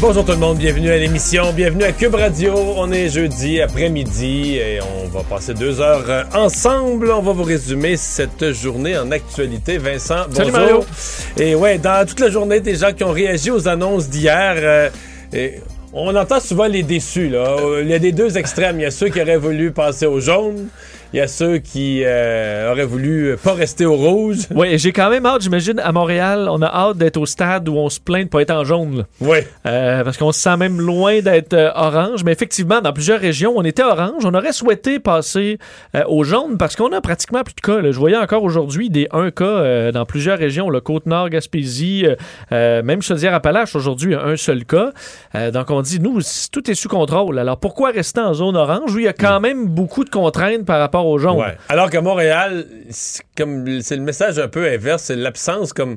Bonjour tout le monde, bienvenue à l'émission, bienvenue à Cube Radio. On est jeudi après-midi et on va passer deux heures ensemble. On va vous résumer cette journée en actualité. Vincent, bonjour. Salut Mario. Et ouais, dans toute la journée, des gens qui ont réagi aux annonces d'hier. euh, et on entend souvent les déçus. Là. Il y a des deux extrêmes. Il y a ceux qui auraient voulu passer au jaune. Il y a ceux qui euh, auraient voulu pas rester au rouge. Oui, j'ai quand même hâte, j'imagine, à Montréal, on a hâte d'être au stade où on se plaint de pas être en jaune. là. Oui. Euh, parce qu'on se sent même loin d'être euh, orange. Mais effectivement, dans plusieurs régions, on était orange. On aurait souhaité passer euh, au jaune parce qu'on a pratiquement plus de cas. là. Je voyais encore aujourd'hui des 1 cas euh, dans plusieurs régions. Le Côte-Nord, Gaspésie, euh, euh, même Chaudière-Appalaches, aujourd'hui, un seul cas. Euh, donc on dit, nous, tout est sous contrôle. Alors pourquoi rester en zone orange? Où il y a quand même beaucoup de contraintes par rapport au jaune? Ouais. Alors qu'à Montréal, c'est comme c'est le message un peu inverse, c'est l'absence comme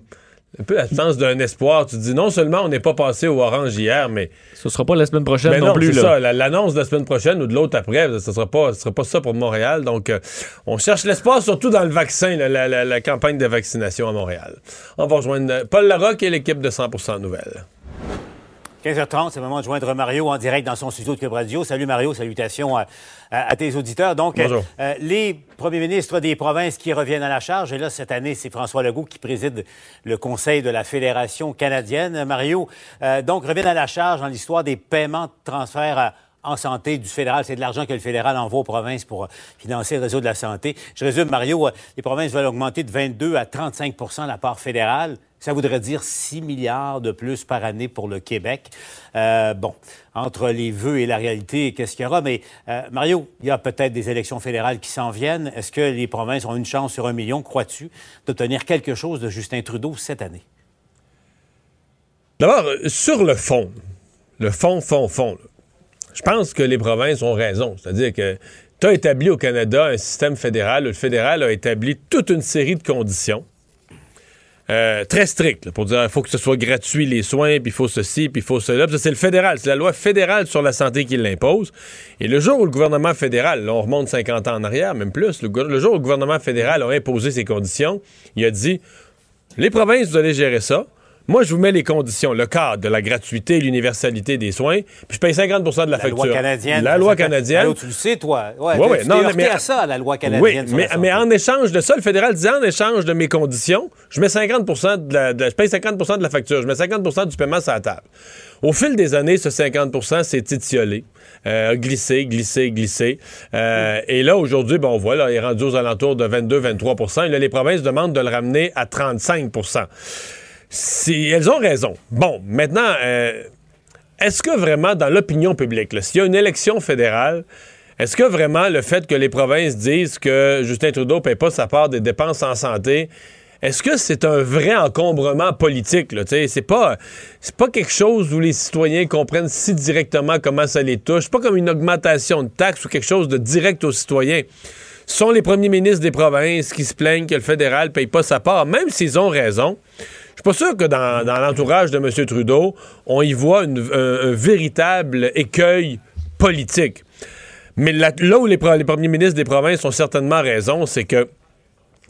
un peu l'absence d'un espoir. Tu te dis non seulement on n'est pas passé au orange hier, mais Ce sera pas la semaine prochaine mais non, non, plus. c'est ça. la- L'annonce de la semaine prochaine ou de l'autre après, ce sera pas, ce sera pas ça pour Montréal. Donc, euh, on cherche l'espoir surtout dans le vaccin, la, la- la- la campagne de vaccination à Montréal. On va rejoindre Paul Larocque et l'équipe de 100% Nouvelles. 15h30, c'est le moment de joindre Mario en direct dans son studio de Cube Radio. Salut Mario, salutations à, à- à tes auditeurs. Donc, euh, euh, les premiers ministres des provinces qui reviennent à la charge, et là, cette année, c'est François Legault qui préside le Conseil de la Fédération canadienne. Mario, euh, donc, reviennent à la charge dans l'histoire des paiements de transfert à- en santé du fédéral. C'est de l'argent que le fédéral envoie aux provinces pour euh, financer le réseau de la santé. Je résume, Mario, euh, les provinces veulent augmenter de 22 à 35 la part fédérale. Ça voudrait dire 6 milliards de plus par année pour le Québec. Euh, bon, entre les vœux et la réalité, qu'est-ce qu'il y aura? Mais euh, Mario, il y a peut-être des élections fédérales qui s'en viennent. Est-ce que les provinces ont une chance sur un million, crois-tu, d'obtenir quelque chose de Justin Trudeau cette année? D'abord, sur le fond, le fond, fond, fond, je pense que les provinces ont raison. C'est-à-dire que tu as établi au Canada un système fédéral. Le fédéral a établi toute une série de conditions euh, très strictes là, pour dire il faut que ce soit gratuit les soins, puis il faut ceci, puis il faut cela. C'est le fédéral. C'est la loi fédérale sur la santé qui l'impose. Et le jour où le gouvernement fédéral, là, on remonte 50 ans en arrière, même plus, le, le jour où le gouvernement fédéral a imposé ces conditions, il a dit les provinces, vous allez gérer ça. Moi, je vous mets les conditions, le cadre de la gratuité et l'universalité des soins, puis je paye 50% de la, La facture. loi canadienne. La loi canadienne. Mario, tu le sais, toi. Ouais, Ouais, ouais, tu non, mais- à ça, la loi Oui, canadienne. sur mais, en échange de ça, le fédéral disait en échange de mes conditions, je mets 50 de la, de je paye 50% de la facture, je mets 50% du paiement sur la table. Au fil des années, ce 50% s'est étiolé, euh, glissé, glissé, glissé. Euh, Et là, aujourd'hui, ben, on voit, là, il est rendu aux alentours de 22-23 Et là, les provinces demandent de le ramener à 35 si elles ont raison. Bon, maintenant, euh, est-ce que vraiment, dans l'opinion publique, s'il y a une élection fédérale, est-ce que vraiment le fait que les provinces disent que Justin Trudeau ne paie pas sa part des dépenses en santé, est-ce que c'est un vrai encombrement politique? C'est pas, pas quelque chose où les citoyens comprennent si directement comment ça les touche. Pas comme une augmentation de taxes ou quelque chose de direct aux citoyens. Ce sont les premiers ministres des provinces qui se plaignent que le fédéral ne paye pas sa part, même s'ils ont raison. Suis pas sûr que dans, l'entourage de M. Trudeau, on y voit un, véritable écueil politique. Mais là, où les premiers ministres des provinces ont certainement raison, c'est que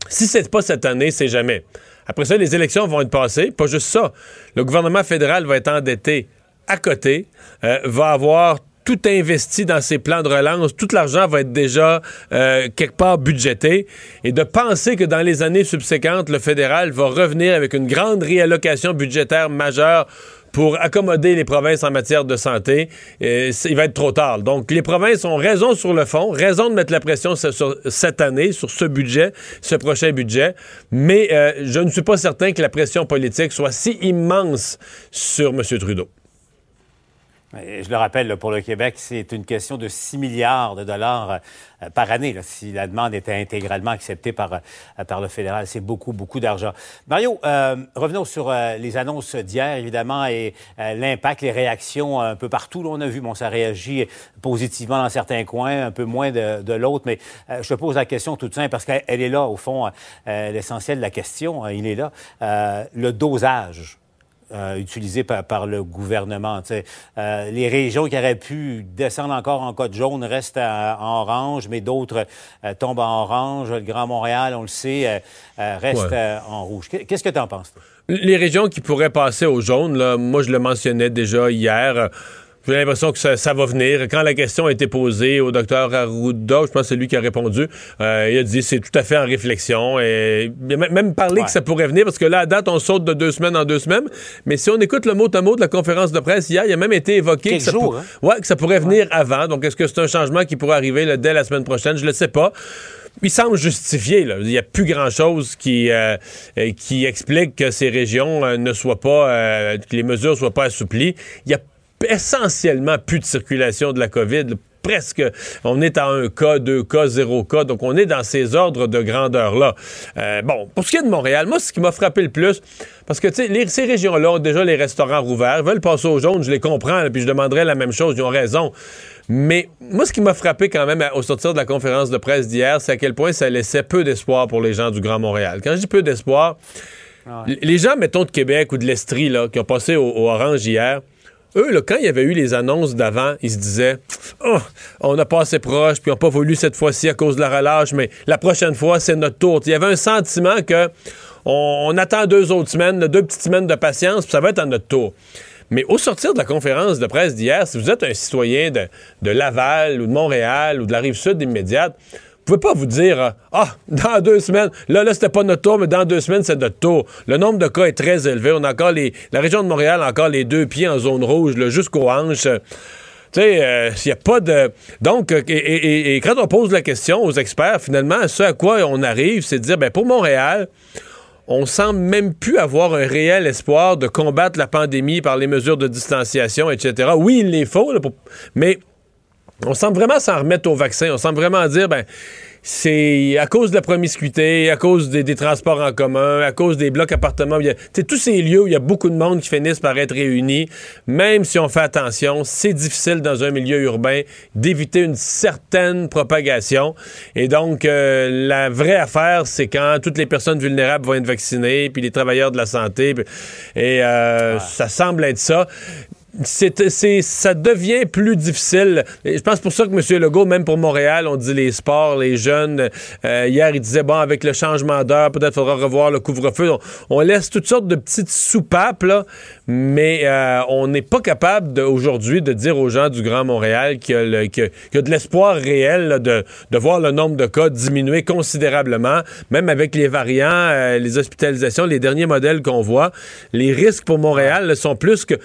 si c'est pas cette année, c'est jamais. Après ça, les élections vont être passées. Pas juste ça. Le gouvernement fédéral va être endetté à côté, euh, va avoir tout investi dans ses plans de relance, tout l'argent va être déjà euh, quelque part budgété, et de penser que dans les années subséquentes, le fédéral va revenir avec une grande réallocation budgétaire majeure pour accommoder les provinces en matière de santé, euh, il va être trop tard. Donc, les provinces ont raison sur le fond, raison de mettre la pression cette année, sur ce budget, ce prochain budget, mais euh, je ne suis pas certain que la pression politique soit si immense sur M. Trudeau. Je le rappelle, pour le Québec, c'est une question de 6 milliards de dollars euh, par année, si la demande était intégralement acceptée par, euh, par le fédéral. C'est beaucoup, beaucoup d'argent. Mario, euh, revenons sur les annonces d'hier, évidemment, et l'impact, les réactions un peu partout. on a vu, bon, ça réagit positivement dans certains coins, un peu moins de, de l'autre, mais je te pose la question toute simple, parce qu'elle est là, au fond, l'essentiel de la question, il est là. le dosage euh, utilisé par, le gouvernement. Euh, les régions qui auraient pu descendre encore en code jaune restent en orange, mais d'autres euh, tombent en orange. Le Grand Montréal, on le sait, reste en rouge. Qu'est-ce que tu en penses? Les régions qui pourraient passer au jaune, là, moi je le mentionnais déjà hier. J'ai l'impression que ça, va venir. Quand la question a été posée au docteur Arruda, je pense que c'est lui qui a répondu, euh, il a dit c'est tout à fait en réflexion. Et il a même parlé que ça pourrait venir, parce que là, à date, on saute de deux semaines en deux semaines. Mais si on écoute le mot à mot de la conférence de presse hier, il a même été évoqué que ça, hein? ouais, que ça, pourrait venir avant. Donc, est-ce que c'est un changement qui pourrait arriver dès la semaine prochaine? Je ne le sais pas il semble justifié. Il n'y a plus grand-chose qui, euh, qui explique que ces régions euh, ne soient pas, que les mesures ne soient pas assouplies. Il y a essentiellement plus de circulation de la COVID. presque, on est à un cas, deux cas, zéro cas, donc on est dans ces ordres de grandeur-là. Euh, bon, pour ce qui est de Montréal, moi, ce qui m'a frappé le plus, parce que, tu sais, ces régions-là ont déjà les restaurants rouverts, veulent passer aux jaunes, je les comprends, puis je demanderais la même chose, ils ont raison. Mais moi, ce qui m'a frappé quand même au sortir de la conférence de presse d'hier, c'est à quel point ça laissait peu d'espoir pour les gens du Grand Montréal. Quand je dis peu d'espoir, ah les gens, mettons, de Québec ou de l'Estrie, là, qui ont passé au Orange hier, eux, quand il y avait eu les annonces d'avant, ils se disaient oh, on n'a pas assez proche, puis on n'a pas voulu cette fois-ci à cause de la relâche, mais la prochaine fois, c'est notre tour. Il y avait un sentiment que on, attend deux autres semaines, deux petites semaines de patience, puis ça va être à notre tour. Mais au sortir de la conférence de presse d'hier, si vous êtes un citoyen de, de Laval ou de Montréal ou de la rive sud immédiate, pouvez pas vous dire euh, Ah, dans deux semaines, là, là, c'était pas notre tour, mais dans deux semaines, c'est notre tour. Le nombre de cas est très élevé. On a encore. La région de Montréal a encore les deux pieds en zone rouge, jusqu'aux hanches. Tu sais, il euh, n'y a pas de. Donc, euh, et, quand on pose la question aux experts, finalement, ce à quoi on arrive, c'est de dire, ben, pour Montréal, on semble même plus avoir un réel espoir de combattre la pandémie par les mesures de distanciation, etc. Oui, il les faut, mais on semble vraiment s'en remettre au vaccin. On semble vraiment dire, ben, c'est à cause de la promiscuité, à cause des, transports en commun, à cause des blocs appartements. C'est tous ces lieux où il y a beaucoup de monde qui finissent par être réunis. Même si on fait attention, c'est difficile dans un milieu urbain d'éviter une certaine propagation. Et donc, euh, la vraie affaire, c'est quand toutes les personnes vulnérables vont être vaccinées, puis les travailleurs de la santé. Et euh, ça semble être ça c'est, ça devient plus difficile. je pense pour ça que M. Legault, même pour Montréal, on dit les sports, les jeunes. Euh, hier, il disait, bon, avec le changement d'heure, peut-être faudra revoir le couvre-feu. On, laisse toutes sortes de petites soupapes, là, mais euh, on n'est pas capable aujourd'hui de dire aux gens du Grand Montréal qu'il y a, de l'espoir réel de, voir le nombre de cas diminuer considérablement, même avec les variants, euh, les hospitalisations, les derniers modèles qu'on voit. Les risques pour Montréal sont plus que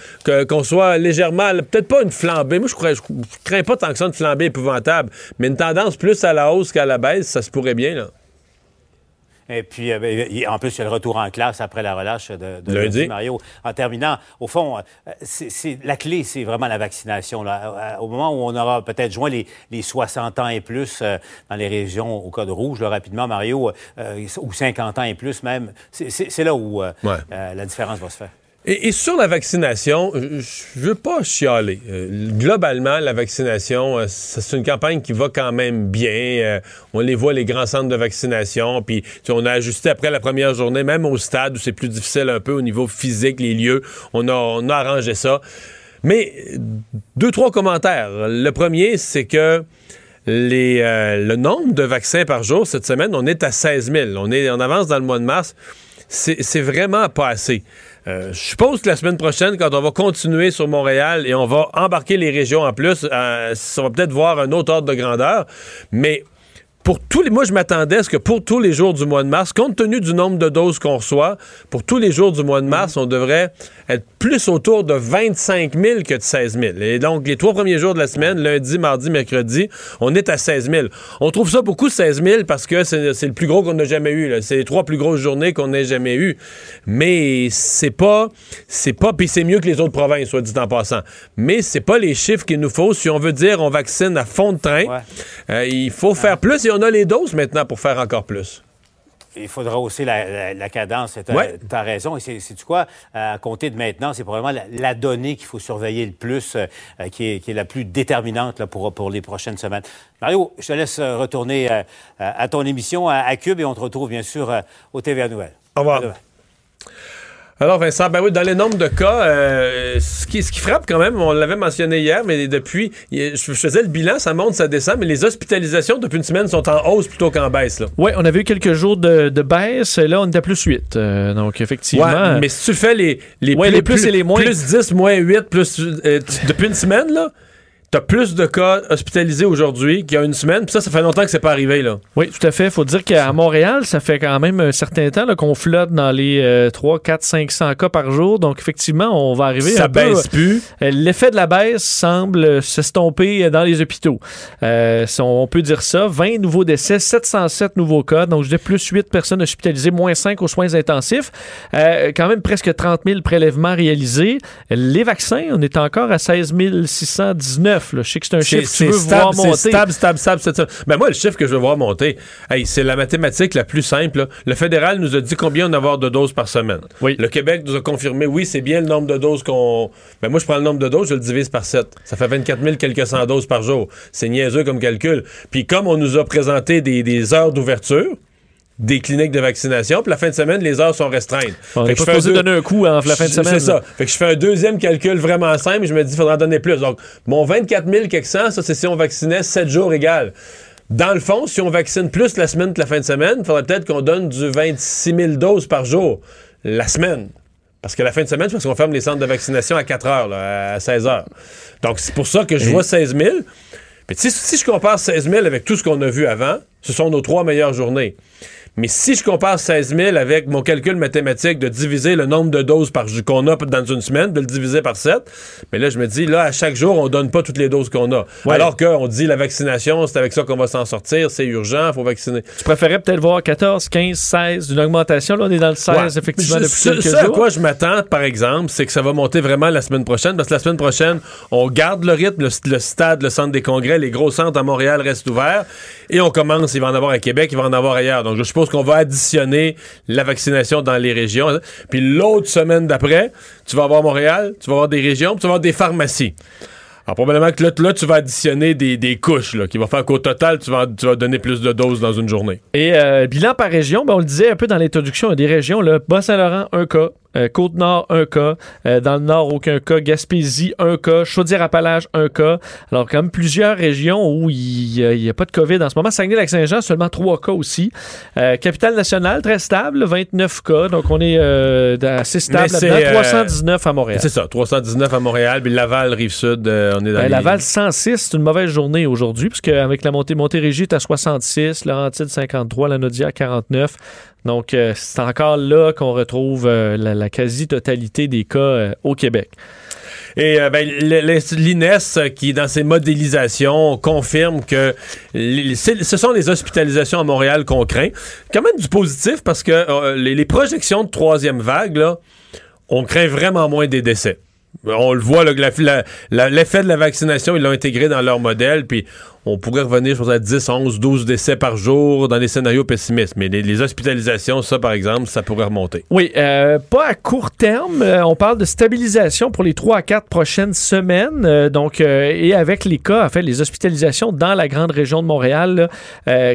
qu'on soit légèrement, peut-être pas une flambée. Moi, je, crois, je, crains pas tant que ça une flambée épouvantable, mais une tendance plus à la hausse qu'à la baisse, ça se pourrait bien. Et puis, euh, ben, en plus, il y a le retour en classe après la relâche de, de Mario. En terminant, au fond, euh, c'est, la clé, c'est vraiment la vaccination. Là. Euh, au moment où on aura peut-être joint les, 60 ans et plus dans les régions au code rouge, rapidement, Mario, ou 50 ans et plus même, c'est, là où la différence va se faire. Et, sur la vaccination, je veux pas chialer. Euh, globalement, la vaccination, euh, c'est une campagne qui va quand même bien. Euh, on les voit, les grands centres de vaccination. Puis on a ajusté après la première journée, même au stade où c'est plus difficile un peu au niveau physique, les lieux. On a, on a arrangé ça. Mais deux, trois commentaires. Le premier, c'est que les, le nombre de vaccins par jour cette semaine, on est à 16 000. On, est, on avance dans le mois de mars. C'est vraiment pas assez. Euh, je suppose que la semaine prochaine, quand on va continuer sur Montréal et on va embarquer les régions en plus, euh, ça va peut-être voir un autre ordre de grandeur. Mais pour tous les. Moi, je m'attendais à ce que pour tous les jours du mois de mars, compte tenu du nombre de doses qu'on reçoit, pour tous les jours du mois de mars, on devrait être plus autour de 25 000 que de 16 000. Et donc, les trois premiers jours de la semaine, lundi, mardi, mercredi, on est à 16 000. On trouve ça beaucoup, 16 000, parce que c'est le plus gros qu'on a jamais eu. C'est les trois plus grosses journées qu'on ait jamais eues. Mais c'est pas. C'est pas. Puis c'est mieux que les autres provinces, soit dit en passant. Mais c'est pas les chiffres qu'il nous faut. Si on veut dire on vaccine à fond de train, Ouais. euh, il faut faire plus et on a les doses maintenant pour faire encore plus. Il faudra aussi la, la- la cadence. Tu as, Ouais. raison. Et c'est quoi? Euh, À compter de maintenant, c'est probablement la, la donnée qu'il faut surveiller le plus, euh, euh, qui, est, qui est la plus déterminante là, pour, pour les prochaines semaines. Mario, je te laisse euh, retourner euh, à ton émission à, à Cube et on te retrouve bien sûr euh, au TVA Nouvelle. Au revoir. À demain. Alors, Vincent, ben oui, dans les nombres de cas, euh, ce, qui, ce qui frappe quand même, on l'avait mentionné hier, mais depuis, je faisais le bilan, ça monte, ça descend, mais les hospitalisations depuis une semaine sont en hausse plutôt qu'en baisse. Là. Oui, on avait eu quelques jours de, de baisse. Là, on était à plus 8. Euh, donc, effectivement. Ouais, mais si tu fais les, les, Ouais, les plus et les moins. Plus 10, moins 8, plus, euh, depuis une semaine, là, t'as plus de cas hospitalisés aujourd'hui qu'il y a une semaine, puis ça, ça fait longtemps que c'est pas arrivé. là. Oui, tout à fait. faut dire qu'à Montréal, ça fait quand même un certain temps qu'on flotte dans les euh, 3, 4, 500 cas par jour. Donc, effectivement, on va arriver Ça un peu, baisse plus. Euh, L'effet de la baisse semble euh, s'estomper dans les hôpitaux. Euh, on peut dire ça. 20 nouveaux décès, 707 nouveaux cas. Donc, je dis plus 8 personnes hospitalisées, moins 5 aux soins intensifs. Quand même presque 30 000 prélèvements réalisés. Les vaccins, on est encore à 16 619. Là. Je sais que c'est un chiffre que tu veux voir monter. c'est stable, stable, stable. Ben moi, le chiffre que je veux voir monter, hey, c'est la mathématique la plus simple. là. Le fédéral nous a dit combien on va avoir de doses par semaine. Oui. Le Québec nous a confirmé, oui, c'est bien le nombre de doses qu'on... Ben moi, je prends le nombre de doses, je le divise par 7. Ça fait 24 000 quelques cent doses par jour. C'est niaiseux comme calcul. Puis comme on nous a présenté des, des heures d'ouverture, des cliniques de vaccination, puis la fin de semaine, les heures sont restreintes. On Fait que je pas fais un supposé deux- donner un coup en la fin de semaine. C'est ça. Fait que je fais un deuxième calcul vraiment simple. Je me dis, il faudra en donner plus. Donc, mon 24 000 quelques cents, ça, c'est si on vaccinait 7 jours égal. Dans le fond, si on vaccine plus la semaine que la fin de semaine, il faudrait peut-être qu'on donne du 26 000 doses par jour la semaine. Parce que la fin de semaine, c'est parce qu'on ferme les centres de vaccination à 4 heures, là, à 16 heures. Donc, c'est pour ça que je vois 16 000. Puis, si, si je compare 16 000 avec tout ce qu'on a vu avant, ce sont nos trois meilleures journées. Mais si je compare 16 000 avec mon calcul mathématique de diviser le nombre de doses par qu'on a dans une semaine, de le diviser par 7, mais là, je me dis, là, à chaque jour, on donne pas toutes les doses qu'on a. Ouais. Alors qu'on dit la vaccination, c'est avec ça qu'on va s'en sortir, c'est urgent, faut vacciner. Tu préférais peut-être voir 14, 15, 16, une augmentation. Là, on est dans le 16, Ouais. effectivement, Je- depuis ce, quelques ce à jours. quoi je m'attends, par exemple, c'est que ça va monter vraiment la semaine prochaine, parce que la semaine prochaine, on garde le rythme, le, le stade, le centre des congrès, les gros centres à Montréal restent ouverts, et on commence, il va en avoir à Québec, il va en avoir ailleurs. Donc, je suppose qu'on va additionner la vaccination dans les régions. Puis l'autre semaine d'après, tu vas avoir Montréal, tu vas avoir des régions, puis tu vas avoir des pharmacies. Alors, probablement que là, là, tu vas additionner des, couches, qui va faire qu'au total, tu vas, donner plus de doses dans une journée. Et euh, bilan par région, ben, on le disait un peu dans l'introduction, des régions, Bas-Saint-Laurent, un cas. Euh, Côte-Nord, un cas. Euh, dans le Nord, aucun cas. Gaspésie, un cas. Chaudière-Appalaches, un cas. Alors, quand même, plusieurs régions où il n'y a, pas de COVID en ce moment. Saguenay-Lac-Saint-Jean, seulement trois cas aussi. Euh, Capitale-Nationale, très stable, 29 cas. Donc, on est assez stable euh, 319 à Montréal. C'est ça, 319 à Montréal, puis Laval, Rive-Sud, on est dans Ben, les- Laval 106, c'est une mauvaise journée aujourd'hui, puisque avec la montée Montérégie est à 66, Laurentide 53, la Naudière 49. Donc, euh, c'est encore là qu'on retrouve euh, la, quasi-totalité des cas euh, au Québec. Et ben, l'INES, qui, dans ses modélisations, confirme que ce sont les hospitalisations à Montréal qu'on craint. Quand même du positif, parce que les, projections de troisième vague, on craint vraiment moins des décès. On le voit, l'effet de la vaccination, ils l'ont intégré dans leur modèle, puis on pourrait revenir, je à 10, 11, 12 décès par jour dans les scénarios pessimistes. Mais les, hospitalisations, ça, par exemple, ça pourrait remonter. Oui, euh, pas à court terme. Euh, on parle de stabilisation pour les 3 à 4 prochaines semaines. Euh, donc, et avec les cas, en fait, les hospitalisations dans la grande région de Montréal,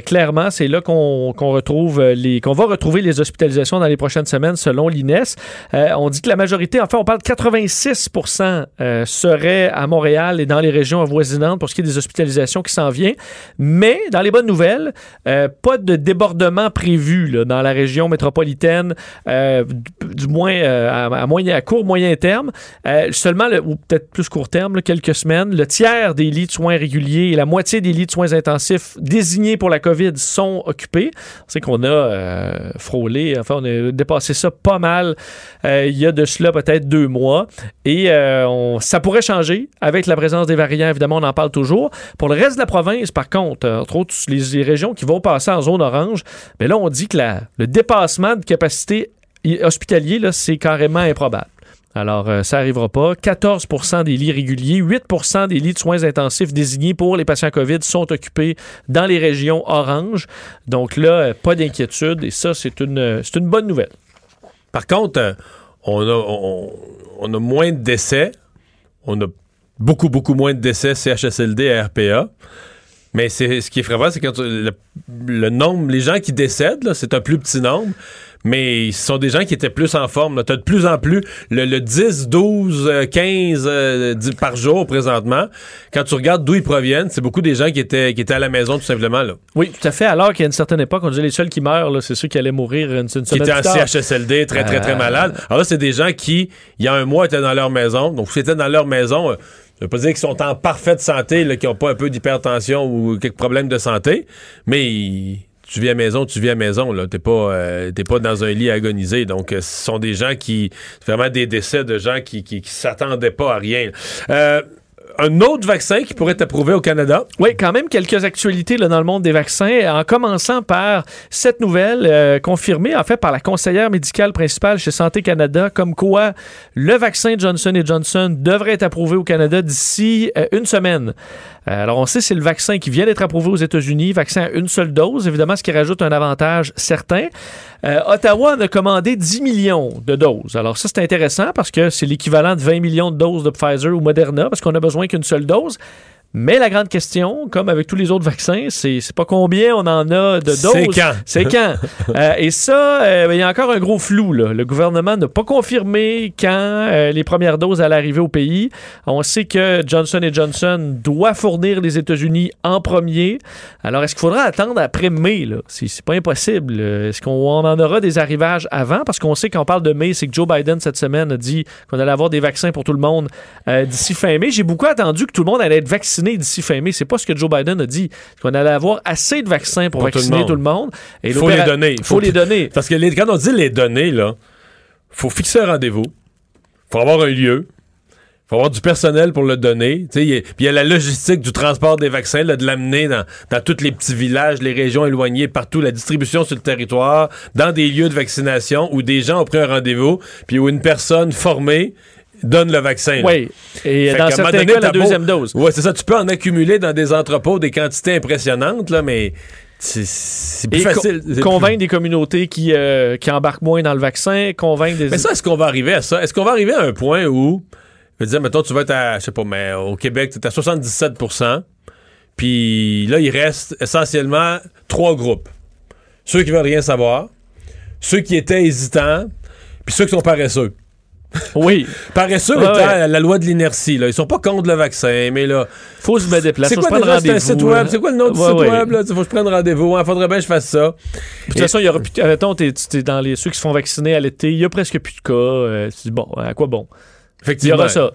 clairement, c'est là qu'on retrouve les, qu'on va retrouver les hospitalisations dans les prochaines semaines, selon l'INES. On dit que la majorité, en fait, on parle de 86% euh, seraient à Montréal et dans les régions avoisinantes pour ce qui est des hospitalisations qui vient. Mais dans les bonnes nouvelles, euh, pas de débordement prévu dans la région métropolitaine, euh, du moins euh, à, moyen, à court, moyen terme. Seulement, le- ou peut-être plus court terme, quelques semaines, le tiers des lits de soins réguliers et la moitié des lits de soins intensifs désignés pour la COVID sont occupés. Sait qu'on a frôlé, enfin, on a dépassé ça pas mal il y a de cela peut-être deux mois. Et ça pourrait changer avec la présence des variants, évidemment, on en parle toujours. Pour le reste de la province, par contre, euh, entre autres les, régions qui vont passer en zone orange, mais là, on dit que le dépassement de capacité hospitalier, là, c'est carrément improbable. Alors, euh, ça n'arrivera pas. 14% des lits réguliers, 8% des lits de soins intensifs désignés pour les patients COVID sont occupés dans les régions orange. Donc là, euh, pas d'inquiétude et ça, c'est une, c'est une bonne nouvelle. Par contre, on a, on, on a moins de décès. Beaucoup, beaucoup moins de décès CHSLD et RPA. Mais c'est, ce qui est frappant, c'est quand tu- le, le nombre, les gens qui décèdent, c'est un plus petit nombre, mais ce sont des gens qui étaient plus en forme. Tu as de plus en plus le, le 10, 12, euh, 15 euh, 10 par jour présentement. Quand tu regardes d'où ils proviennent, c'est beaucoup des gens qui étaient, qui étaient à la maison tout simplement. Là, Oui, tout à fait. Alors qu'à une certaine époque, on disait les seuls qui meurent, c'est ceux qui allaient mourir une, une qui semaine étaient en. CHSLD, très, très, très Euh, malades. Alors là, c'est des gens qui, il y a un mois, étaient dans leur maison. Donc, étaient dans leur maison, euh, je veux pas dire qu'ils sont en parfaite santé, qu'ils n'ont pas un peu d'hypertension ou quelques problèmes de santé, mais tu vis à maison, tu vis à maison, là. T'es pas, euh, pas dans un lit agonisé. Donc, euh, ce sont des gens qui, vraiment des décès de gens qui, qui, qui s'attendaient pas à rien. Euh, un autre vaccin qui pourrait être approuvé au Canada? Oui, quand même quelques actualités là, dans le monde des vaccins, en commençant par cette nouvelle euh, confirmée en fait par la conseillère médicale principale chez Santé Canada, comme quoi le vaccin Johnson Johnson devrait être approuvé au Canada d'ici euh, une semaine. Euh, alors on sait c'est le vaccin qui vient d'être approuvé aux États-Unis, vaccin à une seule dose, évidemment ce qui rajoute un avantage certain. Euh, Ottawa en a commandé 10 millions de doses. Alors ça c'est intéressant parce que c'est l'équivalent de 20 millions de doses de Pfizer ou Moderna parce qu'on a besoin qu'une seule dose. Mais la grande question, comme avec tous les autres vaccins, c'est c'est pas combien on en a de doses. C'est quand? C'est quand. Euh, et ça, euh, il y a encore un gros flou. Là. Le gouvernement n'a pas confirmé quand euh, les premières doses allaient arriver au pays. On sait que Johnson Johnson doit fournir les États-Unis en premier. Alors, est-ce qu'il faudra attendre après mai? là? C'est c'est pas impossible. Est-ce qu'on en aura des arrivages avant? Parce qu'on sait qu'on parle de mai, c'est que Joe Biden, cette semaine, a dit qu'on allait avoir des vaccins pour tout le monde d'ici fin mai. J'ai beaucoup attendu que tout le monde allait être vacciné d'ici fin mai. C'est pas ce que Joe Biden a dit. Qu'on allait avoir assez de vaccins pour, Pour tout le vacciner monde. tout le monde. Et Il faut les donner. Il faut les donner. Parce que les- quand on dit les donner, là, faut fixer un rendez-vous. faut avoir un lieu. faut avoir du personnel pour le donner. Tu sais, il y a- Puis il y a la logistique du transport des vaccins, là, de l'amener dans, dans tous les petits villages, les régions éloignées, partout, la distribution sur le territoire, dans des lieux de vaccination où des gens ont pris un rendez-vous, puis où une personne formée donne le vaccin. Oui. Et Fait dans certains donné, cas, la beau- deuxième dose. Ouais, c'est ça. Tu peux en accumuler dans des entrepôts des quantités impressionnantes, là, mais c'est- plus Et facile. co- C'est plus- convaincre des communautés qui, euh, qui embarquent moins dans le vaccin, convaincre des... Mais ça, est-ce qu'on va arriver à ça? Est-ce qu'on va arriver à un point où, je veux dire, mettons, tu vas être à, je sais pas, mais au Québec, tu es à 77% puis là, il reste essentiellement trois groupes. Ceux qui veulent rien savoir, ceux qui étaient hésitants, puis ceux qui sont paresseux. Oui, Paresseux Ouais, ouais. la, loi de l'inertie. Là. Ils sont pas contre le vaccin, mais là... faut se mettre des places. C'est quoi déjà, c'est un site web? C'est quoi le nom du Ouais, site ouais. web? Là? Faut que je prenne rendez-vous. Il faudrait bien que je fasse ça. Puis, De toute façon, il y aura plus. Mettons, t'es, t'es dans les, ceux qui se font vacciner à l'été, il y a presque plus de cas. euh, tu dis, bon, à quoi bon? Il y Effectivement. aura ça.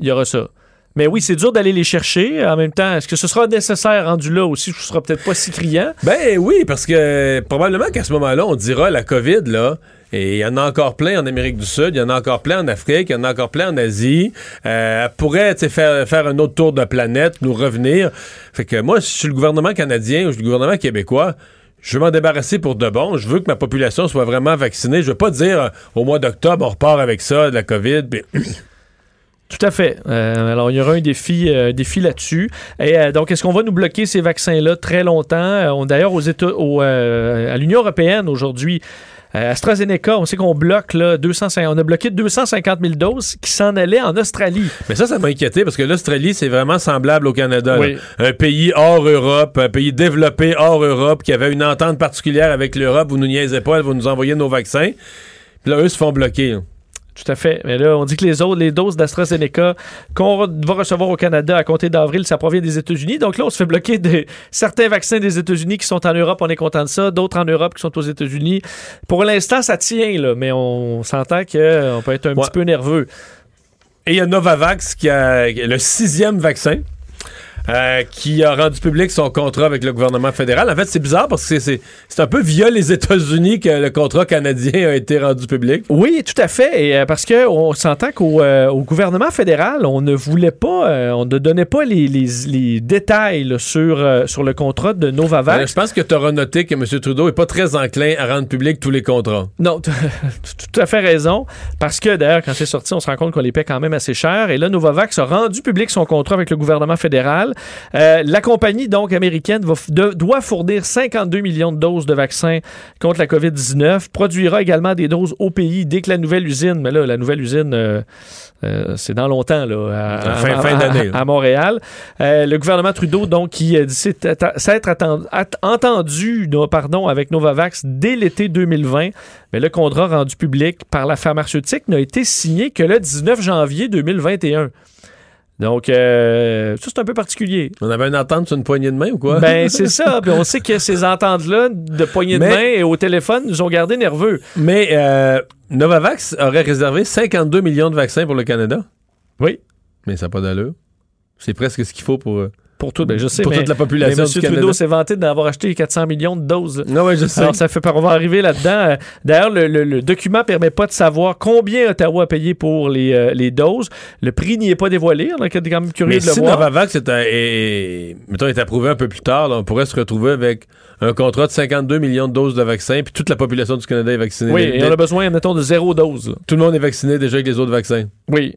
Il y aura ça. Mais oui, c'est dur d'aller les chercher. En même temps, est-ce que ce sera nécessaire rendu là aussi? Ce sera peut-être pas si criant. Ben oui, parce que probablement qu'à ce moment-là, on dira la COVID, là, et il y en a encore plein en Amérique du Sud, il y en a encore plein en Afrique, il y en a encore plein en Asie. Euh, elle pourrait faire, faire un autre tour de planète, nous revenir. Fait que moi, si je suis le gouvernement canadien ou je suis le gouvernement québécois, je veux m'en débarrasser pour de bon. Je veux que ma population soit vraiment vaccinée. Je veux pas dire euh, au mois d'octobre, on repart avec ça, de la COVID. puis- Tout à fait. Euh, alors, il y aura un défi, euh, défi là-dessus. Et euh, donc, est-ce qu'on va nous bloquer ces vaccins-là très longtemps? On- D'ailleurs, aux États, à l'Union européenne aujourd'hui, AstraZeneca, on sait qu'on bloque là, 250, on a bloqué 250 000 doses qui s'en allaient en Australie. Mais ça, ça m'a inquiété parce que l'Australie, c'est vraiment semblable au Canada. Oui. Un pays hors Europe, un pays développé hors Europe, qui avait une entente particulière avec l'Europe. Vous nous niaisez pas, vous nous envoyez nos vaccins. Puis là, eux se font bloquer. là. Tout à fait. Mais là, on dit que les autres, les doses d'AstraZeneca qu'on va recevoir au Canada à compter d'avril, ça provient des États-Unis. Donc là, on se fait bloquer de certains vaccins des États-Unis qui sont en Europe. On est content de ça. D'autres en Europe qui sont aux États-Unis. Pour l'instant, ça tient, là, mais on s'entend qu'on peut être un Ouais. petit peu nerveux. Et il y a Novavax qui a le sixième vaccin. Euh, qui a rendu public son contrat avec le gouvernement fédéral. En fait, c'est bizarre parce que c'est- un peu via les États-Unis que le contrat canadien a été rendu public. Oui, tout à fait. Et, euh, parce que on s'entend qu'au euh, au gouvernement fédéral, on ne voulait pas, on ne donnait pas les, les- les détails là, sur, sur le contrat de Novavax. je pense que tu auras noté que M. Trudeau est pas très enclin à rendre public tous les contrats. Non, tu as tout à fait raison. Parce que d'ailleurs, quand c'est sorti, on se rend compte qu'on les paie quand même assez cher. Et là, Novavax a rendu public son contrat avec le gouvernement fédéral. Euh, la compagnie, donc, américaine, va f- de- doit fournir 52 millions de doses de vaccins contre la COVID-19. Produira également des doses au pays dès que la nouvelle usine, mais là, la nouvelle usine, euh, euh, c'est dans longtemps, là, à, À fin- à- fin à- d'année, à Euh, le gouvernement Trudeau, donc, qui dit s'être entendu pardon, avec Novavax dès l'été 2020. Mais le contrat rendu public par la pharmaceutique n'a été signé que le 19 janvier 2021. Donc, euh, ça, c'est un peu particulier. On avait une entente sur une poignée de main ou quoi? Ben, c'est ça. Puis on sait que ces ententes-là de poignée de main et au téléphone nous ont gardés nerveux. Mais euh, Novavax aurait réservé 52 millions de vaccins pour le Canada? Oui. Mais ça n'a pas d'allure. C'est presque ce qu'il faut pour, euh, Pour tout, ben, je sais, pour mais, toute la mais population M. du Canada. Trudeau s'est vanté d'avoir acheté 400 millions de doses. Non, ouais, je sais. Alors, ça fait on va arriver là-dedans. Euh, D'ailleurs, le, le- le document permet pas de savoir combien Ottawa a payé pour les, euh, les doses. Le prix n'y est pas dévoilé. On est quand même curieux Mais de le si voir. Novavax est, mettons, est approuvé un peu plus tard, là, on pourrait se retrouver avec un contrat de 52 millions de doses de vaccins, puis toute la population du Canada est vaccinée. Oui, et on a besoin, mettons, de zéro dose. là. Tout le monde est vacciné déjà avec les autres vaccins. Oui.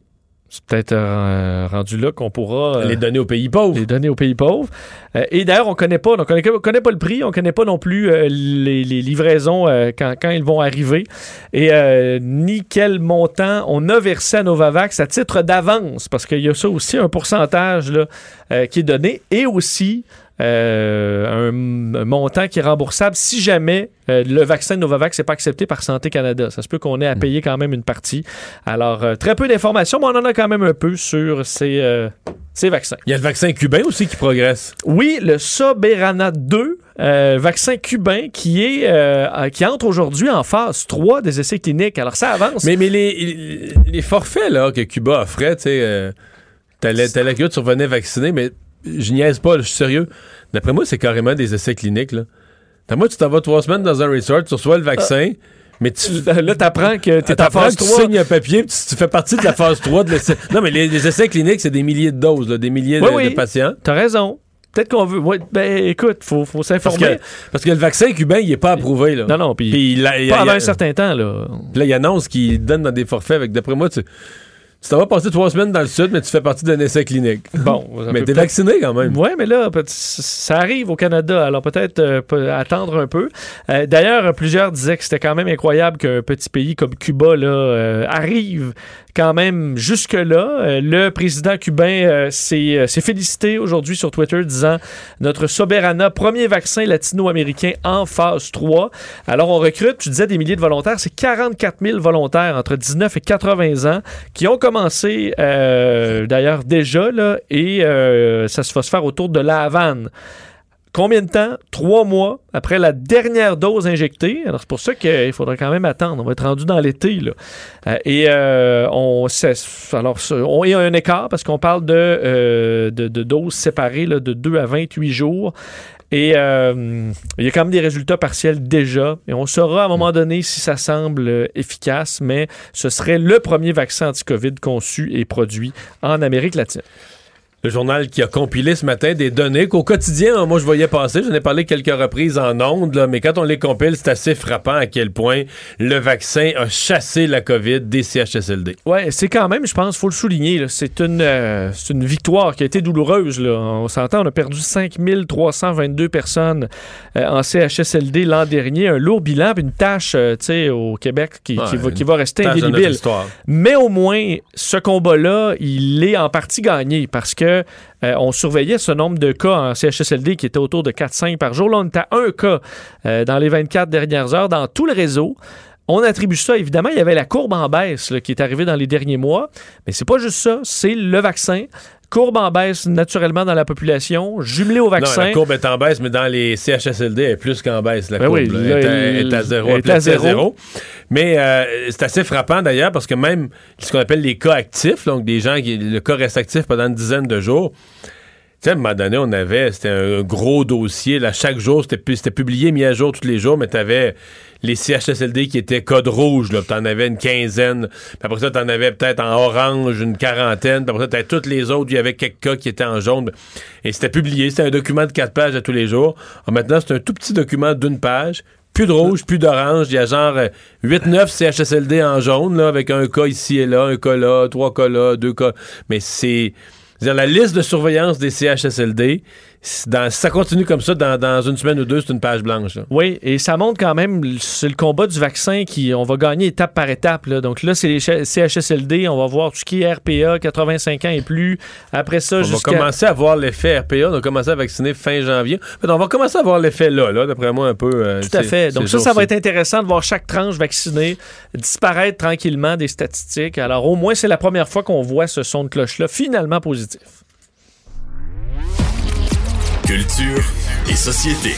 C'est peut-être euh, rendu là qu'on pourra euh, Les donner aux pays pauvres. les donner aux pays pauvres. Euh, et d'ailleurs, on connaît pas, on connaît, on connaît pas le prix, on connaît pas non plus les, les livraisons quand, quand ils vont arriver, et ni quel montant on a versé à Novavax à titre d'avance, parce qu'il y a ça aussi un pourcentage là, qui est donné, et aussi euh, un, un montant qui est remboursable si jamais euh, le vaccin de Novavax n'est pas accepté par Santé Canada. Ça se peut qu'on ait à payer quand même une partie. Alors, euh, très peu d'informations, mais on en a quand même un peu sur ces, ces vaccins. Il y a le vaccin cubain aussi qui progresse. Oui, le Soberana 2, euh, vaccin cubain qui est qui entre aujourd'hui en phase 3 des essais cliniques. Alors ça avance. Mais, mais les, les forfaits là, que Cuba offrait, tu sais, t'allais t'allais que tu revenais vacciner, mais je niaise pas, je suis sérieux. D'après moi, c'est carrément des essais cliniques. Là. D'après moi, tu t'en vas trois semaines dans un resort, tu reçois le vaccin, mais tu, Là, t'apprends que t'es en phase que tu 3. signes un papier, tu, tu fais partie de la phase 3 de l'essai. Non, mais les, les essais cliniques, c'est des milliers de doses, là, des milliers Oui, de, oui. de patients. T'as raison. Peut-être qu'on veut. Ouais, ben écoute, faut, faut Parce s'informer. que, parce que le vaccin cubain, il est pas approuvé. Là. Non, non, puis a- un certain temps, là. Puis là, il annonce qu'il donne dans des forfaits. Avec, d'après moi, tu, tu t'en vas passer trois semaines dans le sud, mais tu fais partie d'un essai clinique. Bon, mais t'es vacciné quand même. Oui, mais là, ça arrive au Canada, alors peut-être euh, attendre un peu. Euh, D'ailleurs, plusieurs disaient que c'était quand même incroyable qu'un petit pays comme Cuba là, euh, arrive quand même jusque-là. Euh, le président cubain euh, s'est euh, s'est félicité aujourd'hui sur Twitter disant notre Soberana, premier vaccin latino-américain en phase 3. Alors, on recrute, tu disais, des milliers de volontaires. C'est 44 000 volontaires entre 19 et 80 ans qui ont commencé d'ailleurs déjà, là, et ça se va se faire autour de la Havane. Combien de temps? Trois mois après la dernière dose injectée. Alors, c'est pour ça qu'il faudra quand même attendre. On va être rendu dans l'été. là. Euh, et euh, on, alors, on y a un écart parce qu'on parle de, euh, de, doses séparées de 2 à 28 jours. Et il y a quand même des résultats partiels déjà. Et on saura à un moment donné si ça semble efficace, mais ce serait le premier vaccin anti-COVID conçu et produit en Amérique latine. Le journal qui a compilé ce matin des données qu'au quotidien, hein, moi je voyais passer, j'en ai parlé quelques reprises en ondes, là, mais quand on les compile, c'est assez frappant à quel point le vaccin a chassé la COVID des CHSLD. Ouais, c'est quand même, je pense, faut le souligner, c'est une, euh, une victoire qui a été douloureuse. Là. On s'entend, on a perdu 5322 personnes euh, en CHSLD l'an dernier, un lourd bilan, puis une tâche, euh, tu sais, au Québec qui, qui va, qui va rester indélébile. Mais au moins, ce combat-là, il est en partie gagné parce que euh, on surveillait ce nombre de cas en CHSLD qui était autour de 4-5 par jour. Là, on était à un cas euh, dans les 24 dernières heures dans tout le réseau. On attribue ça, évidemment, il y avait la courbe en baisse qui est arrivée dans les derniers mois, mais c'est pas juste ça, c'est le vaccin. Courbe en baisse naturellement dans la population, jumelé au Non, vaccin. la courbe est en baisse, mais dans les CHSLD, elle est plus qu'en baisse. La Ben courbe oui, là. là, elle, est à- il- elle est à zéro. elle est à zéro. Mais euh, c'est assez frappant d'ailleurs parce que même ce qu'on appelle les cas actifs, donc des gens qui le cas reste actif pendant une dizaine de jours. Tu sais, à un moment donné, on avait, c'était un gros dossier. Là, chaque jour, c'était pu- c'était publié, mis à jour tous les jours, mais tu avais les CHSLD qui étaient code rouge. Tu en avais une quinzaine. Puis après ça, tu en avais peut-être en orange une quarantaine. Puis après ça, tu toutes les autres. Il y avait quelques cas qui étaient en jaune. Et c'était publié. C'était un document de quatre pages à tous les jours. Alors maintenant, c'est un tout petit document d'une page. Plus de rouge, plus d'orange. Il y a genre euh, 8-9 CHSLD en jaune, là, avec un cas ici et là, un cas là, trois cas là, deux cas. Mais c'est. C'est-à-dire, la liste de surveillance des CHSLD, dans- si ça continue comme ça, dans, dans une semaine ou deux, c'est une page blanche. là. Oui, et ça montre quand même, c'est le combat du vaccin qui, on va gagner étape par étape. Là. Donc là, c'est les ch- CHSLD, on va voir tout ce qui est RPA, 85 ans et plus. Après ça, On va commencer à voir l'effet RPA. On a commencé à vacciner fin janvier. Mais on va commencer à voir l'effet là, là d'après moi, un peu. euh, Tout à fait. Donc ça, ça va être intéressant de voir chaque tranche vaccinée disparaître tranquillement des statistiques. Alors au moins, c'est la première fois qu'on voit ce son de cloche-là finalement positif. Culture et société.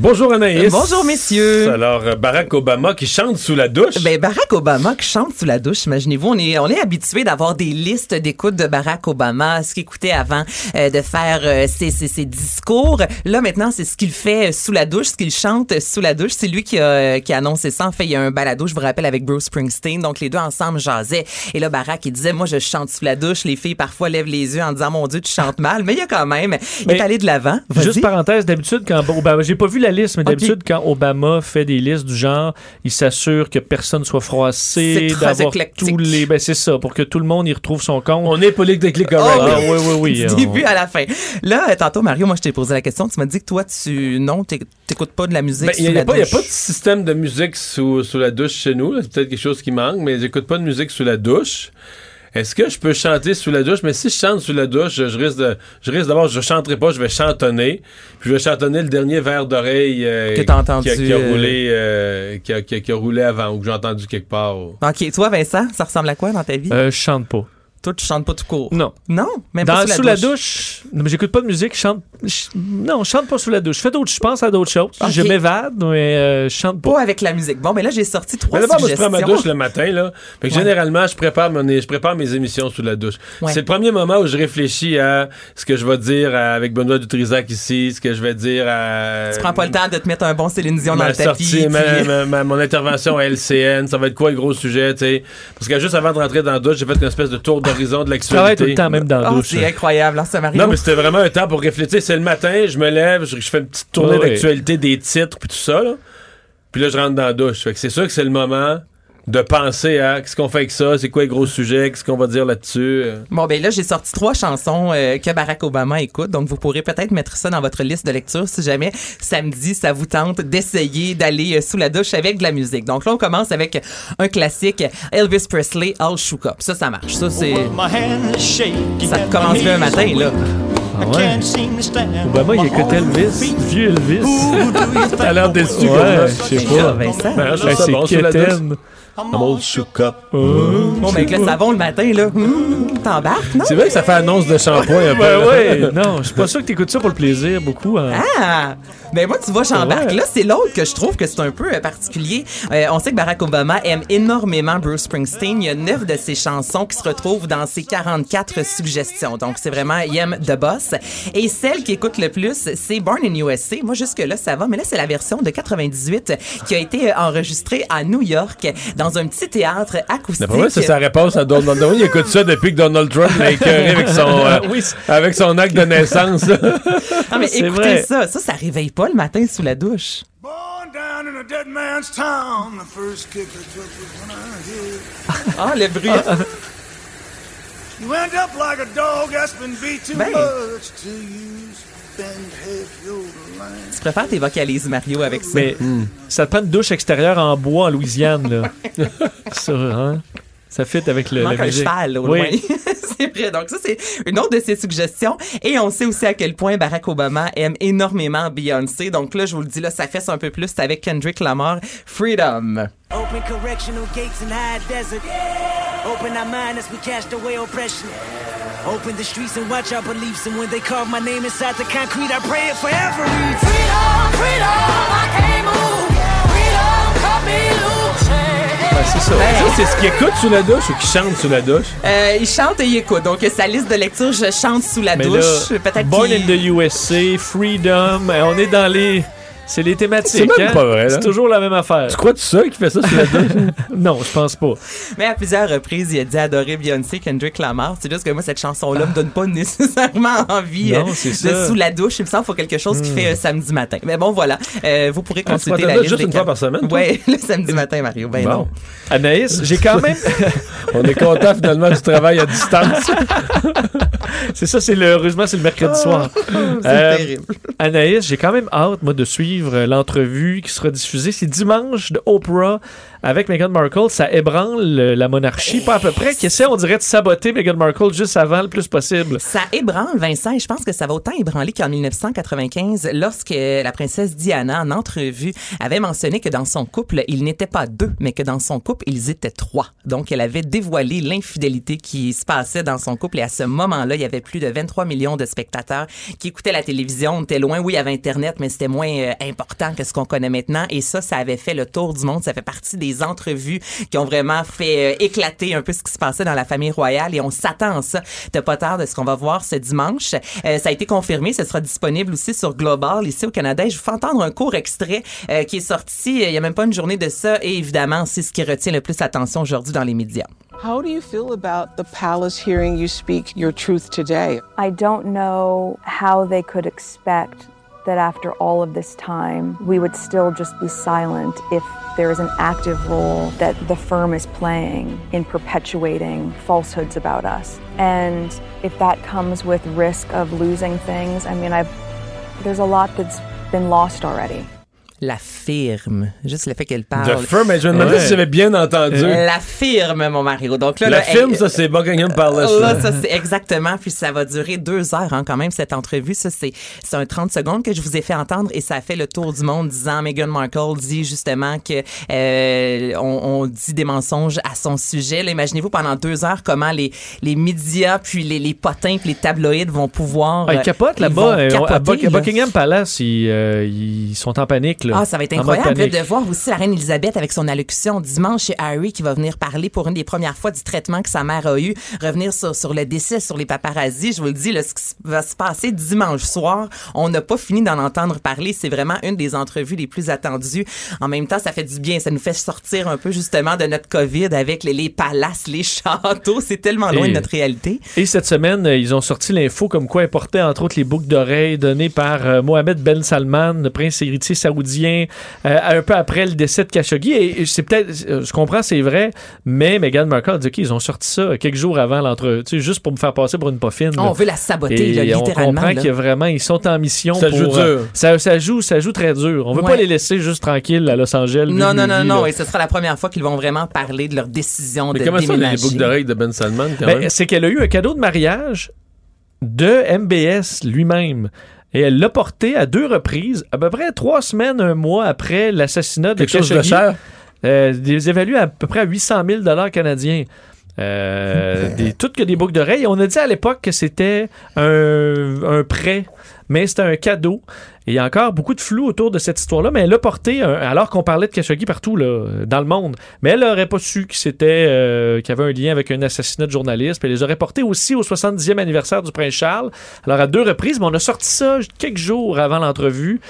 Bonjour Anaïs. Bonjour, messieurs. Alors, euh, Barack Obama qui chante sous la douche. Ben, Barack Obama qui chante sous la douche, imaginez-vous, on est, on est habitué d'avoir des listes d'écoute de Barack Obama, ce qu'il écoutait avant euh, de faire euh, ses, ses, ses discours. Là, maintenant, c'est ce qu'il fait sous la douche, ce qu'il chante sous la douche. C'est lui qui a, qui a annoncé ça. En fait, il y a un balado, je vous rappelle, avec Bruce Springsteen. Donc, les deux ensemble jasaient. Et là, Barack, il disait, moi, je chante sous la douche. Les filles, parfois, lèvent les yeux en disant, mon Dieu, tu chantes mal. Mais il y a quand même, il Mais est allé de l'avant. Juste parenthèse, d'habitude, quand Obama, j'ai pas vu la liste, mais d'habitude, quand Obama fait des listes du genre, il s'assure que personne soit froissé, d'avoir tous les. Ben, c'est ça, pour que tout le monde y retrouve son compte. On est politiquement correct. Oh, Ah, oui, oui, oui. du on- début à la fin. Là, euh, tantôt, Mario, moi, je t'ai posé la question. Tu m'as dit que toi, tu, non, t'éc- t'écoutes pas de la musique Ben, Il sous n'y a, a pas de système de musique sous, sous la douche chez nous. C'est peut-être quelque chose qui manque, mais j'écoute pas de musique sous la douche. Est-ce que je peux chanter sous la douche? Mais si je chante sous la douche, je risque de. Je risque d'abord, je chanterai pas, je vais chantonner. Puis je vais chantonner le dernier verre d'oreille euh, Que t'as entendu, qui, a, qui a euh, roulé, euh, qui, a, qui a- qui a roulé avant ou que j'ai entendu quelque part. OK. Toi, Vincent, ça ressemble à quoi dans ta vie? Euh, je chante pas. Toi, tu chantes pas tout court. Non. Non? Même Dans- pas sous, sous la douche, non, mais j'écoute pas de musique, je chante. je- non, je chante pas sous la douche. Je fais d'autres, je pense à d'autres choses. Je m'évade, mais euh, je chante pas. Pas avec la musique. Bon, mais là, j'ai sorti trois Mais moi, je prends ma douche le matin, là. Fait que Ouais. généralement, je prépare, mon, je prépare mes émissions sous la douche. Ouais. C'est le premier moment où je réfléchis à ce que je vais dire avec Benoît Dutrisac ici, ce que je vais dire à. Tu prends pas le temps de te mettre un bon Céline Dion dans le tapis. sortie, ma- ma- ma- mon intervention à LCN, ça va être quoi le gros sujet, tu sais? Parce que juste avant de rentrer dans la douche, j'ai fait une espèce de tour de Je l'actualité. travaille tout le temps, même dans la Oh, douche. c'est incroyable, hein, ça Mario. Non, mais c'était vraiment un temps pour réfléchir. C'est le matin, je me lève, je, je fais une petite tournée Ouais. d'actualité des titres puis tout ça, là. Puis là, je rentre dans la douche. Fait que c'est sûr que c'est le moment de penser à qu'est-ce qu'on fait avec ça, c'est quoi les gros sujets, qu'est-ce qu'on va dire là-dessus. euh. Bon, ben là, j'ai sorti trois chansons euh, que Barack Obama écoute. Donc, vous pourrez peut-être mettre ça dans votre liste de lecture si jamais samedi, ça vous tente d'essayer d'aller euh, sous la douche avec de la musique. Donc là, on commence avec un classique, Elvis Presley, All Shook Up. Ça, ça marche. Ça, c'est... Ça commence bien un matin, là. Ah ouais. Obama, il écoutait Elvis, vieux Elvis. T'as l'air déçu, Ouais, je sais Ben pas. Vincent. Ben, c'est bon all shook up. Bon, ben avec le savon le matin, là, hum, t'embarques, non? C'est vrai que ça fait annonce de shampoing un peu. Ben là. ouais, non, je suis pas sûr que t'écoutes ça pour le plaisir beaucoup. hein. Ah! Ben moi, tu vois, j'embarque. Ouais. Là, c'est l'autre que je trouve que c'est un peu euh, particulier. Euh, on sait que Barack Obama aime énormément Bruce Springsteen. Il y a neuf de ses chansons qui se retrouvent dans ses 44 suggestions. Donc, c'est vraiment, il aime The Boss. Et celle qui écoute le plus, c'est Born in USA. Moi, jusque-là, ça va. Mais là, c'est la version de 98 qui a été euh, enregistrée à New York dans un petit théâtre acoustique. D'après moi, c'est sa réponse à Donald Trump. Il écoute ça depuis que Donald Trump l'a écœuré avec son, euh, Oui, avec son acte de naissance. Non, mais écoutez vrai. ça. Ça, ça réveille pas le matin sous la douche. Born down in a dead man's town, the first kick I took was when I hit. Ah, le bruit. You end up like a dog that's been beat too Ben. much till you spend half your life. Tu préfères tes vocalises, Mario, avec ça? Mais ça te prend une douche extérieure en bois en Louisiane, là. ça, hein? Ça fit avec le, manque un cheval, au Oui. loin. c'est vrai. Donc, ça, c'est une autre de ses suggestions. Et on sait aussi à quel point Barack Obama aime énormément Beyoncé. Donc là, je vous le dis, là, ça fesse un peu plus. C'est avec Kendrick Lamar, Freedom. Open correctional gates in high desert. Open our mind as we cast away oppression. Open the streets and watch our beliefs. And when they carve my name inside the concrete, I pray it forever. Freedom, freedom, I can't move. Freedom, cut me loose. C'est ça. Ça, c'est ce qu'ils écoutent sous la douche ou qu'ils chantent sous la douche? Euh, il chante et il écoute. Donc, sa liste de lecture, je chante sous la Mais douche. Peut-être Born in the USA, Freedom, euh, on est dans les... C'est les thématiques. C'est même hein? pas vrai, là. C'est toujours la même affaire. Tu crois-tu ça qui fait ça sous la douche? non, je pense pas. Mais à plusieurs reprises, il a dit adorer Beyoncé, Kendrick Lamar. C'est juste que moi, cette chanson-là me donne pas nécessairement envie Non, euh, c'est de ça. sous la douche. Il me semble qu'il faut quelque chose qui fait euh, samedi matin. Mais bon, voilà. Euh, vous pourrez Ah, consulter ta la liste juste des une fois par semaine? Ouais, le samedi matin, Mario. Ben Bon. non. Anaïs, j'ai quand même... On est content finalement du travail à distance. c'est ça, c'est le... heureusement, c'est le mercredi soir. C'est Euh, terrible. Anaïs, j'ai quand même hâte, moi, de suivre l'entrevue qui sera diffusée. C'est dimanche de Oprah avec Meghan Markle. Ça ébranle la monarchie, pas à peu près, qui essaie, on dirait, de saboter Meghan Markle juste avant le plus possible? Ça ébranle, Vincent, et je pense que ça va autant ébranler qu'en 1995, lorsque la princesse Diana, en entrevue, avait mentionné que dans son couple, ils n'étaient pas deux, mais que dans son couple, ils étaient trois. Donc, elle avait dévoilé l'infidélité qui se passait dans son couple, et à ce moment-là, il y avait plus de 23 millions de spectateurs qui écoutaient la télévision. On était loin, oui, il y avait Internet, mais c'était moins euh, important que ce qu'on connaît maintenant, et ça, ça avait fait le tour du monde. Ça fait partie des entrevues qui ont vraiment fait euh, éclater un peu ce qui se passait dans la famille royale, et on s'attend à ça. T'as pas tard de ce qu'on va voir ce dimanche. Euh, ça a été confirmé, ce sera disponible aussi sur Global ici au Canada. Et je vous fais entendre un court extrait euh, qui est sorti euh, il y a même pas une journée de ça. Et évidemment, c'est ce qui retient le plus l'attention aujourd'hui dans les médias. How do you feel about the palace hearing you speak your truth today? I don't know how they could expect that after all of this time, we would still just be silent if there is an active role that the firm is playing in perpetuating falsehoods about us. And if that comes with risk of losing things, I mean, I've, there's a lot that's been lost already. La firme. Juste le fait qu'elle parle. firme, mais je me demandais Ouais. si j'avais bien entendu. La firme, mon Mario. Donc là, La là, elle- ça, c'est Buckingham Palace. Là, là. ça, c'est exactement. Puis ça va durer deux heures, hein, quand même, cette entrevue. Ça, c'est, c'est un 30 secondes que je vous ai fait entendre et ça a fait le tour du monde disant Meghan Markle dit justement que euh, on, on dit des mensonges à son sujet. Là, imaginez-vous pendant deux heures comment les, les médias, puis les, les potins, puis les tabloïds vont pouvoir. Ah, ils euh, capotent là-bas. euh, à. Buckingham Palace, ils, euh, ils sont en panique. Là. Ah, ça va être incroyable de voir aussi la reine Elisabeth avec son allocution dimanche chez Harry qui va venir parler pour une des premières fois du traitement que sa mère a eu, revenir sur, sur le décès, sur les paparazzis. Je vous le dis, là, ce qui va se passer dimanche soir, on n'a pas fini d'en entendre parler. C'est vraiment une des entrevues les plus attendues. En même temps, ça fait du bien. Ça nous fait sortir un peu justement de notre COVID avec les, les palaces, les châteaux. C'est tellement loin Et- de notre réalité. Et cette semaine, ils ont sorti l'info comme quoi elle portait entre autres les boucles d'oreilles données par euh, Mohamed Ben Salman, le prince héritier saoudien, euh, un peu après le décès de Khashoggi. Et, et c'est peut-être, euh, je comprends, c'est vrai, mais Meghan Markle a dit qu'ils ont sorti ça quelques jours avant l'entre, tu sais, juste pour me faire passer pour une poffine. là. On veut la saboter, là, Et on littéralement. comprend qu'il y a vraiment, ils sont en mission Ça pour, joue dur. euh, ça, ça joue, ça joue très dur. On veut Ouais. pas les laisser juste tranquilles à Los Angeles. Non, non, non, non. là. Et ce sera la première fois qu'ils vont vraiment parler de leur décision Mais de comment ça, les déménager. boucles d'oreilles de Ben Salman, quand Ben, même? c'est qu'elle a eu un cadeau de mariage de MBS lui-même. Et elle l'a porté à deux reprises, à peu près trois semaines, un mois après l'assassinat de Quelque chose de cher? Euh, des évalués à peu près à 800 000 canadiens. Euh, des, toutes que des boucles d'oreilles. On a dit à l'époque que c'était un, un prêt, mais c'était un cadeau. Et il y a encore beaucoup de flou autour de cette histoire-là, mais elle l'a porté un- alors qu'on parlait de Khashoggi partout là, dans le monde. Mais elle n'aurait pas su que c'était euh, qu'il y avait un lien avec un assassinat de journaliste. Puis elle les aurait portés aussi au 70e anniversaire du prince Charles. Alors à deux reprises, mais on a sorti ça quelques jours avant l'entrevue.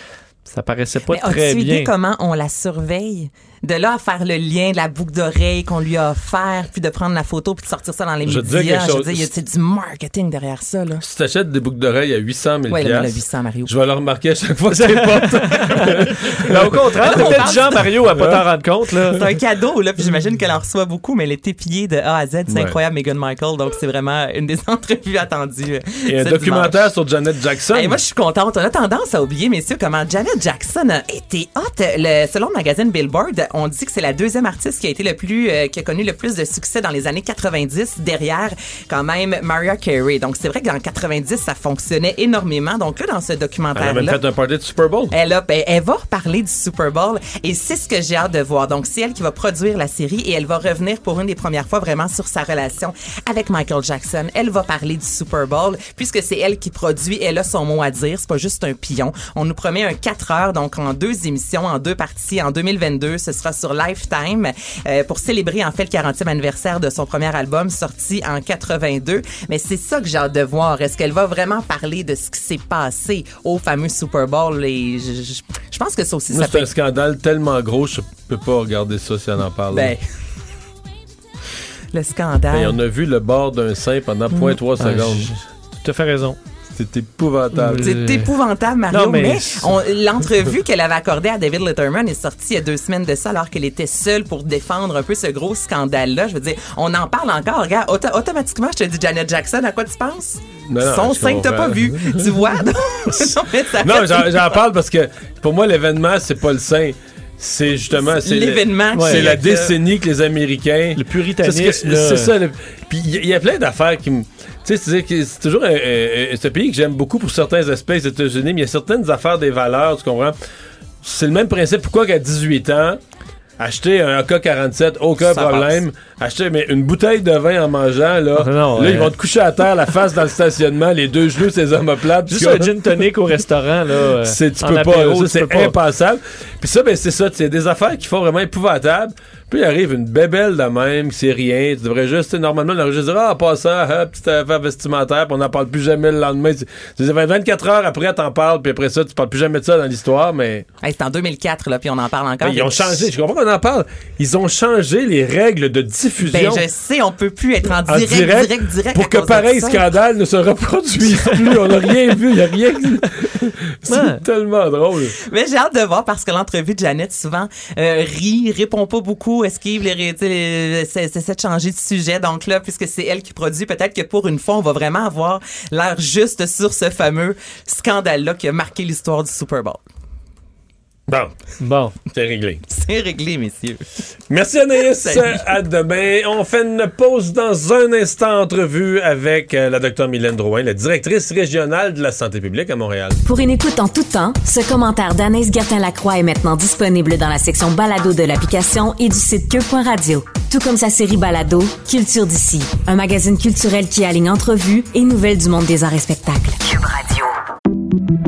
Ça paraissait pas Mais très bien. idée comment on la surveille? De là à faire le lien de la boucle d'oreille qu'on lui a offert, puis de prendre la photo, puis de sortir ça dans les Je vais te dire médias. quelque Je veux chose. dire, il y a c'est du marketing derrière ça, là. Si t'achètes des boucles d'oreilles à 800 000 Ouais, là, on a piastres, 800, Mario. je vais le remarquer à chaque fois que tu les portes. Mais au contraire, On peut-être Jean Mario à pas t'en rendre compte. Là. C'est un cadeau, là, puis j'imagine qu'elle en reçoit beaucoup, mais elle est épillée de A à Z. C'est Ouais. incroyable, Meghan Markle. Donc, c'est vraiment une des entrevues attendues. Et un documentaire sur Janet Jackson. Et moi, je suis contente. On a tendance à oublier, messieurs, comment Janet Jackson a été hot. Le, selon le magazine Billboard, on dit que c'est la deuxième artiste qui a été le plus, euh, qui a connu le plus de succès dans les années 90, derrière quand même Mariah Carey. Donc c'est vrai que dans 90, ça fonctionnait énormément. Donc là, dans ce Elle a documentaire-là, même fait un party de Super Bowl. elle, a, ben, elle va reparler du Super Bowl et c'est ce que j'ai hâte de voir. Donc, c'est elle qui va produire la série et elle va revenir pour une des premières fois vraiment sur sa relation avec Michael Jackson. Elle va parler du Super Bowl puisque c'est elle qui produit. Elle a son mot à dire. C'est pas juste un pion. On nous promet un 4 heures, donc en deux émissions, en deux parties. En 2022, ce sera sur Lifetime euh, pour célébrer en fait le 40e anniversaire de son premier album sorti en 82. Mais c'est ça que j'ai hâte de voir. Est-ce qu'elle va vraiment parler de ce qui s'est passé au fameux Super Bowl? Et je, je- je pense que ça aussi, Moi, ça c'est peut un scandale tellement gros, je peux pas regarder ça si on en parle. ben, le scandale. Hey, on a vu le bord d'un sein pendant 0.3 Ah, secondes. je- Tu as fait raison. C'est épouvantable. C'est épouvantable, Mario. Non, mais- mais on- l'entrevue qu'elle avait accordée à David Letterman est sortie il y a deux semaines de ça, alors qu'elle était seule pour défendre un peu ce gros scandale-là. Je veux dire, on en parle encore. Regarde, auto- automatiquement, je te dis Janet Jackson, à quoi tu penses? Non, non, Son sein, t'as pas vu. Tu vois? non, mais ça Non, j'en j'en parle parce que pour moi, l'événement, c'est pas le sein. C'est justement. c'est le- L'événement C'est est la que- décennie que les Américains. Le puritanisme, C'est ça. le- Puis il y, a plein d'affaires qui me. Tu sais, c'est toujours un, un- un pays que j'aime beaucoup pour certains aspects des États-Unis, mais il y a certaines affaires des valeurs, tu comprends? C'est le même principe. Pourquoi qu'à 18 ans, acheter un AK-47, aucun Ça problème. Acheter mais une bouteille de vin en mangeant, là, Ah non, là ouais. ils vont te coucher à terre, la face dans le stationnement, les deux genoux, ces omoplates. Juste un gin tonic au restaurant, là. C'est, tu peux pas, apéro, là, ça, tu c'est peux pas. impensable. Puis ça, ben, c'est ça, c'est des affaires qui font vraiment épouvantables. Puis il arrive une bébelle de même, c'est rien. Tu devrais juste, tu normalement, on aurait juste dire, ah, en passant, ah, petite affaire vestimentaire, puis on n'en parle plus jamais le lendemain. C'est, c'est 24 heures après, t'en parles, puis après ça, tu parles plus jamais de ça dans l'histoire, mais Hey, c'est en 2004, là, puis on en parle encore. mais ils ont changé. Je comprends qu'on en parle. Ils ont changé les règles de diffusion. Ben, je sais, on peut plus être en en direct, direct, direct. pour que pareil ça. scandale ne se reproduise plus. On n'a rien vu, il n'y a rien. C'est Ouais. tellement drôle. Mais j'ai hâte de voir parce que l'entrevue de Janet souvent euh, rit, répond pas beaucoup, esquive les, ré- tu sais, les- c'est c'est de changer de sujet. Donc là, puisque c'est elle qui produit, peut-être que pour une fois, on va vraiment avoir l'air juste sur ce fameux scandale-là qui a marqué l'histoire du Super Bowl. Bon, Bon. c'est réglé. C'est réglé, messieurs. Merci Anaïs. À demain. On fait une pause dans un instant entrevue avec euh, la docteure Mylène Drouin, la directrice régionale de la santé publique à Montréal. Pour une écoute en tout temps, ce commentaire d'Anaïs Gertin-Lacroix est maintenant disponible dans la section balado de l'application et du site cube.radio. Tout comme sa série balado, Culture d'ici, un magazine culturel qui aligne entrevues et nouvelles du monde des arts et spectacles. Cube Radio.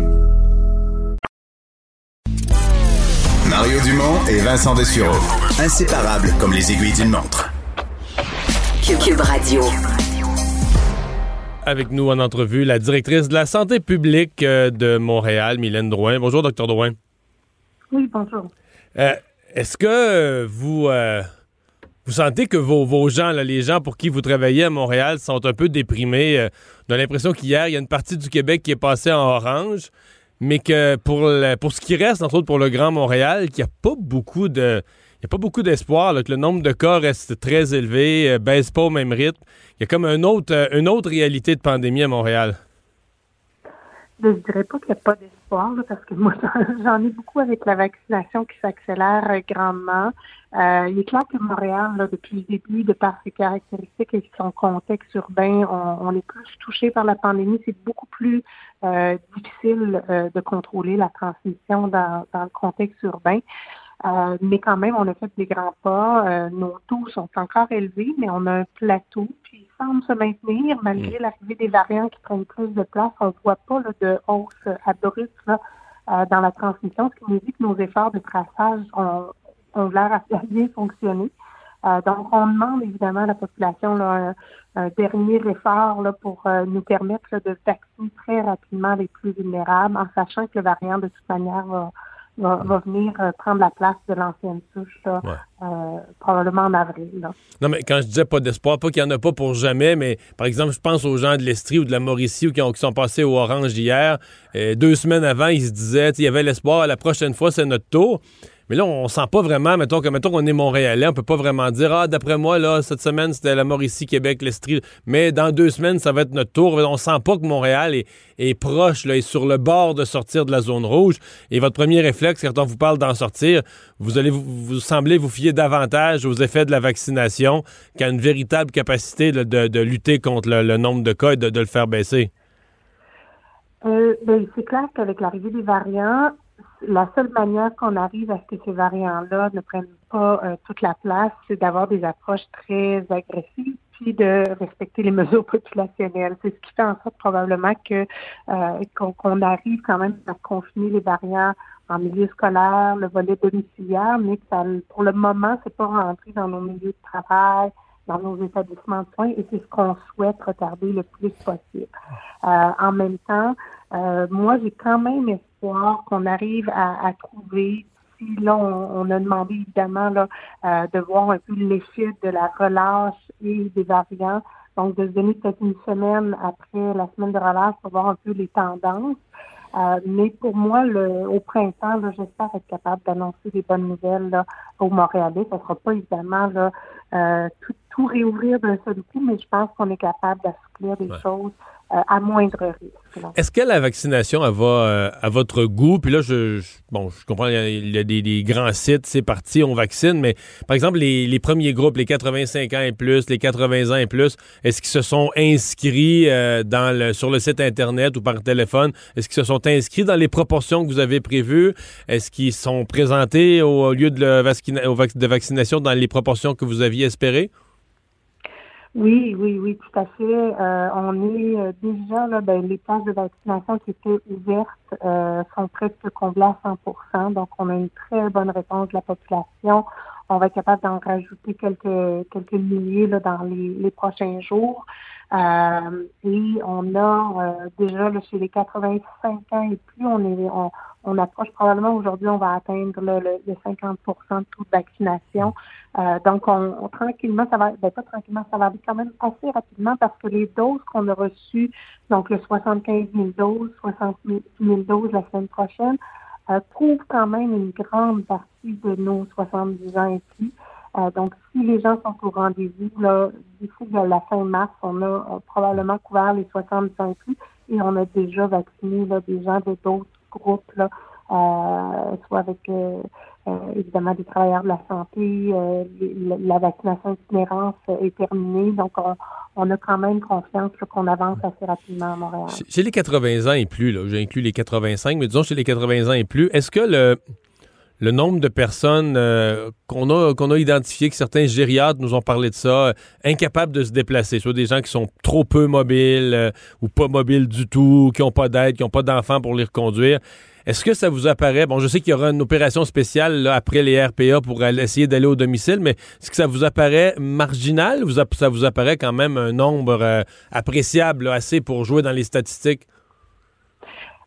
Mario Dumont et Vincent Dessureau. Inséparables comme les aiguilles d'une montre. Cube, Radio. Avec nous en entrevue, la directrice de la santé publique euh, de Montréal, Mylène Drouin. Bonjour, docteur Drouin. Oui, bonjour. Euh, Est-ce que euh, vous, euh, vous sentez que vos, vos gens, là, les gens pour qui vous travaillez à Montréal, sont un peu déprimés? Euh, on a l'impression qu'hier, il y a une partie du Québec qui est passée en orange, mais que pour, pour ce qui reste, entre autres pour le Grand Montréal, qu'il n'y a pas beaucoup de. Il y a pas beaucoup d'espoir, que le nombre de cas reste très élevé, euh, baisse pas au même rythme. Il y a comme autre, euh, une autre réalité de pandémie à Montréal. Je dirais pas qu'il n'y a pas d'espoir, parce que moi, j'en ai beaucoup avec la vaccination qui s'accélère euh, grandement. Euh, il est clair que Montréal, là, depuis le début, de par ses caractéristiques et son contexte urbain, on, on est plus touché par la pandémie. C'est beaucoup plus euh, difficile euh, de contrôler la transmission dans, dans le contexte urbain. Euh, mais quand même, on a fait des grands pas. Euh, nos taux sont encore élevés, mais on a un plateau, puis il semble se maintenir malgré l'arrivée des variants qui prennent plus de place. On ne voit pas là, de hausse abrupte euh, dans la transmission, ce qui nous dit que nos efforts de traçage ont, ont l'air à bien fonctionner. Euh, donc, on demande évidemment à la population là, un, un dernier effort là, pour euh, nous permettre là, de vacciner très rapidement les plus vulnérables, en sachant que le variant, de toute manière, va, va, va venir euh, prendre la place de l'ancienne souche, euh, probablement en avril. Non, mais quand je disais pas d'espoir, pas qu'il n'y en a pas pour jamais, mais par exemple, je pense aux gens de l'Estrie ou de la Mauricie ou qui, ont- qui sont passés au Orange hier. Deux semaines avant, ils se disaient, il y avait l'espoir, la prochaine fois, c'est notre tour. Mais là, on sent pas vraiment, mettons que mettons qu'on est Montréalais, on peut pas vraiment dire Ah, d'après moi, là, cette semaine, c'était la Mauricie, Québec, l'Estrie. Mais dans deux semaines, ça va être notre tour. On sent pas que Montréal est, proche, là, est sur le bord de sortir de la zone rouge. Et votre premier réflexe, quand on vous parle d'en sortir, vous allez vous, vous semblez vous fier davantage aux effets de la vaccination qu'à une véritable capacité de, lutter contre le, nombre de cas et de, de le faire baisser. Euh, ben, c'est clair qu'avec l'arrivée des variants, la seule manière qu'on arrive à ce que ces variants-là ne prennent pas euh, toute la place, c'est d'avoir des approches très agressives puis de respecter les mesures populationnelles. C'est ce qui fait en sorte probablement que euh, qu'on arrive quand même à confiner les variants en milieu scolaire, le volet domiciliaire, mais que ça, pour le moment, c'est pas rentré dans nos milieux de travail, dans nos établissements de soins, et c'est ce qu'on souhaite retarder le plus possible. Euh, en même temps, euh, moi, j'ai quand même qu'on arrive à, à trouver. Si là, on, on a demandé évidemment là, euh, de voir un peu l'effet de la relâche et des variants. Donc, de se donner peut-être une semaine après la semaine de relâche pour voir un peu les tendances. Euh, mais pour moi, le, au printemps, là, j'espère être capable d'annoncer des bonnes nouvelles là, aux Montréalais. Ça ne sera pas évidemment là, euh, tout, tout réouvrir d'un seul coup, mais je pense qu'on est capable d'assouplir des choses euh, à moindre risque. Est-ce que la vaccination elle va euh, à votre goût? Puis là, je, je- bon, je comprends, il y a, il y a des, des grands sites, c'est parti, on vaccine, mais par exemple, les, les premiers groupes, les 85 ans et plus, les 80 ans et plus, est-ce qu'ils se sont inscrits euh, dans le, sur le site Internet ou par téléphone? Est-ce qu'ils se sont inscrits dans les proportions que vous avez prévues? Est-ce qu'ils sont présentés au, au lieu de, le vaccina- au vac- de vaccination dans les proportions que vous aviez espérées? Oui, oui, oui, tout à fait. Euh, on est euh, déjà là, ben, les places de vaccination qui étaient ouvertes euh, sont presque comblées à 100% Donc, on a une très bonne réponse de la population. On va être capable d'en rajouter quelques quelques milliers là, dans les, les prochains jours. Euh, et on a euh, déjà là, chez les 85 ans et plus, on est on, on approche probablement aujourd'hui, on va atteindre là, le, le 50% de taux de vaccination. Euh, donc, on, on- tranquillement, ça va, ben pas tranquillement, ça va aller quand même assez rapidement parce que les doses qu'on a reçues, donc le 75 000 doses, 60 000 doses la semaine prochaine, euh, couvrent quand même une grande partie de nos 70 ans et plus. Euh, donc, si les gens sont au rendez-vous, là, d'ici la fin mars, on a euh, probablement couvert les 70 ans et plus et on a déjà vacciné là, des gens de d'autres groupes, euh, soit avec évidemment des travailleurs de la santé, euh, la, la vaccination itinérance est terminée, donc on, on a quand même confiance qu'on avance assez rapidement à Montréal. Chez- les 80 ans et plus, là, j'ai inclus les 85, mais disons chez les 80 ans et plus, est-ce que le, le nombre de personnes euh, qu'on a, qu'on a identifiées, que certains gériatres nous ont parlé de ça, euh, incapables de se déplacer, soit des gens qui sont trop peu mobiles euh, ou pas mobiles du tout, qui n'ont pas d'aide, qui n'ont pas d'enfants pour les reconduire, est-ce que ça vous apparaît, bon, je sais qu'il y aura une opération spéciale après les RPA pour essayer d'aller au domicile, mais est-ce que ça vous apparaît marginal? Ou ça vous apparaît quand même un nombre appréciable, assez pour jouer dans les statistiques?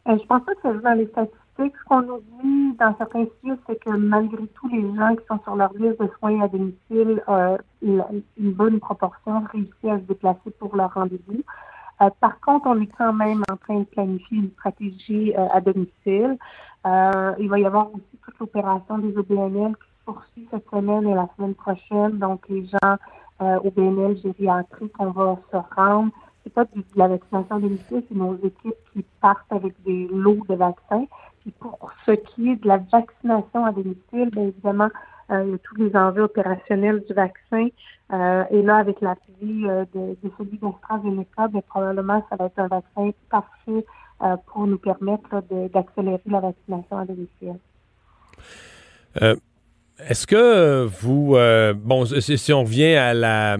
Je pense pas que ça joue dans les statistiques. Ce qu'on nous dit dans certains studios, c'est que malgré tout, les gens qui sont sur leur liste de soins à domicile, euh, une bonne proportion réussit à se déplacer pour leur rendez-vous. Euh, par contre, on est quand même en train de planifier une stratégie euh, à domicile. Il va y avoir aussi toute l'opération des OBNL qui se poursuit cette semaine et la semaine prochaine. Donc, les gens euh, au BNL gériatrique, on va se rendre. C'est pas de la vaccination à domicile, c'est nos équipes qui partent avec des lots de vaccins. Pour ce qui est de la vaccination à domicile, bien évidemment, euh, il y a tous les enjeux opérationnels du vaccin. Euh, et là, avec l'appui euh, de, de celui d'AstraZeneca, bien, probablement, ça va être un vaccin parfait euh, pour nous permettre de- d'accélérer la vaccination à domicile. Est-ce que vous, bon, si, on revient à la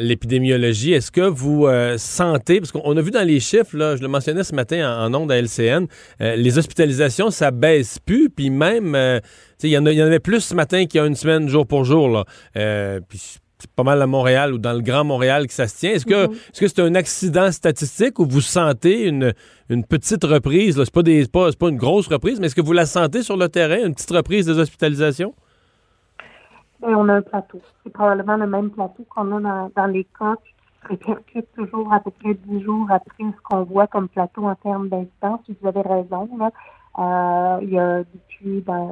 l'épidémiologie, est-ce que vous euh, sentez, parce qu'on a vu dans les chiffres, là, je le mentionnais ce matin en, en ondes à LCN, euh, les hospitalisations, ça baisse plus, puis même, euh, il y, en y avait plus ce matin qu'il y a une semaine, jour pour jour, là. Euh, puis c'est pas mal à Montréal ou dans le Grand Montréal que ça se tient. Est-ce que Mhm. c'est un accident statistique ou vous sentez une, une petite reprise? C'est pas, des- pas une grosse reprise, mais est-ce que vous la sentez sur le terrain, une petite reprise des hospitalisations? Et on a un plateau. C'est probablement le même plateau qu'on a dans, dans les cas répercute toujours à peu près 10 jours après ce qu'on voit comme plateau en termes d'incidence. Vous avez raison. Là. Euh, il y a depuis, ben,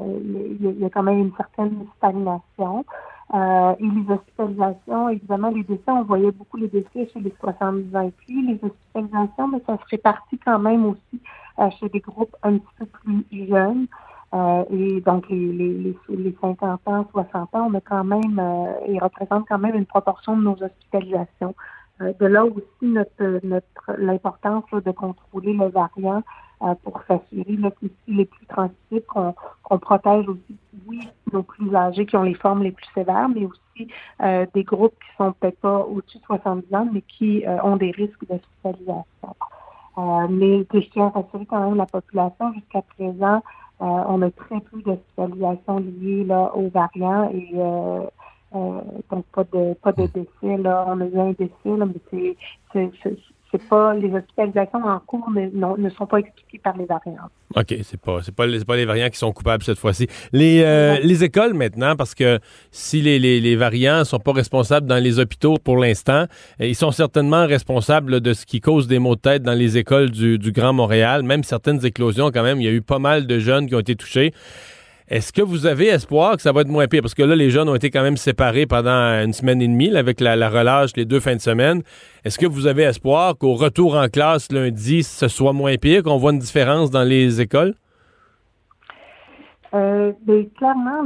il y a quand même une certaine stagnation. Euh, et les hospitalisations, évidemment, les décès, on voyait beaucoup les décès chez les 70 ans et plus. Les hospitalisations, mais ça se répartit quand même aussi euh, chez des groupes un petit peu plus jeunes. Euh, et donc, les, les, les, les 50 ans, 60 ans, on a quand même, euh, ils représentent quand même une proportion de nos hospitalisations. Euh, de là aussi notre, notre l'importance de contrôler le variant euh, pour s'assurer que les plus transmissibles, qu'on protège aussi, oui, nos plus âgés qui ont les formes les plus sévères, mais aussi euh, des groupes qui sont peut-être pas au-dessus de 70 ans, mais qui euh, ont des risques d'hospitalisation. Mais que je tiens à rassurer quand même la population, jusqu'à présent, on a très peu d'hospitalisation liées là, aux variants et euh, euh, donc pas de pas de décès là. On a eu un décès là, mais c'est c'est pas les hospitalisations en cours ne, non- ne sont pas expliquées par les variants. OK, c'est pas, c'est pas, pas les variants qui sont coupables cette fois-ci. Les, euh, les écoles maintenant, parce que si les, les, les variants sont pas responsables dans les hôpitaux pour l'instant, euh, ils sont certainement responsables de ce qui cause des maux de tête dans les écoles du, du Grand Montréal. Même certaines éclosions, quand même, il y a eu pas mal de jeunes qui ont été touchés. Est-ce que vous avez espoir que ça va être moins pire? Parce que là, les jeunes ont été quand même séparés pendant une semaine et demie là, avec la, relâche les deux fins de semaine. Est-ce que vous avez espoir qu'au retour en classe lundi, ce soit moins pire, qu'on voit une différence dans les écoles? Euh, mais clairement,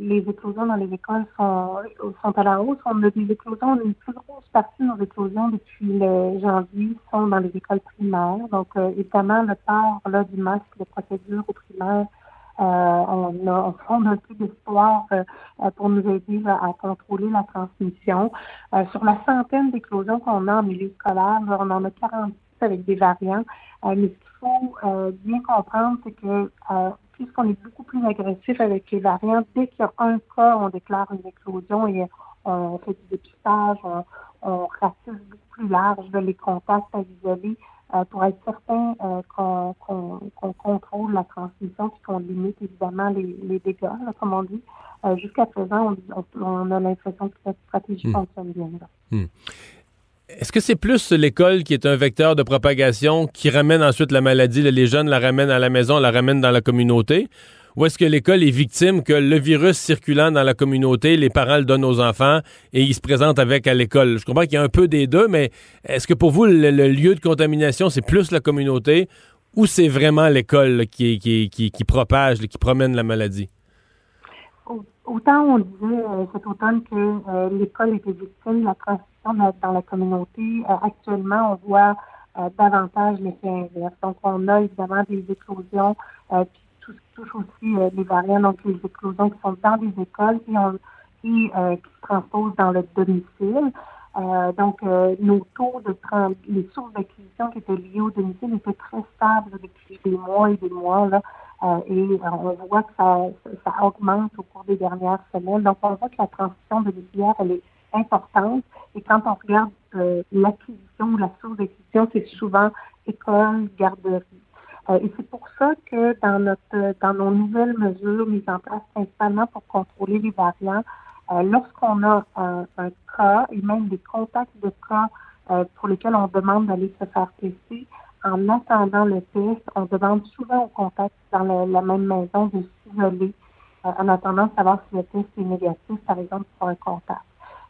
les éclosions dans les écoles sont, sont à la hausse. On a des éclosions, une plus grosse partie de nos éclosions depuis le janvier sont dans les écoles primaires. Donc, euh, évidemment, le port là, du masque de procédure au primaire, euh, on, a, on un peu d'espoir euh, euh, pour nous aider à contrôler la transmission. Euh, sur la centaine d'éclosions qu'on a en milieu scolaire, on en a 46 avec des variants. Euh, mais ce qu'il faut euh, bien comprendre, c'est que euh, puisqu'on est beaucoup plus agressif avec les variants, dès qu'il y a un cas, on déclare une éclosion et on fait du dépistage, on, on beaucoup plus large les contacts à isoler euh, pour être certain euh, qu'on contrôle la transmission et qu'on limite évidemment les, les dégâts, là, comme on dit. Euh, Jusqu'à présent, on, on- on a l'impression que cette stratégie Hmm. fonctionne bien. là. Est-ce que c'est plus l'école qui est un vecteur de propagation qui ramène ensuite la maladie, les jeunes la ramènent à la maison, la ramènent dans la communauté? Ou est-ce que l'école est victime que le virus circulant dans la communauté, les parents le donnent aux enfants et ils se présentent avec à l'école? Je comprends qu'il y a un peu des deux, mais est-ce que pour vous, le, lieu de contamination, c'est plus la communauté ou c'est vraiment l'école qui, qui, qui, propage, qui promène la maladie? Au- Autant on disait euh, cet automne que euh, l'école était victime de la transmission dans, la communauté, euh, actuellement on voit davantage l'effet inverse. Donc on a évidemment des éclosions puis touche aussi euh, les variants, donc les éclosions qui sont dans les écoles et, on- euh, qui se transposent dans le domicile. Euh, donc, nos taux de les sources d'acquisition qui étaient liées au domicile étaient très stables depuis des mois et des mois. Là, et on voit que ça, ça, augmente au cours des dernières semaines. Donc, on voit que la transition de l'hiver, elle est importante. Et quand on regarde l'acquisition ou la source d'acquisition, c'est souvent école, garderie. Euh, et c'est pour ça que dans notre dans nos nouvelles mesures mises en place principalement pour contrôler les variants, euh, lorsqu'on a un, un cas et même des contacts de cas euh, pour lesquels on demande d'aller se faire tester, en attendant le test, on demande souvent aux contacts dans la, même maison de s'isoler euh, en attendant de savoir si le test est négatif, par exemple, pour un contact.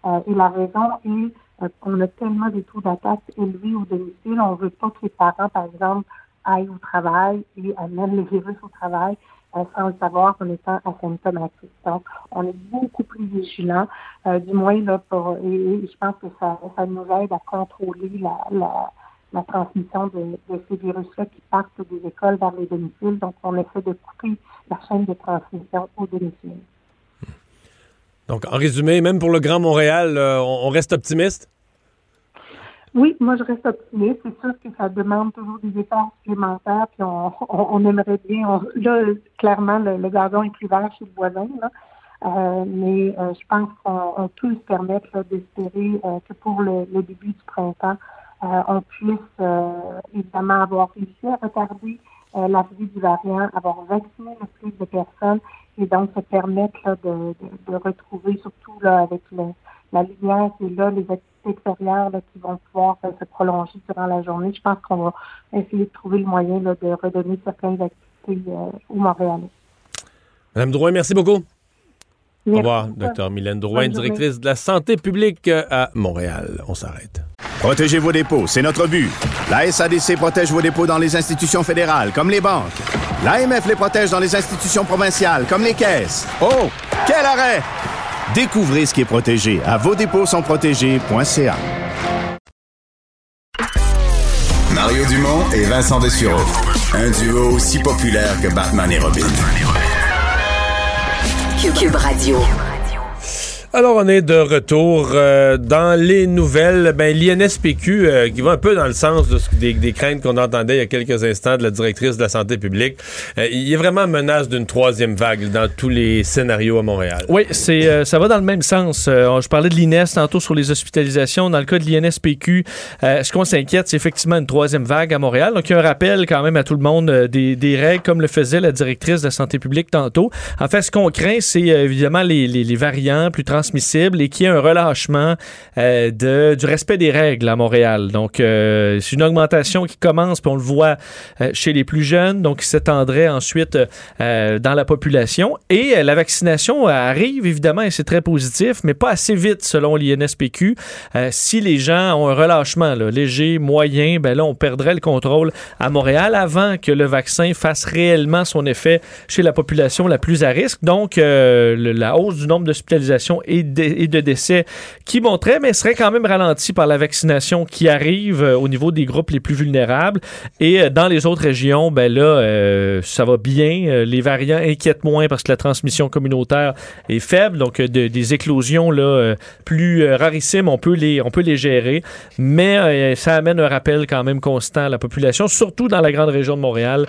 Euh, et la raison est euh, qu'on a tellement des taux d'attaque élevés au domicile, on ne veut pas que les parents, par exemple, aillent au travail et amènent le virus au travail sans le savoir en étant asymptomatique. Donc, on est beaucoup plus vigilant, euh, du moins là pour et, je pense que ça, ça nous aide à contrôler la, la, la transmission de, ces virus-là qui partent des écoles vers les domiciles. Donc, on essaie de couper la chaîne de transmission au domicile. Donc, en résumé, même pour le Grand Montréal, euh, on reste optimiste? Oui, moi je reste optimiste. C'est sûr que ça demande toujours des efforts supplémentaires, puis on, on, on aimerait bien. on- là, clairement, le, le est plus vert chez le voisin. Là. Euh, mais euh, je pense qu'on on peut se permettre d'espérer euh, que pour le, le début du printemps, euh, on puisse euh, évidemment avoir réussi à retarder euh, l'arrivée du variant, avoir vacciné le plus de personnes et donc se permettre là, de, de, de retrouver, surtout là, avec le, la lumière qui est là, les activités extérieures là, qui vont pouvoir euh, se prolonger durant la journée. Je pense qu'on va essayer de trouver le moyen là, de redonner certaines activités euh, aux Montréalais. Madame Drouin, merci beaucoup. Au revoir, docteur Mylène Drouin, Bonne journée. directrice de la santé publique euh, à Montréal. On s'arrête. Protégez vos dépôts, c'est notre but. La SADC protège vos dépôts dans les institutions fédérales, comme les banques. L'AMF les protège dans les institutions provinciales, comme les caisses. Oh, quel arrêt! Découvrez ce qui est protégé à vos dépôts sont protégés.ca. Mario Dumont et Vincent Dessureau. Un duo aussi populaire que Batman et Robin. Cube Radio. Alors, on est de retour euh, dans les nouvelles. Ben, l'INSPQ, euh, qui va un peu dans le sens des, craintes qu'on entendait il y a quelques instants de la directrice de la santé publique. Euh, il y a vraiment menace d'une troisième vague dans tous les scénarios à Montréal. Oui, c'est, euh, ça va dans le même sens. Je parlais de l'INES tantôt sur les hospitalisations. Dans le cas de l'INSPQ, ce qu'on s'inquiète, c'est effectivement une troisième vague à Montréal. Donc, il y a un rappel quand même à tout le monde des, règles, comme le faisait la directrice de la santé publique tantôt. En fait, ce qu'on craint, c'est évidemment les, les- variants plus transmissibles et qu'il y ait un relâchement euh, du respect des règles à Montréal. Donc, euh, c'est une augmentation qui commence, puis on le voit euh, chez les plus jeunes, donc qui s'étendrait ensuite dans la population. Et la vaccination arrive, évidemment, et c'est très positif, mais pas assez vite selon l'INSPQ. Si les gens ont un relâchement léger, moyen, ben là, on perdrait le contrôle à Montréal avant que le vaccin fasse réellement son effet chez la population la plus à risque. Donc, la hausse du nombre d'hospitalisations et, de- décès qui monterait, mais serait quand même ralenti par la vaccination qui arrive euh, au niveau des groupes les plus vulnérables. Et euh, dans les autres régions, ben là, euh, ça va bien. Les variants inquiètent moins parce que la transmission communautaire est faible. Donc, de- des éclosions là, plus rarissimes, on peut, les, on peut les gérer. Mais ça amène un rappel quand même constant à la population, surtout dans la grande région de Montréal,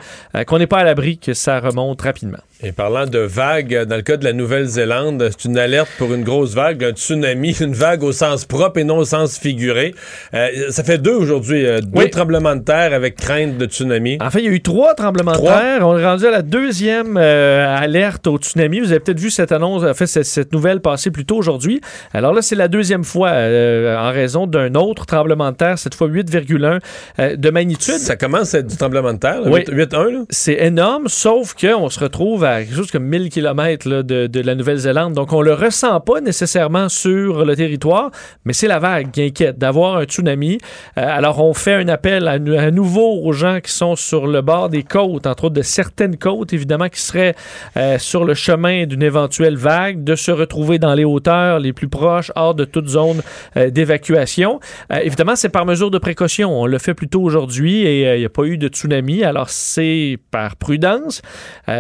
qu'on n'est pas à l'abri que ça remonte rapidement. Et parlant de vagues, dans le cas de la Nouvelle-Zélande, c'est une alerte pour une grosse vague, un tsunami, une vague au sens propre et non au sens figuré. Euh, ça fait deux aujourd'hui, euh, deux Oui. tremblements de terre avec crainte de tsunami. En fait, il y a eu trois tremblements Trois? de terre. On est rendu à la deuxième euh, alerte au tsunami. Vous avez peut-être vu cette annonce, en fait, cette, cette nouvelle passer plus tôt aujourd'hui. Alors là, c'est la deuxième fois en raison d'un autre tremblement de terre, cette fois 8,1 euh, de magnitude. Ça commence à être du tremblement de terre, là, Oui. 8 8-1. là? C'est énorme, sauf qu'on se retrouve à quelque chose comme 1000 km de, la Nouvelle-Zélande. Donc, on le ressent pas nécessairement sur le territoire, mais c'est la vague qui inquiète d'avoir un tsunami. Euh, alors, on fait un appel à, à nouveau aux gens qui sont sur le bord des côtes, entre autres de certaines côtes, évidemment, qui seraient euh, sur le chemin d'une éventuelle vague, de se retrouver dans les hauteurs les plus proches, hors de toute zone euh, d'évacuation. Évidemment, c'est par mesure de précaution. On le fait plus tôt aujourd'hui et il n'y a pas eu de tsunami. Alors, c'est par prudence,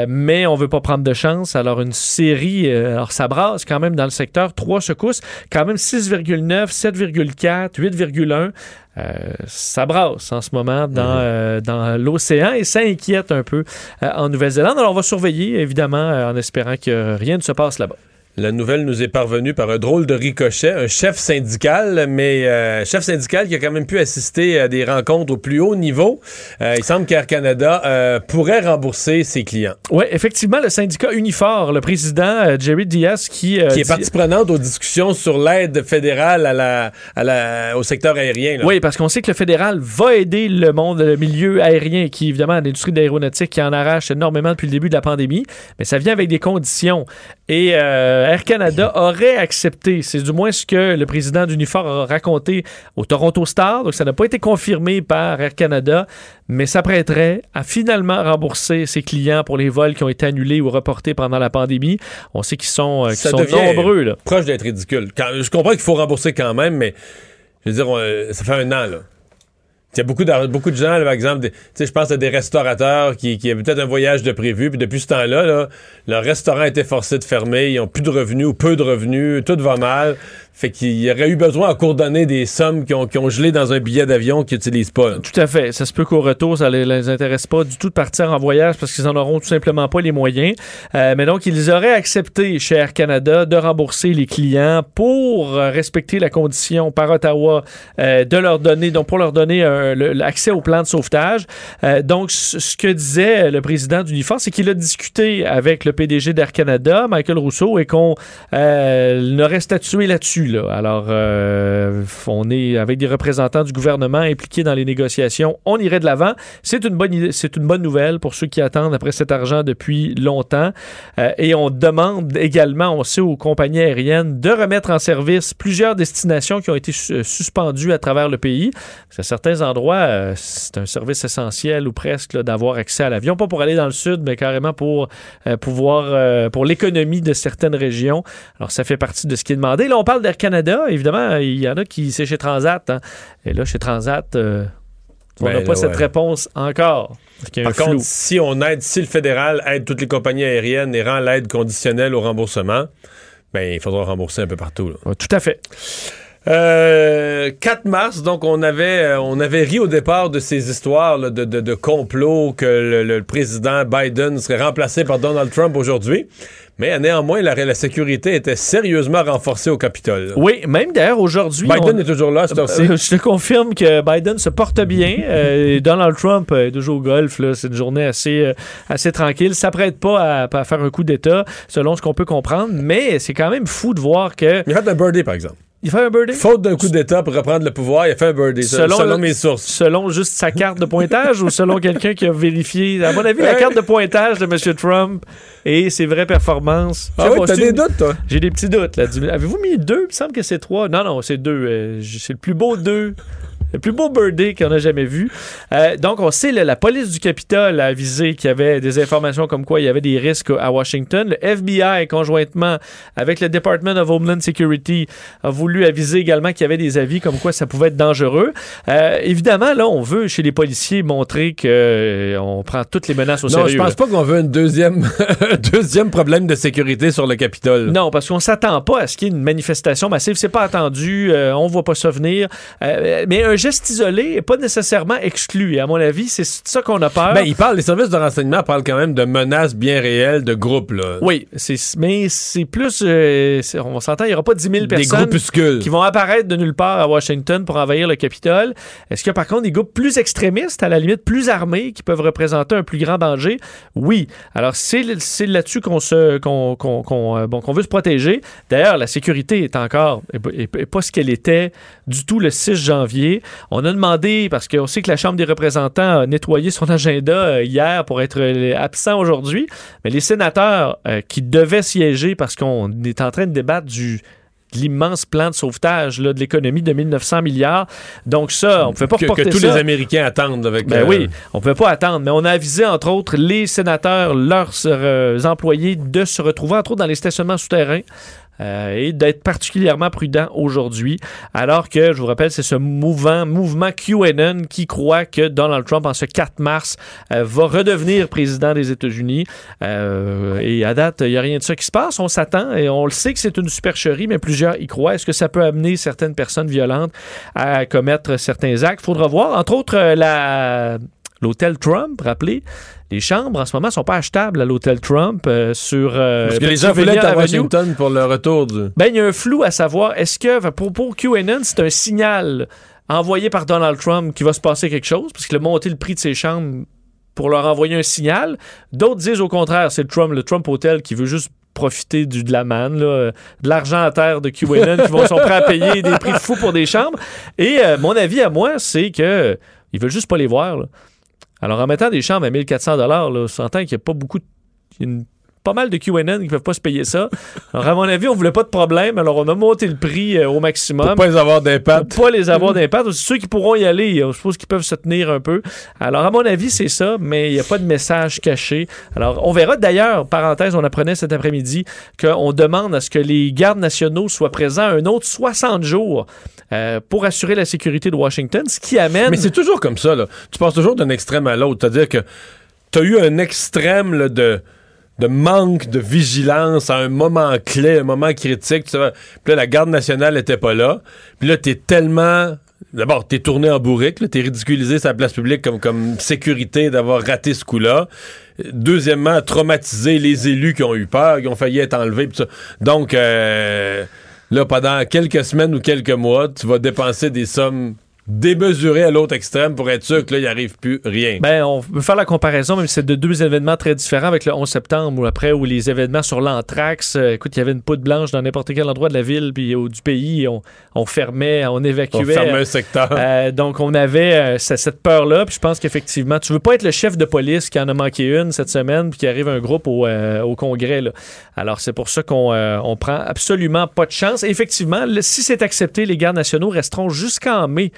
mais on veut pas prendre de chance. Alors, une série, euh, alors ça brasse quand même dans le secteur. Trois secousses, quand même 6,9, 7,4, 8,1. Euh, ça brasse en ce moment dans, euh, dans l'océan et ça inquiète un peu euh, en Nouvelle-Zélande. Alors, on va surveiller, évidemment, en espérant que rien ne se passe là-bas. La nouvelle nous est parvenue par un drôle de ricochet, un chef syndical, mais euh, chef syndical qui a quand même pu assister à des rencontres au plus haut niveau. Euh, il semble qu'Air Canada euh, pourrait rembourser ses clients. Oui, effectivement, le syndicat Unifor, le président euh, Jerry Diaz, qui, qui est dit- partie prenante aux discussions sur l'aide fédérale à la, à la, au secteur aérien. là. Oui, parce qu'on sait que le fédéral va aider le monde, le milieu aérien, qui évidemment, l'industrie de l'aéronautique qui en arrache énormément depuis le début de la pandémie, mais ça vient avec des conditions. Et Air Canada aurait accepté, c'est du moins ce que le président d'Unifor a raconté au Toronto Star, donc ça n'a pas été confirmé par Air Canada, mais s'apprêterait à finalement rembourser ses clients pour les vols qui ont été annulés ou reportés pendant la pandémie. On sait qu'ils sont, euh, sont nombreux. Là. proche d'être ridicule. Quand- je comprends qu'il faut rembourser quand même, mais je veux dire, on- ça fait un an, là. Il y beaucoup de, beaucoup de gens, par exemple, je pense à des restaurateurs qui, qui avaient peut-être un voyage de prévu, puis depuis ce temps-là, là, leur restaurant a été forcé de fermer, ils ont plus de revenus ou peu de revenus, tout va mal. Fait qu'il y aurait eu besoin à coordonner des sommes qui ont, qui gelé dans un billet d'avion qu'ils n'utilisent pas. Tout à fait. Ça se peut qu'au retour, ça les, les intéresse pas du tout de partir en voyage parce qu'ils en auront tout simplement pas les moyens. Euh, mais donc, ils auraient accepté chez Air Canada de rembourser les clients pour euh, respecter la condition par Ottawa euh, de leur donner, donc pour leur donner l'accès au plan de sauvetage. Donc, ce que disait le président d'Unifor, c'est qu'il a discuté avec le PDG d'Air Canada, Michael Rousseau, et qu'on n'aurait statué là-dessus. Alors, euh, on est avec des représentants du gouvernement impliqués dans les négociations. On irait de l'avant. C'est une bonne c'est une bonne nouvelle pour ceux qui attendent après cet argent depuis longtemps. Euh, et on demande également, on sait aux compagnies aériennes de remettre en service plusieurs destinations qui ont été su- suspendues à travers le pays. Parce qu'à certains endroits, euh, c'est un service essentiel ou presque d'avoir accès à l'avion, pas pour aller dans le sud, mais carrément pour euh, pouvoir euh, pour l'économie de certaines régions. Alors ça fait partie de ce qui est demandé. Là, on parle Canada. Évidemment, il y en a qui c'est chez Transat. hein. Et là, chez Transat, euh, on Ben n'a pas là, cette ouais. réponse encore. Par flou. contre, si on aide, si le fédéral aide toutes les compagnies aériennes et rend l'aide conditionnelle au remboursement, ben, il faudra rembourser un peu partout. là. tout à fait. Euh, 4 mars, donc on avait, euh, on avait ri au départ de ces histoires là, de, de, de complot que le, le président Biden serait remplacé par Donald Trump aujourd'hui. Mais néanmoins, la, la sécurité était sérieusement renforcée au Capitole. Oui, même d'ailleurs aujourd'hui. Biden on- est toujours là, cette heure-ci. Euh, je te confirme que Biden se porte bien. Euh, Donald Trump euh, est toujours au golf. C'est une journée assez, euh, assez tranquille. Ça prête pas à, à faire un coup d'État, selon ce qu'on peut comprendre. Mais c'est quand même fou de voir que. Il a fait un birdie, par exemple. Il fait un birdie? Faute d'un coup d'État pour reprendre le pouvoir, il a fait un birdie, selon, selon mes sources. Selon juste sa carte de pointage ou selon quelqu'un qui a vérifié? À mon avis, la carte de pointage de M. Trump et ses vraies performances. Ah oui, t'as des doutes, toi? J'ai des petits doutes. Là. Du- Avez-vous mis deux? Il me semble que c'est trois. Non, non, c'est deux. Euh, c'est le plus beau deux. Le plus beau birdie qu'on a jamais vu. Euh, donc, on sait, là, la police du Capitole a avisé qu'il y avait des informations comme quoi il y avait des risques à Washington. Le FBI, conjointement avec le Department of Homeland Security, a voulu aviser également qu'il y avait des avis comme quoi ça pouvait être dangereux. Euh, évidemment, là, on veut, chez les policiers, montrer qu'on prend toutes les menaces au Non, sérieux. je pense là. pas qu'on veut un deuxième, un deuxième problème de sécurité sur le Capitole. Non, parce qu'on s'attend pas à ce qu'il y ait une manifestation massive. C'est pas attendu. euh, on voit pas ça venir. Euh, mais un geste isolé est pas nécessairement exclu. Et à mon avis, c'est ça qu'on a peur. Ben, il parle, les services de renseignement parlent quand même de menaces bien réelles de groupes, là. oui, c'est, mais c'est plus. euh, on s'entend, il n'y aura pas 10 000 Des personnes groupuscules. qui vont apparaître de nulle part à Washington pour envahir le Capitole. Est-ce qu'il y a par contre des groupes plus extrémistes, à la limite plus armés, qui peuvent représenter un plus grand danger? Oui. Alors, c'est, là-dessus qu'on, se, qu'on, qu'on- qu'on, euh, bon, qu'on veut se protéger. D'ailleurs, la sécurité est encore est, pas- est- est pas ce qu'elle était du tout le 6 janvier. On a demandé, parce qu'on sait que la Chambre des représentants a nettoyé son agenda euh, hier pour être euh, absent aujourd'hui, mais les sénateurs euh, qui devaient siéger parce qu'on est en train de débattre du de l'immense plan de sauvetage là, de l'économie de 1900 milliards. Donc ça, on ne pouvait pas que, reporter que tous ça. les Américains attendent avec. Ben euh, oui, on ne pouvait pas attendre, mais on a avisé, entre autres, les sénateurs, leurs euh, employés de se retrouver, entre autres, dans les stationnements souterrains. Euh, et d'être particulièrement prudent aujourd'hui, alors que, je vous rappelle, c'est ce mouvement, mouvement QAnon qui croit que Donald Trump, en ce 4 mars, euh, va redevenir président des États-Unis. Euh, et à date, il n'y a rien de ça qui se passe. On s'attend et on le sait que c'est une supercherie, mais plusieurs y croient. Est-ce que ça peut amener certaines personnes violentes à commettre certains actes? Faudra voir. Entre autres, l'hôtel Trump, rappelez, les chambres en ce moment sont pas achetables à l'hôtel Trump euh, sur euh, Parce que les gens voulaient être à Washington pour le retour du. Ben, il y a un flou à savoir, est-ce que pour, pour QAnon, c'est un signal envoyé par Donald Trump qu'il va se passer quelque chose, parce qu'il a monté le prix de ses chambres pour leur envoyer un signal. D'autres disent au contraire, c'est le Trump, le Trump Hotel qui veut juste profiter du, de la manne, là, de l'argent à terre de QAnon qui vont, sont prêts à payer des prix fous pour des chambres. Et euh, mon avis à moi, c'est que ils veulent juste pas les voir. là. Alors, en mettant des chambres à 1400 dollars, on s'entend qu'il n'y a pas beaucoup de... pas mal de QAnon qui ne peuvent pas se payer ça. Alors, à mon avis, on voulait pas de problème. Alors, on a monté le prix euh, au maximum. Pour pas les avoir d'impact. Pour pas les avoir d'impact. Ceux qui pourront y aller, je suppose qu'ils peuvent se tenir un peu. Alors, à mon avis, c'est ça, mais il n'y a pas de message caché. Alors, on verra d'ailleurs, parenthèse, on apprenait cet après-midi qu'on demande à ce que les gardes nationaux soient présents un autre 60 jours euh, pour assurer la sécurité de Washington, ce qui amène... Mais c'est toujours comme ça, là. Tu passes toujours d'un extrême à l'autre. C'est-à-dire que tu as eu un extrême là, de de manque de vigilance à un moment clé, un moment critique. Puis là, la garde nationale était pas là. Puis là, t'es tellement D'abord, t'es tourné en bourrique, t'es ridiculisé sa place publique comme, comme sécurité d'avoir raté ce coup-là. Deuxièmement, traumatiser les élus qui ont eu peur, qui ont failli être enlevés. Donc, euh, là, pendant quelques semaines ou quelques mois, tu vas dépenser des sommes démesurées à l'autre extrême pour être sûr que là, il arrive plus rien. Ben, on peut faire la comparaison, même si c'est de deux événements très différents avec le 11 septembre ou après, où les événements sur l'anthrax, euh, écoute, il y avait une poudre blanche dans n'importe quel endroit de la ville puis ou du pays, on, on fermait, on évacuait. On fermait un secteur. Euh, donc, on avait euh, ce- cette peur-là. Puis je pense qu'effectivement, tu veux pas être le chef de police qui en a manqué une cette semaine, puis qui arrive un groupe au, euh, au Congrès. là. Alors, c'est pour ça qu'on on prend absolument pas de chance. Et effectivement, le- si c'est accepté, les gardes nationaux resteront jusqu'en mai.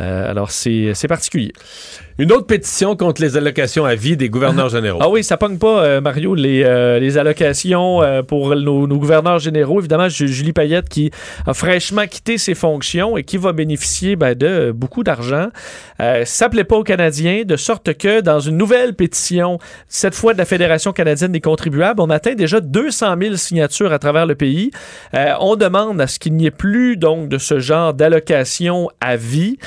Euh, alors, c'est particulier. Une autre pétition contre les allocations à vie des gouverneurs généraux. Ah oui, ça pogne pas, euh, Mario, les, euh, les allocations euh, pour nos, nos gouverneurs généraux. Évidemment, Ju- Julie Payette qui a fraîchement quitté ses fonctions et qui va bénéficier ben, de beaucoup d'argent. Euh, ça plaît pas aux Canadiens, de sorte que dans une nouvelle pétition, cette fois de la Fédération canadienne des contribuables, on atteint déjà 200 000 signatures à travers le pays. Euh, on demande à ce qu'il n'y ait plus donc de ce genre d'allocation à vie.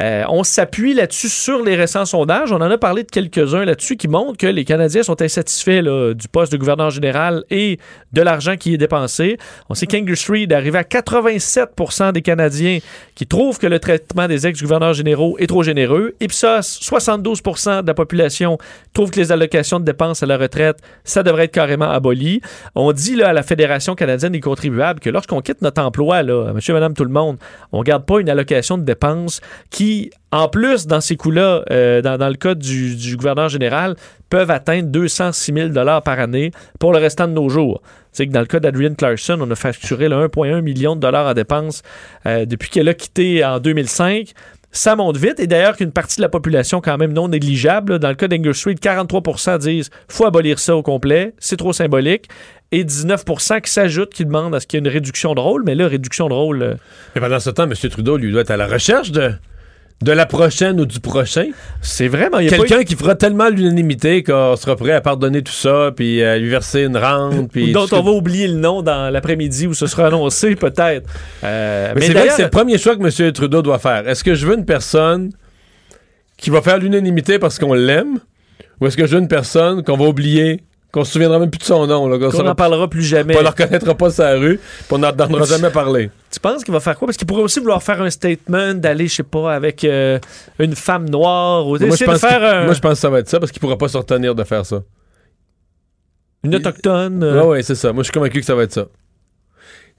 Euh, on s'appuie là-dessus sur les récents sondages. On en a parlé de quelques-uns là-dessus qui montrent que les Canadiens sont insatisfaits du poste de gouverneur général et de l'argent qui est dépensé. On sait qu'Angus Reid est arrivé à 87% des Canadiens qui trouvent que le traitement des ex-gouverneurs généraux est trop généreux. Ipsos, 72% de la population trouve que les allocations de dépenses à la retraite, ça devrait être carrément aboli. On dit à la Fédération canadienne des contribuables que lorsqu'on quitte notre emploi, monsieur, madame, tout le monde, on garde pas une allocation de dépenses qui, en plus, dans ces coûts-là, euh, dans, le cas du, gouverneur général, peuvent atteindre 206 000 par année pour le restant de nos jours. C'est que dans le cas d'Adrian Clarkson, on a facturé le 1,1 million de dollars en dépenses euh, depuis qu'elle a quitté en 2005. Ça monte vite. Et d'ailleurs, qu'une partie de la population, quand même non négligeable, dans le cas d'Angus Reid, 43% disent faut abolir ça au complet, c'est trop symbolique. Et 19% qui s'ajoutent, qui demandent à ce qu'il y ait une réduction de rôle. Mais là, réduction de rôle. euh, Mais pendant ce temps, M. Trudeau, lui, doit être à la recherche de, de la prochaine ou du prochain? C'est vraiment. il y a pas Quelqu'un qui fera tellement l'unanimité qu'on sera prêt à pardonner tout ça, puis à lui verser une rente. puis dont on va oublier le nom dans l'après-midi où ce sera annoncé, peut-être. Euh, Mais, c'est vrai que c'est le premier choix que M. Trudeau doit faire. Est-ce que je veux une personne qui va faire l'unanimité parce qu'on l'aime, ou est-ce que je veux une personne qu'on va oublier, qu'on se souviendra même plus de son nom, là, qu'on n'en parlera plus jamais. qu'on ne reconnaîtra pas la rue, puis on n'en entendra jamais parler. Tu penses qu'il va faire quoi? Parce qu'il pourrait aussi vouloir faire un statement, d'aller, je sais pas, avec euh, une femme noire ou Moi je, pense faire un- moi, je pense que ça va être ça, parce qu'il pourra pas se retenir de faire ça. une autochtone. Euh, ouais, c'est ça. Moi, je suis convaincu que ça va être ça.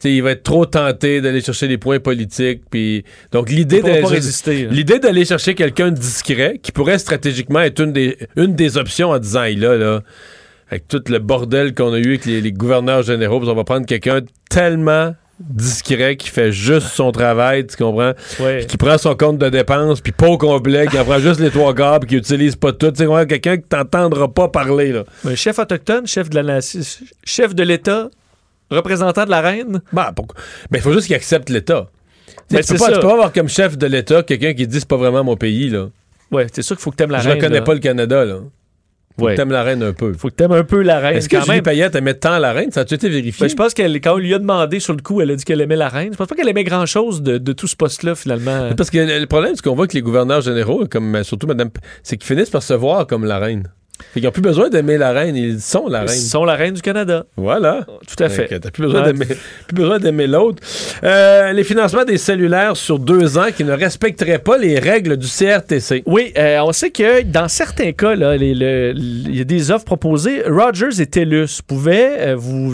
Il va être trop tenté d'aller chercher des points politiques. Puis donc l'idée Il là. l'idée d'aller chercher quelqu'un de discret qui pourrait stratégiquement être une des une des options en disant hey, là là avec tout le bordel qu'on a eu avec les, les gouverneurs généraux, puis on va prendre quelqu'un tellement discret qui fait juste son travail, tu comprends? Puis qui prend son compte de dépenses, puis pas au complet, qui en prend juste les trois gars, puis qui utilise pas tout. Tu sais, comprends? quelqu'un que t'entendras pas parler, là. Un chef autochtone, chef de la nation- chef de l'État, représentant de la reine? Ben, pourquoi? Ben, il faut juste qu'il accepte l'État. Tu Ben, peux pas, tu peux pas avoir comme chef de l'État quelqu'un qui dit c'est pas vraiment mon pays, là. Ouais, c'est sûr qu'il faut que t'aimes la Je reine. reconnais là. pas le Canada, là. Faut Ouais. que t'aimes la reine un peu. Faut que t'aimes un peu la reine Est-ce que quand Julie même. Payette aimait tant la reine? Ça a-tu été vérifié? Ben, je pense qu'elle, quand on lui a demandé sur le coup, elle a dit qu'elle aimait la reine. Je pense pas qu'elle aimait grand-chose de, de tout ce poste-là, finalement. Parce que le problème, c'est qu'on voit que les gouverneurs généraux, comme surtout Madame, c'est qu'ils finissent par se voir comme la reine. Fait qu'ils n'ont plus besoin d'aimer la reine, ils sont la Ils reine. sont la reine du Canada. Voilà. Tout à fait. T'as plus besoin d'aimer, l'autre. Euh, les financements des cellulaires sur deux ans qui ne respecteraient pas les règles du CRTC. Oui, euh, on sait que dans certains cas, il y a des offres proposées. Rogers et TELUS pouvaient euh, vous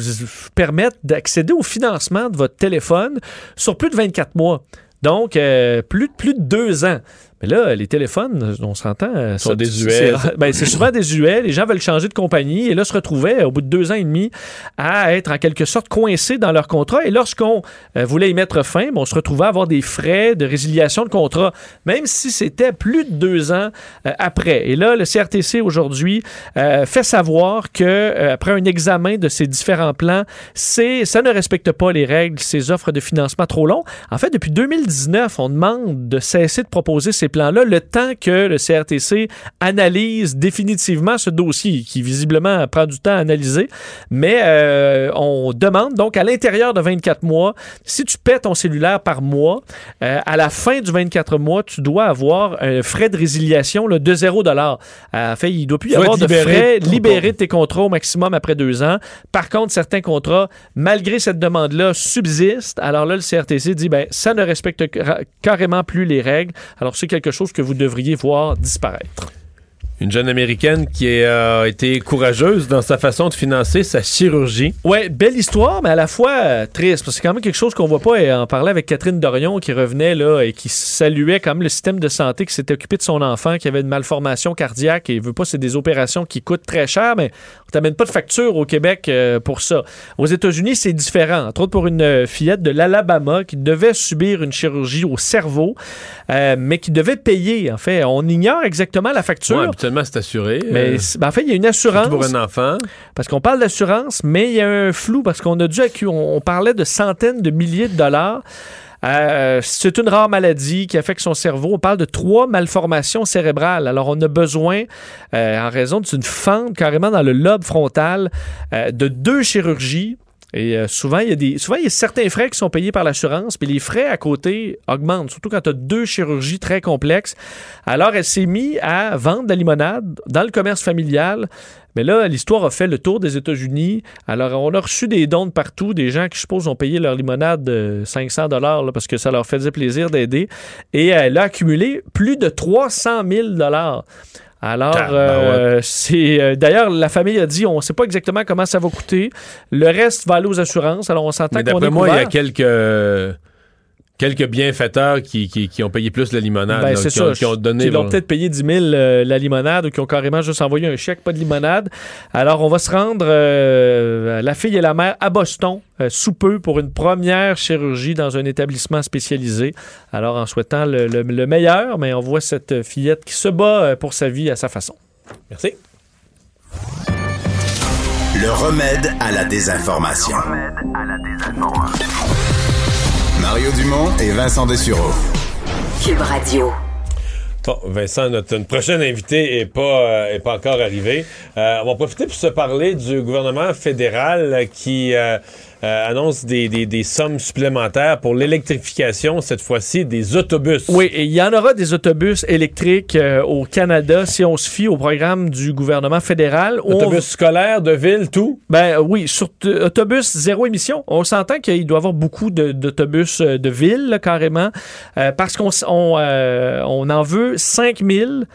permettre d'accéder au financement de votre téléphone sur plus de 24 mois. Donc, euh, plus, plus de deux ans. Mais là, les téléphones, on s'entend. euh, Sont ça- désuets. c'est- ben, c'est souvent désuet. Les gens veulent changer de compagnie et là se retrouvaient, au bout de deux ans et demi, à être en quelque sorte coincés dans leur contrat. Et lorsqu'on euh, voulait y mettre fin, ben, on se retrouvait à avoir des frais de résiliation de contrat, même si c'était plus de deux ans euh, après. Et là, le CRTC aujourd'hui euh, fait savoir que après un examen de ces différents plans, c'est ça ne respecte pas les règles, ces offres de financement trop longs. En fait, depuis 2019, on demande de cesser de proposer ces ces plans-là le temps que le CRTC analyse définitivement ce dossier qui visiblement prend du temps à analyser. Mais euh, on demande donc à l'intérieur de 24 mois, si tu paies ton cellulaire par mois, euh, à la fin du 24 mois, tu dois avoir un frais de résiliation là, de 0 En fait, il ne doit plus y avoir de frais libérés de tes contrats au maximum après deux ans. Par contre, certains contrats, malgré cette demande-là, subsistent. Alors là, le CRTC dit, ben, ça ne respecte ca- carrément plus les règles. Alors c'est quelque chose que vous devriez voir disparaître. Une jeune américaine qui a été courageuse dans sa façon de financer sa chirurgie. Ouais, belle histoire, mais à la fois euh, triste. Parce que c'est quand même quelque chose qu'on voit pas. Et en parlait avec Catherine Dorion qui revenait là et qui saluait quand même le système de santé qui s'était occupé de son enfant qui avait une malformation cardiaque et veut pas, c'est des opérations qui coûtent très cher, mais on t'amène pas de facture au Québec euh, pour ça. Aux États-Unis, c'est différent. Entre autres pour une euh, fillette de l'Alabama qui devait subir une chirurgie au cerveau, euh, mais qui devait payer. En fait, on ignore exactement la facture. Ouais, c'est assuré. Mais Euh, ben, en fait, il y a une assurance. pour un enfant. Parce qu'on parle d'assurance, mais il y a un flou parce qu'on a dû on, on parlait de centaines de milliers de dollars. Euh, c'est une rare maladie qui affecte son cerveau. On parle de trois malformations cérébrales. Alors, on a besoin, euh, en raison d'une fente carrément dans le lobe frontal, euh, de deux chirurgies. Et euh, souvent, il y a des, souvent, il y a certains frais qui sont payés par l'assurance, puis les frais à côté augmentent, surtout quand tu as deux chirurgies très complexes. Alors, elle s'est mise à vendre de la limonade dans le commerce familial. Mais là, l'histoire a fait le tour des États-Unis. Alors, on a reçu des dons de partout, des gens qui, je suppose, ont payé leur limonade de 500 dollars parce que ça leur faisait plaisir d'aider. Et elle a accumulé plus de 300 000 dollars. Alors, euh, c'est euh, d'ailleurs la famille a dit, on ne sait pas exactement comment ça va coûter. Le reste va aller aux assurances. Alors, on s'entend qu'on d'après est moi, il y a quelques, quelques bienfaiteurs qui, qui, qui ont payé plus la limonade. Ben, là, c'est qui, ça. Ont, qui ont donné. Qui l'ont bon, peut-être payé 10 000 euh, la limonade ou qui ont carrément juste envoyé un chèque, pas de limonade. Alors, on va se rendre, euh, la fille et la mère, à Boston, euh, sous peu, pour une première chirurgie dans un établissement spécialisé. Alors, en souhaitant le, le- le meilleur, mais on voit cette fillette qui se bat euh, pour sa vie à sa façon. Merci. Le remède à la désinformation. Mario Dumont et Vincent Dessureau. Cube Radio. Bon, Vincent, notre prochaine invitée n'est pas, euh, est pas encore arrivée. Euh, on va profiter pour se parler du gouvernement fédéral qui euh, euh, annonce des, des- des sommes supplémentaires pour l'électrification, cette fois-ci, des autobus. Oui, et il y en aura des autobus électriques euh, au Canada si on se fie au programme du gouvernement fédéral. où on- Autobus scolaires, de ville, tout? Ben euh, oui, sur t- autobus zéro émission. On s'entend qu'il doit y avoir beaucoup d'autobus de ville, là, carrément, euh, parce qu'on on, on en veut 5000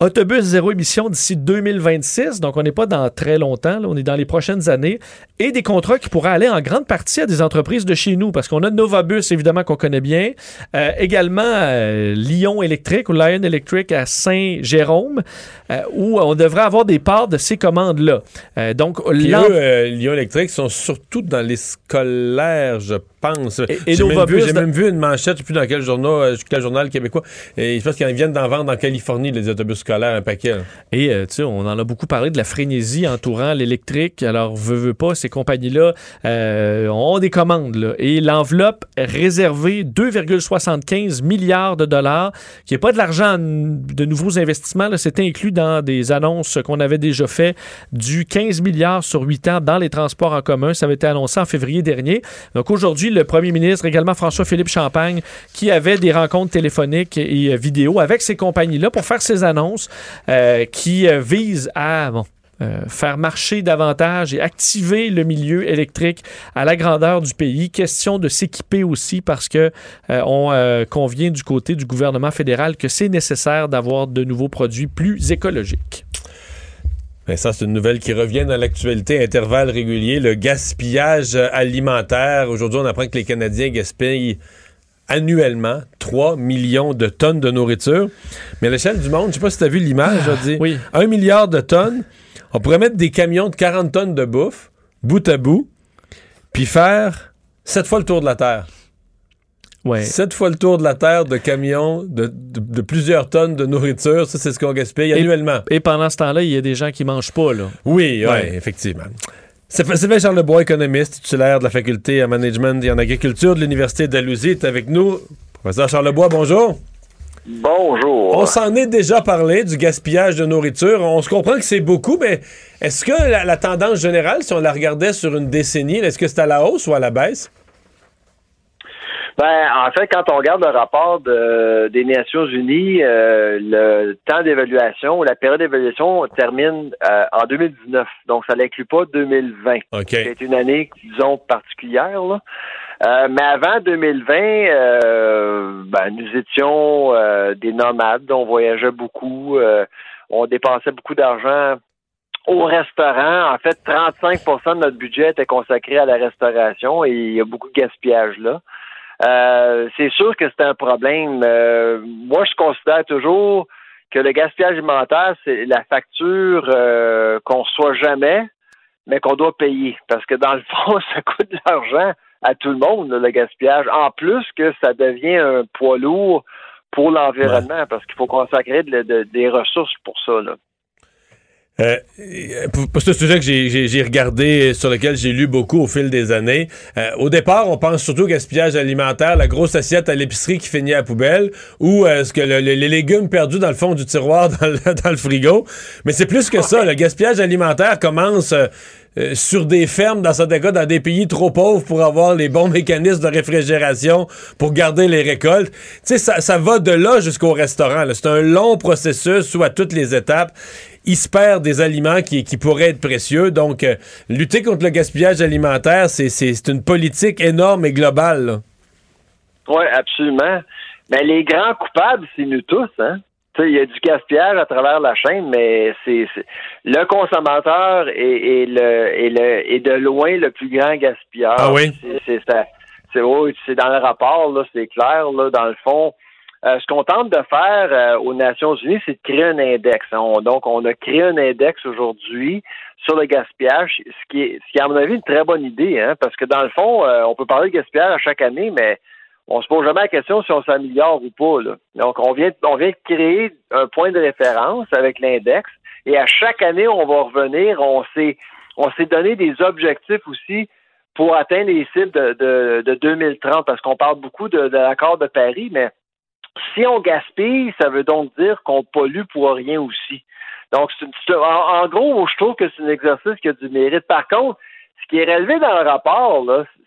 autobus zéro émission d'ici 2026. Donc, on n'est pas dans très longtemps, là, on est dans les prochaines années. Et des contrats qui pourraient aller en grande partie à des entreprises de chez nous, parce qu'on a Novabus, évidemment, qu'on connaît bien. Euh, également, euh, Lyon Électrique ou Lion Electric à Saint-Jérôme, euh, où on devrait avoir des parts de ces commandes-là. Euh, donc, Puis eux, Lyon Électrique, sont surtout dans les scolaires, je pense. et J'ai même, Novabus vu- j'ai dans- même vu une manchette, je sais plus dans quel journal, quel journal québécois, et je pense qu'ils viennent d'en vendre en Californie, les autobus un paquet. Et euh, tu sais, on en a beaucoup parlé de la frénésie entourant l'électrique. Alors, veut, veut pas, ces compagnies-là euh, ont des commandes. là. Et l'enveloppe réservée 2,75 milliards de dollars, qui n'est pas de l'argent de nouveaux investissements, c'est inclus dans des annonces qu'on avait déjà fait du 15 milliards sur 8 ans dans les transports en commun. Ça avait été annoncé en février dernier. Donc aujourd'hui, le premier ministre, également François-Philippe Champagne, qui avait des rencontres téléphoniques et euh, vidéo avec ces compagnies-là pour faire ces annonces euh, qui euh, visent à euh, faire marcher davantage et activer le milieu électrique à la grandeur du pays. Question de s'équiper aussi parce que on convient du côté du gouvernement fédéral que c'est nécessaire d'avoir de nouveaux produits plus écologiques. Vincent, c'est une nouvelle qui revient dans l'actualité, intervalle régulier, le gaspillage alimentaire. Aujourd'hui, on apprend que les Canadiens gaspillent annuellement 3 millions de tonnes de nourriture. Mais à l'échelle du monde, je sais pas si tu as vu l'image, je dis, oui. 1 milliard de tonnes. On pourrait mettre des camions de 40 tonnes de bouffe, bout à bout, puis faire 7 fois le tour de la Terre. Ouais. 7 fois le tour de la Terre de camions de, de- de plusieurs tonnes de nourriture. Ça, c'est ce qu'on gaspille annuellement. Et pendant ce temps-là, il y a des gens qui mangent pas. Là. Oui, oui, Ouais. effectivement. C'est Sylvain Charlebois, économiste, titulaire de la faculté en management et en agriculture de l'Université d'Alousie, est avec nous. Professeur Charlebois, bonjour. Bonjour. On s'en est déjà parlé du gaspillage de nourriture. On se comprend que c'est beaucoup, mais est-ce que la, la tendance générale, si on la regardait sur une décennie, est-ce que c'est à la hausse ou à la baisse? Ben, en fait, quand on regarde le rapport de- des Nations Unies, euh, le temps d'évaluation, la période d'évaluation termine euh, en 2019. Donc, ça n'inclut pas 2020. C'est une année, disons, particulière. Là. Euh, mais avant 2020, euh, ben, nous étions euh, des nomades. On voyageait beaucoup. euh, on dépensait beaucoup d'argent au restaurant. En fait, 35% de notre budget était consacré à la restauration et il y a beaucoup de gaspillage là. Euh, c'est sûr que c'est un problème. Euh, moi, je considère toujours que le gaspillage alimentaire, c'est la facture euh, qu'on reçoit jamais, mais qu'on doit payer. Parce que dans le fond, ça coûte de l'argent à tout le monde, le gaspillage. En plus que ça devient un poids lourd pour l'environnement, parce qu'il faut consacrer de- de- des ressources pour ça. Là. Euh, pour, pour ce sujet que j'ai- regardé, sur lequel j'ai lu beaucoup au fil des années, euh, au départ, on pense surtout au gaspillage alimentaire, la grosse assiette à l'épicerie qui finit à la poubelle, ou euh, ce que le- le- les légumes perdus dans le fond du tiroir dans le, dans le frigo. Mais c'est plus que ça. Le gaspillage alimentaire commence euh, euh, sur des fermes, dans certains cas, dans des pays trop pauvres pour avoir les bons mécanismes de réfrigération pour garder les récoltes. Tu sais, ça, ça va de là jusqu'au restaurant. C'est un long processus à toutes les étapes, il se perd des aliments qui, qui pourraient être précieux. Donc, euh, lutter contre le gaspillage alimentaire, c'est- une politique énorme et globale. Oui, absolument. Mais les grands coupables, c'est nous tous, hein. Il y a du gaspillage à travers la chaîne, mais c'est le consommateur est, est le, est le est de loin le plus grand gaspilleur. Ah oui? C'est- c'est dans le rapport, là, c'est clair, là, dans le fond. Euh, ce qu'on tente de faire euh, aux Nations Unies, c'est de créer un index. On- donc, on a créé un index aujourd'hui sur le gaspillage, ce qui est, ce qui est, à mon avis, une très bonne idée, hein, parce que dans le fond, euh, on peut parler de gaspillage à chaque année, mais on se pose jamais la question si on s'améliore ou pas. Là. Donc, on vient, on vient créer un point de référence avec l'index, et à chaque année, on va revenir. On s'est, on s'est donné des objectifs aussi pour atteindre les cibles de, de, de 2030, parce qu'on parle beaucoup de, de l'accord de Paris, mais si on gaspille, ça veut donc dire qu'on pollue pour rien aussi. Donc, une- en, en gros, je trouve que c'est un exercice qui a du mérite. Par contre, ce qui est relevé dans le rapport,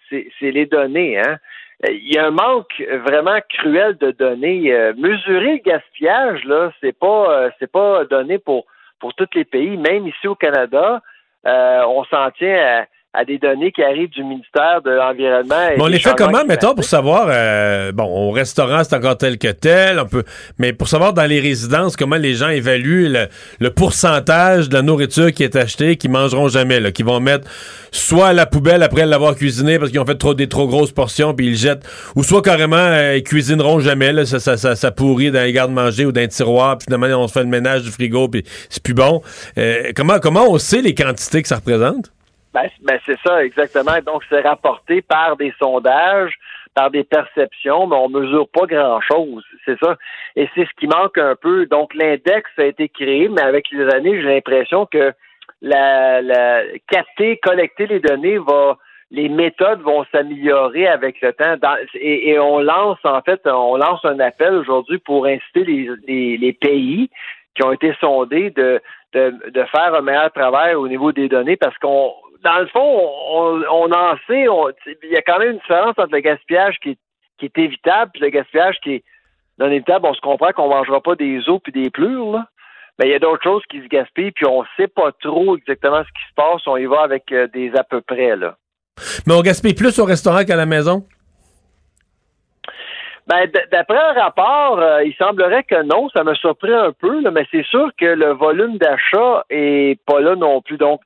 c'est les données. Hein. Euh, Il y a un manque vraiment cruel de données. Euh, mesurer le gaspillage, là, c'est pas euh, c'est pas donné pour pour tous les pays. Même ici au Canada, euh, on s'en tient à, à des données qui arrivent du ministère de l'Environnement. on les fait comment, mettons, pour savoir, euh, bon, au restaurant, c'est encore tel que tel, on peut, mais pour savoir dans les résidences, comment les gens évaluent le, le pourcentage de la nourriture qui est achetée, qu'ils mangeront jamais, là, qu'ils vont mettre soit à la poubelle après l'avoir cuisiné parce qu'ils ont fait trop, des trop grosses portions puis ils le jettent, ou soit carrément, euh, ils cuisineront jamais, là, ça, ça, ça, ça pourrit dans les gardes-manger ou dans les tiroirs, puis finalement, on se fait le ménage du frigo puis c'est plus bon. Euh, comment, comment on sait les quantités que ça représente? Ben, ben, c'est ça, exactement. Donc, c'est rapporté par des sondages, par des perceptions, mais on mesure pas grand-chose. C'est ça. Et c'est ce qui manque un peu. Donc, l'index a été créé, mais avec les années, j'ai l'impression que la, la capter, collecter les données va les méthodes vont s'améliorer avec le temps. Et, et on lance, en fait, on lance un appel aujourd'hui pour inciter les, les, les pays qui ont été sondés de, de, de faire un meilleur travail au niveau des données parce qu'on dans le fond, on, on en sait, il y a quand même une différence entre le gaspillage qui est, qui est évitable et le gaspillage qui est non évitable. On se comprend qu'on mangera pas des os puis des plures, là. Mais il y a d'autres choses qui se gaspillent, puis on sait pas trop exactement ce qui se passe. On y va avec euh, des à peu près, là. Mais on gaspille plus au restaurant qu'à la maison? Ben, d'après un rapport, euh, il semblerait que non. Ça me surprend un peu, là, mais c'est sûr que le volume d'achat est pas là non plus. Donc,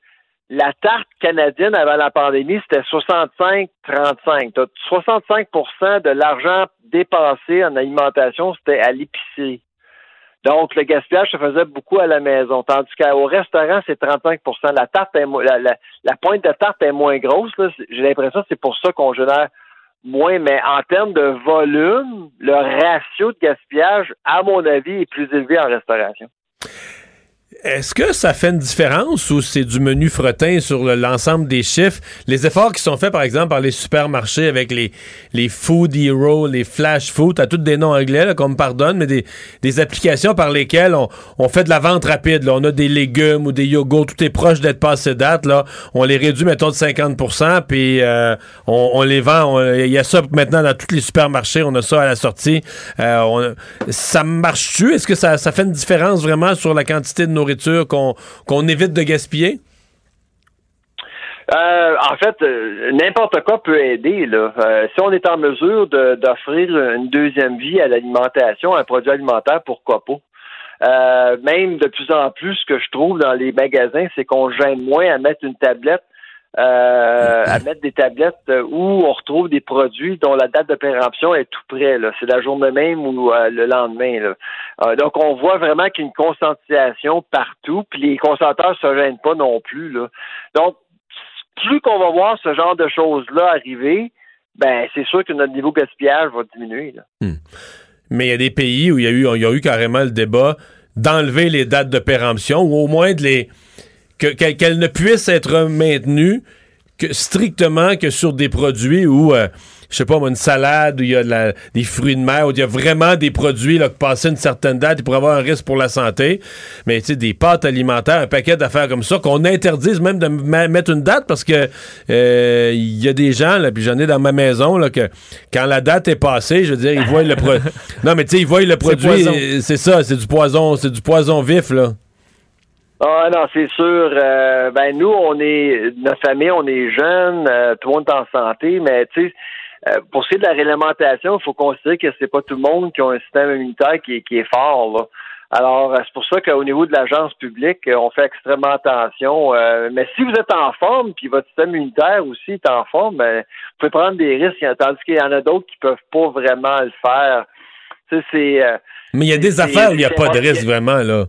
la tarte canadienne avant la pandémie, c'était 65-35. T'as 65% de l'argent dépensé en alimentation, c'était à l'épicerie. Donc, le gaspillage se faisait beaucoup à la maison. Tandis qu'au restaurant, c'est 35% La tarte est la, la- pointe de tarte est moins grosse. J'ai l'impression que c'est pour ça qu'on génère moins. Mais en termes de volume, le ratio de gaspillage, à mon avis, est plus élevé en restauration. Est-ce que ça fait une différence ou c'est du menu fretin sur le- l'ensemble des chiffres? Les efforts qui sont faits, par exemple, par les supermarchés avec les, les Food Hero, les Flash Food, à tous des noms anglais, qu'on me pardonne, mais des, applications par lesquelles on, fait de la vente rapide. On a des légumes ou des yogourts, tout est proche d'être passé date. Là. On les réduit, mettons, de 50% puis euh, on, on les vend. Il y a ça maintenant dans tous les supermarchés. On a ça à la sortie. Euh, ça marche-tu? Est-ce que ça, ça fait une différence vraiment sur la quantité de qu'on évite de gaspiller? Euh, en fait, euh, n'importe quoi peut aider. Euh, si on est en mesure d'offrir une deuxième vie à l'alimentation, un produit alimentaire, pourquoi pas? Même de plus en plus, ce que je trouve dans les magasins, c'est qu'on gêne moins à mettre une tablette, euh, à mettre des tablettes où on retrouve des produits dont la date de péremption est tout près. C'est la journée même ou euh, le lendemain. là. Euh, donc, on voit vraiment qu'il y a une conscientisation partout, puis les consommateurs se gênent pas non plus. Là. Donc, plus qu'on va voir ce genre de choses-là arriver, ben c'est sûr que notre niveau gaspillage va diminuer. là. Mais il y a des pays où il y il y a eu carrément le débat d'enlever les dates de péremption ou au moins de les que- qu'elles qu'elles ne puissent être maintenues que strictement que sur des produits où euh, je sais pas moi, une salade où il y a de la- des fruits de mer où il y a vraiment des produits là, que passer une certaine date il pourrait avoir un risque pour la santé. Mais tu sais des pâtes alimentaires un paquet d'affaires comme ça qu'on interdise même de mettre une date parce que euh, il y a des gens là puis j'en ai dans ma maison là que quand la date est passée je veux dire ils voient le pro- non mais tu sais ils voient le produit euh, c'est ça c'est du poison c'est du poison vif là Ah non, c'est sûr. Euh, ben nous, on est notre famille, on est jeunes, euh, tout le monde est en santé, mais tu sais, euh, pour ce qui est de la réglementation, il faut considérer que c'est pas tout le monde qui a un système immunitaire qui, est- qui est fort. Là. Alors, euh, c'est pour ça qu'au niveau de l'agence publique, euh, on fait extrêmement attention. Euh, mais si vous êtes en forme, puis votre système immunitaire aussi est en forme, ben, vous pouvez prendre des risques, tandis qu'il y en a d'autres qui peuvent pas vraiment le faire. Tu sais, c'est euh, mais il y a des affaires où il n'y a pas de risque vraiment là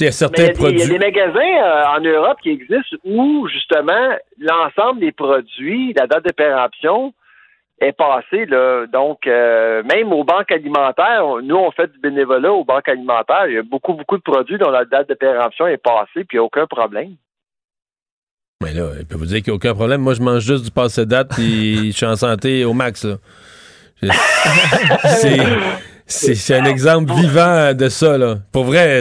il y a certains produits Il y a des magasins euh, en Europe qui existent où, justement, l'ensemble des produits, la date de péremption est passée. Là. Donc, euh, même aux banques alimentaires, nous, on fait du bénévolat aux banques alimentaires. Il y a beaucoup, beaucoup de produits dont la date de péremption est passée, puis il n'y a aucun problème. Mais là, il peut vous dire qu'il n'y a aucun problème. Moi, je mange juste du passé date puis je suis en santé au max. là. Je- C'est, c'est, un exemple vivant de ça. Là. Pour vrai,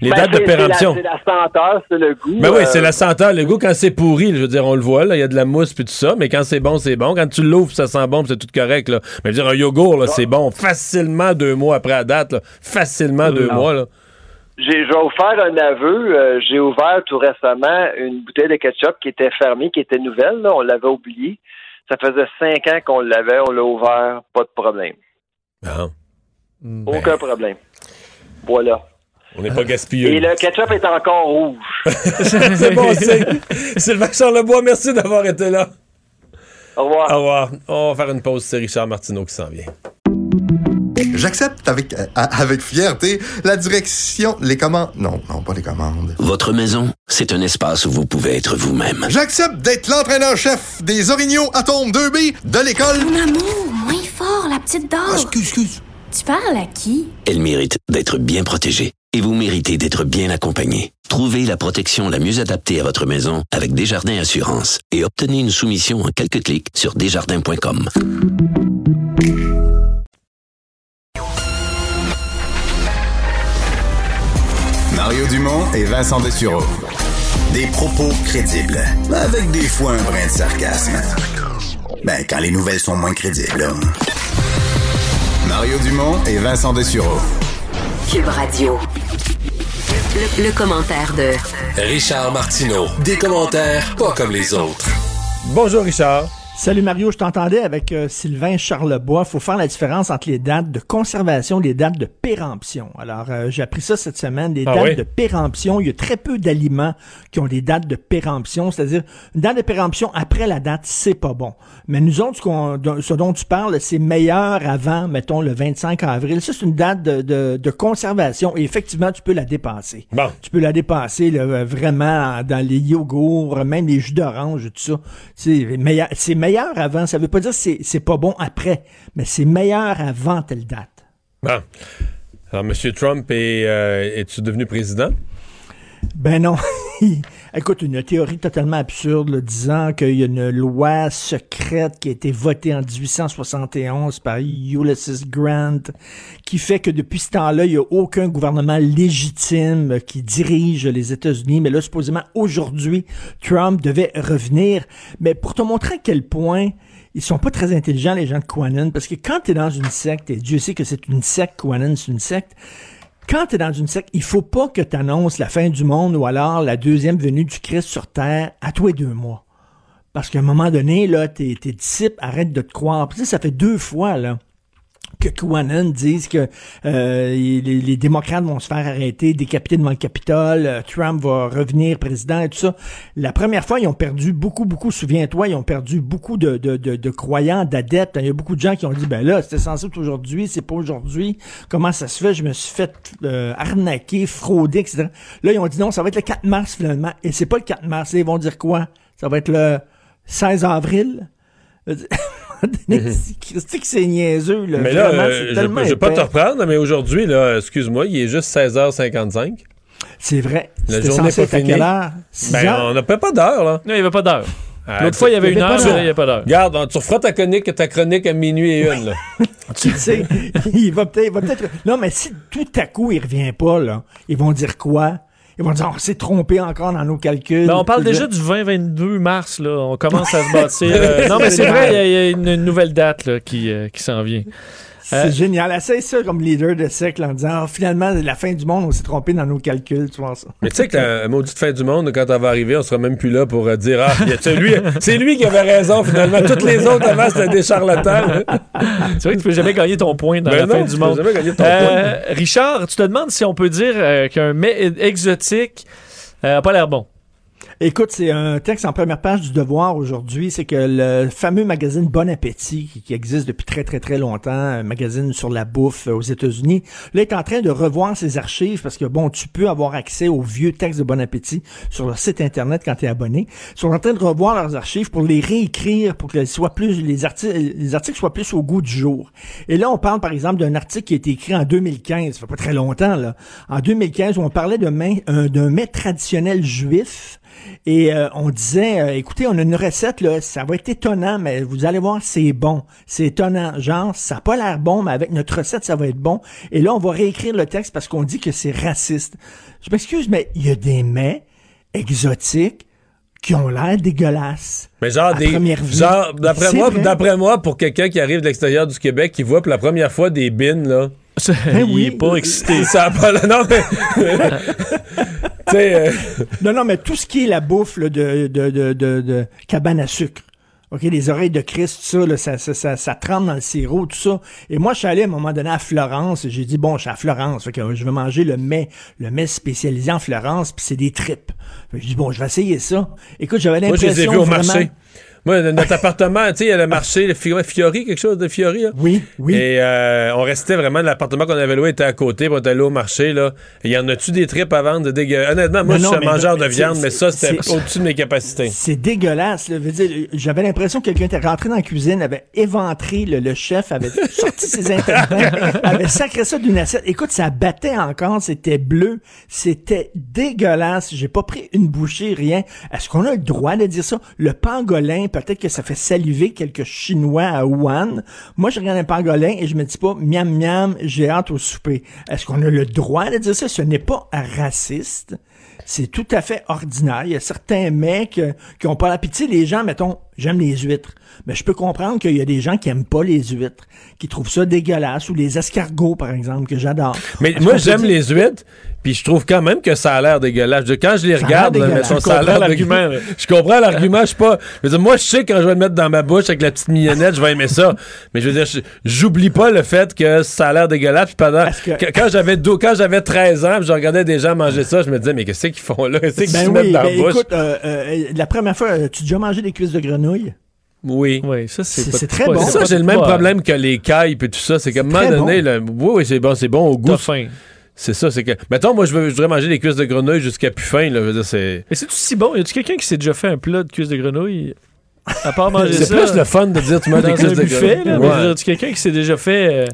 les Ben, dates de c'est- c'est la- péremption. C'est la, senteur, c'est le goût. Ben oui, euh, c'est la senteur. Le goût, quand c'est pourri, je veux dire, on le voit, là, il y a de la mousse puis tout ça, mais quand c'est bon, c'est bon. Quand tu l'ouvres, ça sent bon, c'est tout correct. Là. Mais je veux dire, un yogourt, là, c'est bon facilement deux mois après la date. là. Facilement deux mois. Là. J'ai, je vais vous faire un aveu. Euh, j'ai ouvert tout récemment une bouteille de ketchup qui était fermée, qui était nouvelle. là. On l'avait oublié. Ça faisait cinq ans qu'on l'avait. On l'a ouvert. Pas de problème. Ah. Aucun problème. Voilà. On n'est pas gaspilleux. Et le ketchup est encore rouge. c'est bon, c'est. Sylvain Charlebois, merci d'avoir été là. Au revoir. Au revoir. On va faire une pause. C'est Richard Martineau qui s'en vient. J'accepte avec, euh, avec fierté la direction, les commandes. Non, non, pas les commandes. Votre maison, c'est un espace où vous pouvez être vous-même. J'accepte d'être l'entraîneur-chef des Orignaux Atomes 2B de l'école. Mon amour, moins fort, la petite dame. Ah, excuse, excuse. Tu parles à qui? Elle mérite d'être bien protégée et vous méritez d'être bien accompagné. Trouvez la protection la mieux adaptée à votre maison avec Desjardins Assurance et obtenez une soumission en quelques clics sur desjardins.com. Mario Dumont et Vincent Dessureau. Des propos crédibles, avec des fois un brin de sarcasme. Ben, quand les nouvelles sont moins crédibles. là. Mario Dumont et Vincent Dessureau. Cube Radio. Le, le commentaire de Richard Martineau. Des commentaires pas comme les autres. Bonjour, Richard. Salut Mario, je t'entendais avec euh, Sylvain Charlebois. faut faire la différence entre les dates de conservation et les dates de péremption. Alors, euh, j'ai appris ça cette semaine. Les Ah dates oui? de péremption, il y a très peu d'aliments qui ont des dates de péremption. C'est-à-dire, une date de péremption après la date, c'est pas bon. Mais nous autres, ce, dont tu parles, c'est meilleur avant, mettons, le 25 avril. Ça, c'est une date de, de- de conservation et effectivement, tu peux la dépasser. Bon. Tu peux la dépasser là, vraiment dans les yogourts, même les jus d'orange, tout ça. C'est meilleur, c'est meilleur avant. Ça veut pas dire que c'est, c'est pas bon après, mais c'est meilleur avant telle date. Bon. Alors, M. Trump, est, euh, es-tu devenu président? Ben non. Écoute, une théorie totalement absurde, là, disant qu'il y a une loi secrète qui a été votée en 1871 par Ulysses Grant, qui fait que depuis ce temps-là, il n'y a aucun gouvernement légitime qui dirige les États-Unis. Mais là, supposément, aujourd'hui, Trump devait revenir. Mais pour te montrer à quel point ils sont pas très intelligents, les gens de Quanon, parce que quand tu es dans une secte, et Dieu sait que c'est une secte, Quanon, c'est une secte, quand tu es dans une secte, il faut pas que tu annonces la fin du monde ou alors la deuxième venue du Christ sur terre à toi et deux mois. Parce qu'à un moment donné, là, tes, tes disciples arrêtent de te croire. Puis ça, ça fait deux fois, là que Quanon disent que euh, les, les démocrates vont se faire arrêter, décapiter devant le Capitole, euh, Trump va revenir président et tout ça. La première fois, ils ont perdu beaucoup, beaucoup, souviens-toi, ils ont perdu beaucoup de, de, de, de croyants, d'adeptes. Il y a beaucoup de gens qui ont dit, ben là, c'était censé être aujourd'hui, c'est pas aujourd'hui. Comment ça se fait? Je me suis fait euh, arnaquer, frauder, etc. Là, ils ont dit non, ça va être le 4 mars finalement. Et c'est pas le 4 mars. Là, ils vont dire quoi? Ça va être le 16 avril? Christy que c'est niaiseux, là. Mais là, Vraiment, euh, c'est je, je vais pas te reprendre, mais aujourd'hui, là, excuse-moi, il est juste 16h55. C'est vrai. La journée n'est pas finie. quelle heure? Six Ben, on n'a pas pas d'heure, là. Non, il n'y avait pas d'heure. Ah, L'autre fois, il y avait une avait heure, il n'y a pas d'heure. Regarde, tu referas ta chronique, ta chronique à minuit et une, là. tu le sais, il va peut-être, il va peut-être. Non, mais si tout à coup il revient pas là, ils vont dire quoi? Ils vont dire on s'est trompé encore dans nos calculs. Ben, on parle déjà du 20-22 mars, là. On commence à se bâtir. euh, non, mais c'est vrai, il y a- il y, a une, une nouvelle date là, qui, euh, qui s'en vient. C'est Euh, génial. Essaye ça comme leader de siècle en disant Ah, finalement la fin du monde, on s'est trompé dans nos calculs, tu vois ça. Mais tu sais que la maudite fin du monde, quand elle va arriver, on sera même plus là pour euh, dire Ah, c'est lui, c'est lui qui avait raison finalement. Toutes les autres avant, c'était des charlatans. C'est vrai que tu peux jamais gagner ton point dans Ben la non, fin tu du peux monde. jamais gagner ton Euh, Richard, tu te demandes si on peut dire euh, qu'un mets exotique euh, a pas l'air bon. Écoute, c'est un texte en première page du Devoir aujourd'hui. C'est que le fameux magazine Bon Appétit, qui, existe depuis très, très, très longtemps, un magazine sur la bouffe aux États-Unis, là, est en train de revoir ses archives parce que, bon, tu peux avoir accès aux vieux textes de Bon Appétit sur leur site Internet quand tu es abonné. Ils sont en train de revoir leurs archives pour les réécrire, pour que soient plus, les, articles, les articles soient plus au goût du jour. Et là, on parle, par exemple, d'un article qui a été écrit en 2015, ça fait pas très longtemps, là. En 2015, où on parlait euh, d'un mets traditionnel juif et euh, on disait, euh, écoutez, on a une recette, là, ça va être étonnant, mais vous allez voir, c'est bon. C'est étonnant. Genre, ça n'a pas l'air bon, mais avec notre recette, ça va être bon. Et là, on va réécrire le texte parce qu'on dit que c'est raciste. Je m'excuse, mais il y a des mets exotiques qui ont l'air dégueulasses. Mais genre, À des, première vue. genre d'après moi, d'après moi, pour quelqu'un qui arrive de l'extérieur du Québec, qui voit pour la première fois des bines, là. Ben il oui. est pas excité. Ça a pas Non, mais. euh, Non, non, mais tout ce qui est la bouffe là, de, de, de, cabane à sucre. OK, les oreilles de Christ, tout ça, là, ça, ça, ça, ça trempe dans le sirop, tout ça. Et moi, je suis allé à un moment donné à Florence. et J'ai dit, bon, je suis à Florence. Fait que je vais manger le mets, le mets spécialisé en Florence, puis c'est des tripes. J'ai dit, bon, je vais essayer ça. Écoute, j'avais Moi, je les ai l'impression vus au marché. Moi, notre appartement, tu sais, il y a le marché, le Fi- Fiori, quelque chose de Fiori, là? Oui, oui. Et euh, on restait vraiment, l'appartement qu'on avait loué était à côté, puis on était allé au marché, là. Et y en a-tu des tripes à vendre de dégueu? Honnêtement, moi, Non, je suis non, un mangeur de viande, mais ça, c'était au-dessus de mes capacités. C'est dégueulasse. là. Je veux dire, J'avais l'impression que quelqu'un était rentré dans la cuisine, avait éventré le, le chef, avait sorti ses intestins, avait sacré ça d'une assiette. Écoute, ça battait encore, c'était bleu, c'était dégueulasse. J'ai pas pris une bouchée, rien. Est-ce qu'on a le droit de dire ça? Le pangolin, peut-être que ça fait saliver quelques Chinois à Wuhan. Moi, je regarde un pangolin et je me dis pas, miam miam, j'ai hâte au souper. Est-ce qu'on a le droit de dire ça? Ce n'est pas raciste. C'est tout à fait ordinaire. Il y a certains mecs euh, qui ont pas la pitié. Les gens, mettons, j'aime les huîtres. Mais je peux comprendre qu'il y a des gens qui aiment pas les huîtres, qui trouvent ça dégueulasse, ou les escargots, par exemple, que j'adore. Mais moi, j'aime les huîtres, puis je trouve quand même que ça a l'air dégueulasse. Je- Quand je les Ça regarde, là, mettons, Je ça a comprends l'air l'argument, dégueulasse. Je comprends l'argument. Je suis pas. Je veux dire, moi, je sais que quand je vais le mettre dans ma bouche avec la petite mignonnette, je vais aimer ça. Mais je veux dire, je- j'oublie pas le fait que ça a l'air dégueulasse. Puis pendant. que- Quand j'avais dou- quand j'avais 13 ans, puis je regardais des gens manger ça, je me disais, mais qu'est-ce qu'ils font là? Qu'est-ce qu'ils Ben oui, mettent dans ben la bouche? écoute, euh, euh, la première fois, tu as déjà mangé des cuisses de grenouille? Oui. Oui, ça, c'est très bon. Ça, j'ai le même problème que les cailles et tout ça. C'est qu'à un moment donné, bon. là, oui, oui, c'est bon, c'est bon au goût. Faim. C'est ça, c'est que. Mettons, moi, je, veux, je voudrais manger des cuisses de grenouille jusqu'à plus faim, là. Je veux dire, c'est. Mais c'est-tu si bon? Y a-tu quelqu'un qui s'est déjà fait un plat de cuisse de grenouille? À part manger C'est ça. plus le fun de dire tu manges des cuisses de buffet, grenouille. là. mais Ouais. dire, tu quelqu'un qui s'est déjà fait. euh,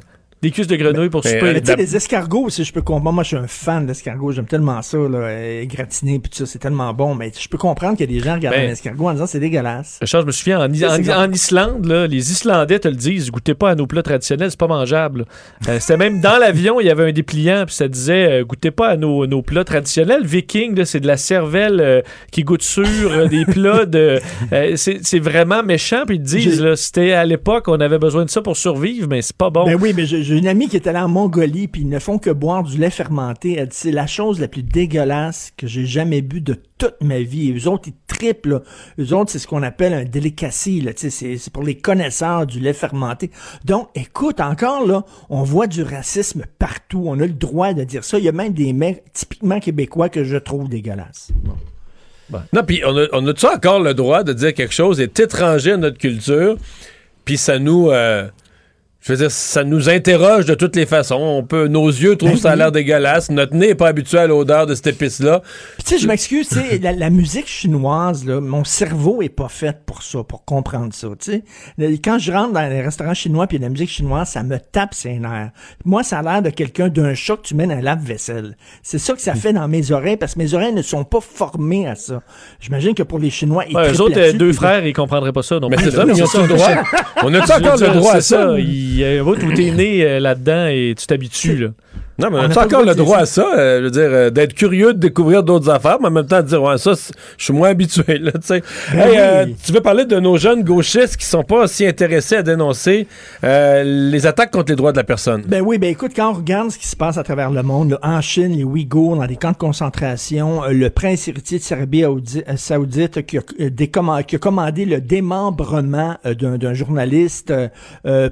Des cuisses de grenouille pour Mais, souper. euh, Mais tu sais, les escargots, si je peux comprendre, moi je suis un fan d'escargots, j'aime tellement ça, là, euh, gratiné puis tout ça, c'est tellement bon, mais je peux comprendre qu'il y a des gens qui regardent Ben, un escargot en disant c'est dégueulasse. Richard, je me souviens, en, en- Islande, là, les Islandais te le disent, goûtez pas à nos plats traditionnels, c'est pas mangeable. Euh, C'était même dans l'avion, il y avait un dépliant, puis ça disait, euh, goûtez pas à nos, nos plats traditionnels. Viking, c'est de la cervelle euh, qui goûte sur euh, des plats de... euh, c'est c'est vraiment méchant, puis ils te disent, c'était à l'époque, on avait besoin de ça pour survivre, mais c'est pas bon. Ben oui, mais j'ai j'ai une amie qui est allée en Mongolie, puis ils ne font que boire du lait fermenté. Elle dit c'est la chose la plus dégueulasse que j'ai jamais bu de toute ma vie. Et eux autres, ils triplent. Là. Eux autres, c'est ce qu'on appelle un delicacy. Là. C'est pour les connaisseurs du lait fermenté. Donc, écoute, encore là, on voit du racisme partout. On a le droit de dire ça. Il y a même des mecs typiquement québécois que je trouve dégueulasses. Non, puis on a, on a-tu encore le droit de dire quelque chose est étranger à notre culture, puis ça nous... euh, je veux dire, ça nous interroge de toutes les façons. On peut, nos yeux trouvent Ben ça a oui. l'air dégueulasse. Notre nez n'est pas habitué à l'odeur de cette épice-là. Tu sais, je m'excuse, tu sais, la, la musique chinoise, là, mon cerveau est pas fait pour ça, pour comprendre ça, tu sais. Le- Quand je rentre dans les restaurants chinois puis a la musique chinoise, ça me tape ses nerfs. Moi, ça a l'air de quelqu'un d'un chat que tu mets dans lave-vaisselle. C'est ça que ça fait dans mes oreilles parce que mes oreilles ne sont pas formées à ça. J'imagine que pour les Chinois, ils Ouais, eux trippent autres, euh, deux frères, ils comprendraient pas ça. Non Mais c'est ça, ils ont-tu le droit? On veux encore le droit à ça? Il y a un bout où t'es né euh, là-dedans et tu t'habitues, là. Non, mais on On a encore le droit à ça, euh, je veux dire, euh, d'être curieux de découvrir d'autres affaires, mais en même temps de dire, ouais, ça, je suis moins habitué, là, tu sais. Ben Hey, euh, tu veux parler de nos jeunes gauchistes qui sont pas aussi intéressés à dénoncer les attaques contre les droits de la personne? Ben oui, ben écoute, quand on regarde ce qui se passe à travers le monde, là, en Chine, les Ouïghours, dans des camps de concentration, le prince héritier de Serbie saoudite qui a, décomm- qui a commandé le démembrement d'un journaliste,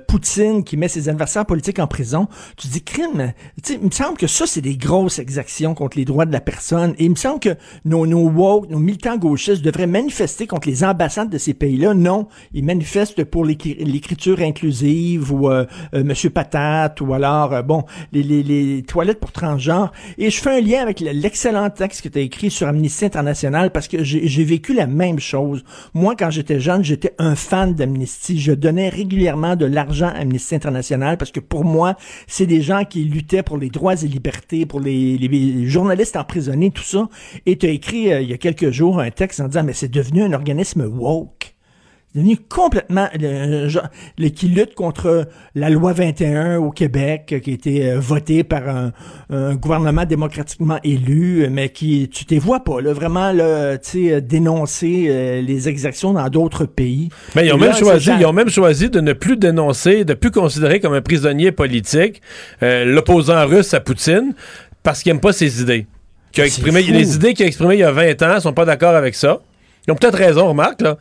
Poutine, qui met ses adversaires politiques en prison, tu dis crime. Tu il me semble que ça, c'est des grosses exactions contre les droits de la personne. Et il me semble que nos, nos woke, nos militants gauchistes devraient manifester contre les ambassades de ces pays-là. Non, ils manifestent pour l'écri- l'écriture inclusive ou euh, euh, Monsieur Patate ou alors, euh, bon, les, les, les toilettes pour transgenres. Et je fais un lien avec le- l'excellent texte que tu as écrit sur Amnesty International parce que j'ai vécu la même chose. Moi, quand j'étais jeune, j'étais un fan d'Amnesty. Je donnais régulièrement de l'argent à Amnesty International parce que pour moi, c'est des gens qui luttaient pour les droits et libertés, pour les, les journalistes emprisonnés, tout ça. Et tu as écrit euh, il y a quelques jours un texte en disant, mais c'est devenu un organisme woke. C'est devenu complètement le, genre- le- qui lutte contre la loi 21 au Québec euh, qui a été euh, votée par un, un gouvernement démocratiquement élu euh, mais qui tu t'es vois pas là vraiment là tu sais euh, dénoncer euh, les exactions dans d'autres pays. Mais ils ont Et même là, choisi, ils ont même choisi de ne plus dénoncer, de plus considérer comme un prisonnier politique euh, l'opposant russe à Poutine parce qu'il n'aime pas ses idées. Qui a exprimé, les idées qu'il a exprimées il y a 20 ans sont pas d'accord avec ça. Ils ont peut-être raison, remarque, là.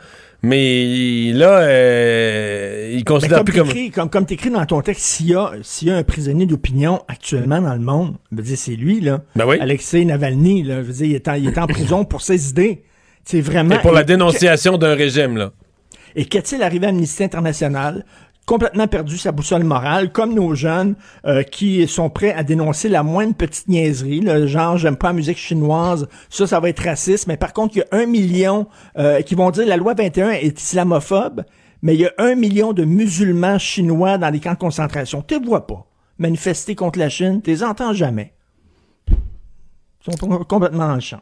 Mais là, euh, ils Mais considèrent comme plus comme. t'écris- comme comme t'écris dans ton texte, s'il y a s'il y a un prisonnier d'opinion actuellement dans le monde, je veux dire c'est lui là, Ben oui. Alexei Navalny là, je veux dire il est en, il est en prison pour ses idées. C'est vraiment Et pour la dénonciation d'un régime, là. Et qu'est-il arrivé à Amnesty International? Complètement perdu sa boussole morale, comme nos jeunes euh, qui sont prêts à dénoncer la moindre petite niaiserie, le genre j'aime pas la musique chinoise, ça, ça va être raciste. Mais par contre, il y a un million euh, qui vont dire la loi 21 est islamophobe, mais il y a un million de musulmans chinois dans les camps de concentration. Tu les vois pas manifester contre la Chine, tu les entends jamais. Ils sont complètement le champ.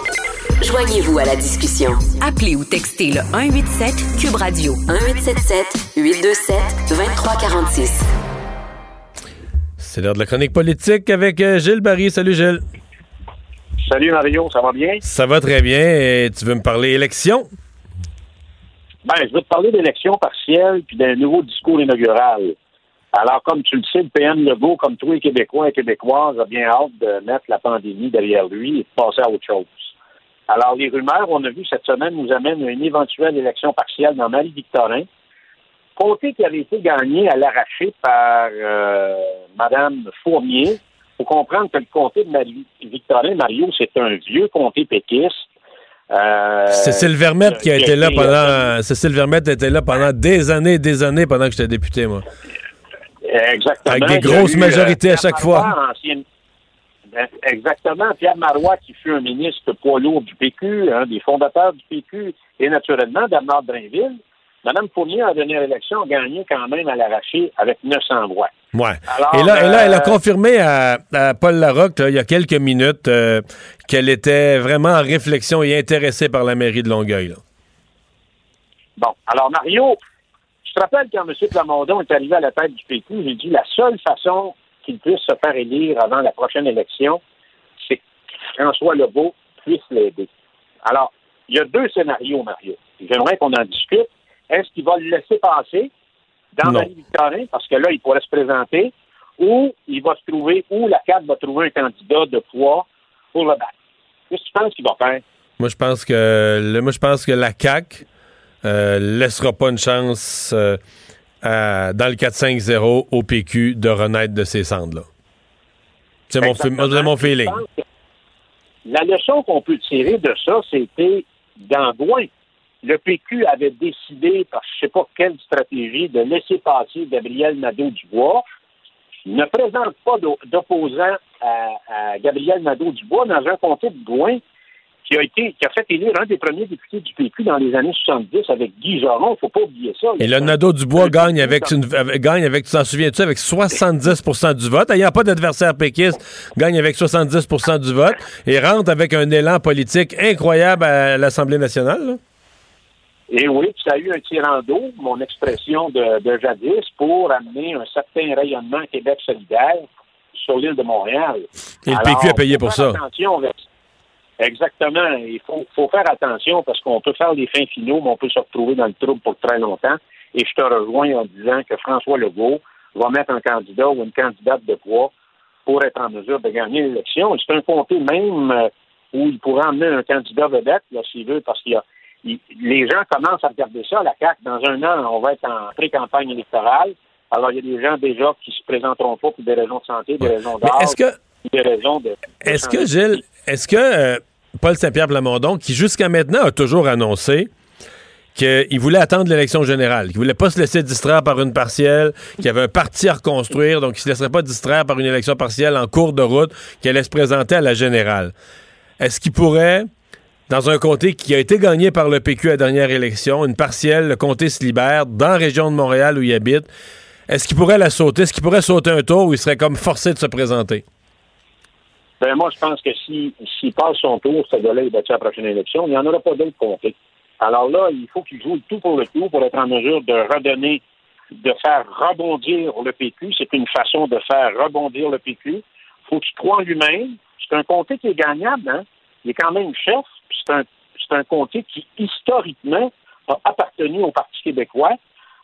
Joignez-vous à la discussion. Appelez ou textez le 187 Cube Radio 1877 827 2346. C'est l'heure de la chronique politique avec euh, Gilles Barry. Salut, Gilles. Salut Mario, ça va bien? Ça va très bien. Et tu veux me parler élection? Ben, je veux te parler d'élections partielles puis d'un nouveau discours inaugural. Alors, comme tu le sais, le PM Legault, comme tous les Québécois et Québécoises, a bien hâte de mettre la pandémie derrière lui et de passer à autre chose. Alors, les rumeurs, on a vu cette semaine, nous amènent à une éventuelle élection partielle dans Marie-Victorin. Comté qui avait été gagné à l'arraché par euh, Mme Fournier. Il faut comprendre que le comté de Marie-Victorin, Mario, c'est un vieux comté péquiste. Euh, Cécile Vermette qui a été là euh, pendant. Cécile Vermette était là pendant des années et des années pendant que j'étais député, moi. Exactement. Avec des grosses eu, majorités à Pierre chaque fois. ancien- Ben, Exactement. Pierre Marois, qui fut un ministre poids lourd du PQ, un des fondateurs du PQ, et naturellement Bernard Drainville. Madame Fournier, à la dernière élection, a gagné quand même à l'arraché avec 900 voix. Ouais. Alors, et, là, et là, elle a euh, confirmé à, à Paul Larocque, là, il y a quelques minutes, euh, qu'elle était vraiment en réflexion et intéressée par la mairie de Longueuil. là. Bon, alors Mario, je te rappelle quand M. Plamondon est arrivé à la tête du PQ, j'ai dit la seule façon qu'il puisse se faire élire avant la prochaine élection, c'est que François Legault puisse l'aider. Alors, il y a deux scénarios, Mario. J'aimerais qu'on en discute. Est-ce qu'il va le laisser passer dans. Marie-Victorin, parce que là, il pourrait se présenter, ou il va se trouver, ou la CAQ va trouver un candidat de poids pour le battre? Qu'est-ce que tu penses qu'il va faire? Moi, je pense que le- moi, je pense que la CAQ euh, laissera pas une chance euh, à- dans le 4-5-0 au PQ de renaître de ces cendres-là. C'est mon, mon feeling. La leçon qu'on peut tirer de ça, c'était d'Amboin. Le PQ avait décidé, par je ne sais pas quelle stratégie, de laisser passer Gabriel Nadeau-Dubois. Il ne présente pas d'o- d'opposant à, à Gabriel Nadeau-Dubois dans un comté de Gouin qui a été qui a fait élire un des premiers députés du PQ dans les années 70 avec Guy Joron. Il ne faut pas oublier ça. Et le Nadeau Dubois gagne avec, une, avec- gagne avec, tu t'en souviens-tu, avec 70% du vote. Ayant pas d'adversaire péquiste, gagne avec 70% du vote et rentre avec un élan politique incroyable à l'Assemblée nationale. là. Et oui, puis ça a eu un tirant d'eau, mon expression de, de jadis, pour amener un certain rayonnement Québec solidaire sur l'île de Montréal. Et le PQ a payé pour ça. Attention avec- Exactement. Il faut, faut faire attention parce qu'on peut faire des fins finaux, mais on peut se retrouver dans le trouble pour très longtemps. Et je te rejoins en disant que François Legault va mettre un candidat ou une candidate de poids pour être en mesure de gagner l'élection. C'est un comté même euh, où il pourrait emmener un candidat vedette, là, s'il veut, parce qu'il y a il- les gens commencent à regarder ça, la CAQ. Dans un an, on va être en pré-campagne électorale. Alors, il y a des gens déjà qui se présenteront pas pour des raisons de santé, des raisons que- des raisons de... Est-ce que, Gilles, est-ce que euh, Paul Saint-Pierre Plamondon, qui jusqu'à maintenant a toujours annoncé qu'il voulait attendre l'élection générale, qu'il voulait pas se laisser distraire par une partielle, qu'il avait un parti à reconstruire, donc il se laisserait pas distraire par une élection partielle en cours de route, qui allait se présenter à la générale. Est-ce qu'il pourrait, dans un comté qui a été gagné par le PQ à la dernière élection, une partielle, le comté se libère, dans la région de Montréal où il habite, est-ce qu'il pourrait la sauter? Est-ce qu'il pourrait sauter un tour où il serait comme forcé de se présenter? Ben, moi, je pense que si- s'il passe son tour, ce gars-là est battu à la prochaine élection, il n'y en aura pas d'autres comtés. Alors là, il faut qu'il joue tout pour le tout pour être en mesure de redonner, de faire rebondir le PQ. C'est une façon de faire rebondir le PQ. faut qu'il croie en lui-même. C'est un comté qui est gagnable, hein? Il est quand même chef. C'est un, c'est un comté qui, historiquement, a appartenu au Parti québécois.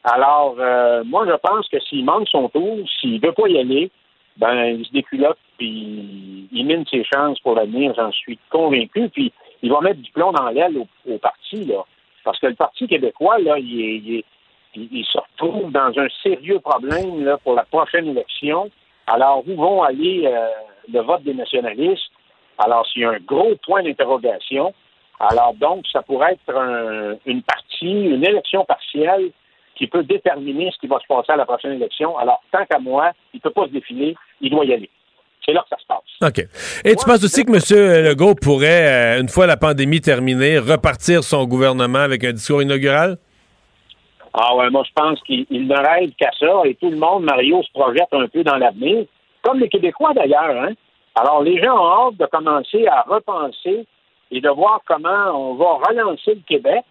Alors, euh, moi, je pense que s'il manque son tour, s'il veut pas y aller, ben, il se déculotte, puis il mine ses chances pour l'avenir, j'en suis convaincu. Puis, il va mettre du plomb dans l'aile au, parti, là. Parce que le Parti québécois, là, il, est- il se retrouve dans un sérieux problème, là, pour la prochaine élection. Alors, où vont aller euh, le vote des nationalistes? Alors, c'est un gros point d'interrogation. Alors, donc, ça pourrait être un- une partie, une élection partielle qui peut déterminer ce qui va se passer à la prochaine élection. Alors, tant qu'à moi, il ne peut pas se défiler, il doit y aller. C'est là que ça se passe. OK. Et tu penses aussi que M. Legault pourrait, euh, une fois la pandémie terminée, repartir son gouvernement avec un discours inaugural? Ah ouais, moi je pense qu'il il ne rêve qu'à ça et tout le monde, Mario, se projette un peu dans l'avenir, comme les Québécois d'ailleurs. Hein? Alors les gens ont hâte de commencer à repenser et de voir comment on va relancer le Québec,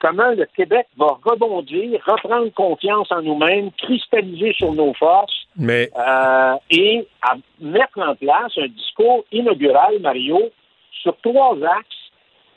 comment le Québec va rebondir, reprendre confiance en nous-mêmes, cristalliser sur nos forces Mais euh, et à mettre en place un discours inaugural, Mario, sur trois axes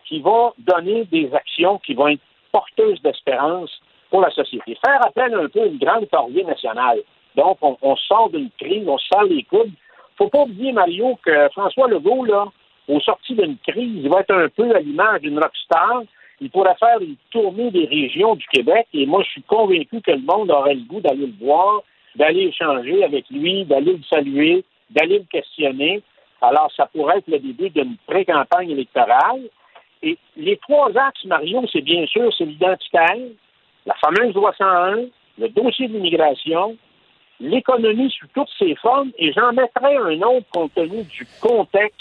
qui va donner des actions qui vont être porteuses d'espérance pour la société. Faire appel un peu à une grande corvée nationale. Donc, on, on sort d'une crise, on sort les coudes. faut pas oublier, Mario, que François Legault, là, au sorti d'une crise, il va être un peu à l'image d'une rockstar. Il pourrait faire une tournée des régions du Québec et moi, je suis convaincu que le monde aurait le goût d'aller le voir, d'aller échanger avec lui, d'aller le saluer, d'aller le questionner. Alors, ça pourrait être le début d'une pré-campagne électorale. Et les trois axes, Mario, c'est bien sûr, c'est l'identitaire, la fameuse loi 101, le dossier de l'immigration, l'économie sous toutes ses formes, et j'en mettrai un autre compte tenu du contexte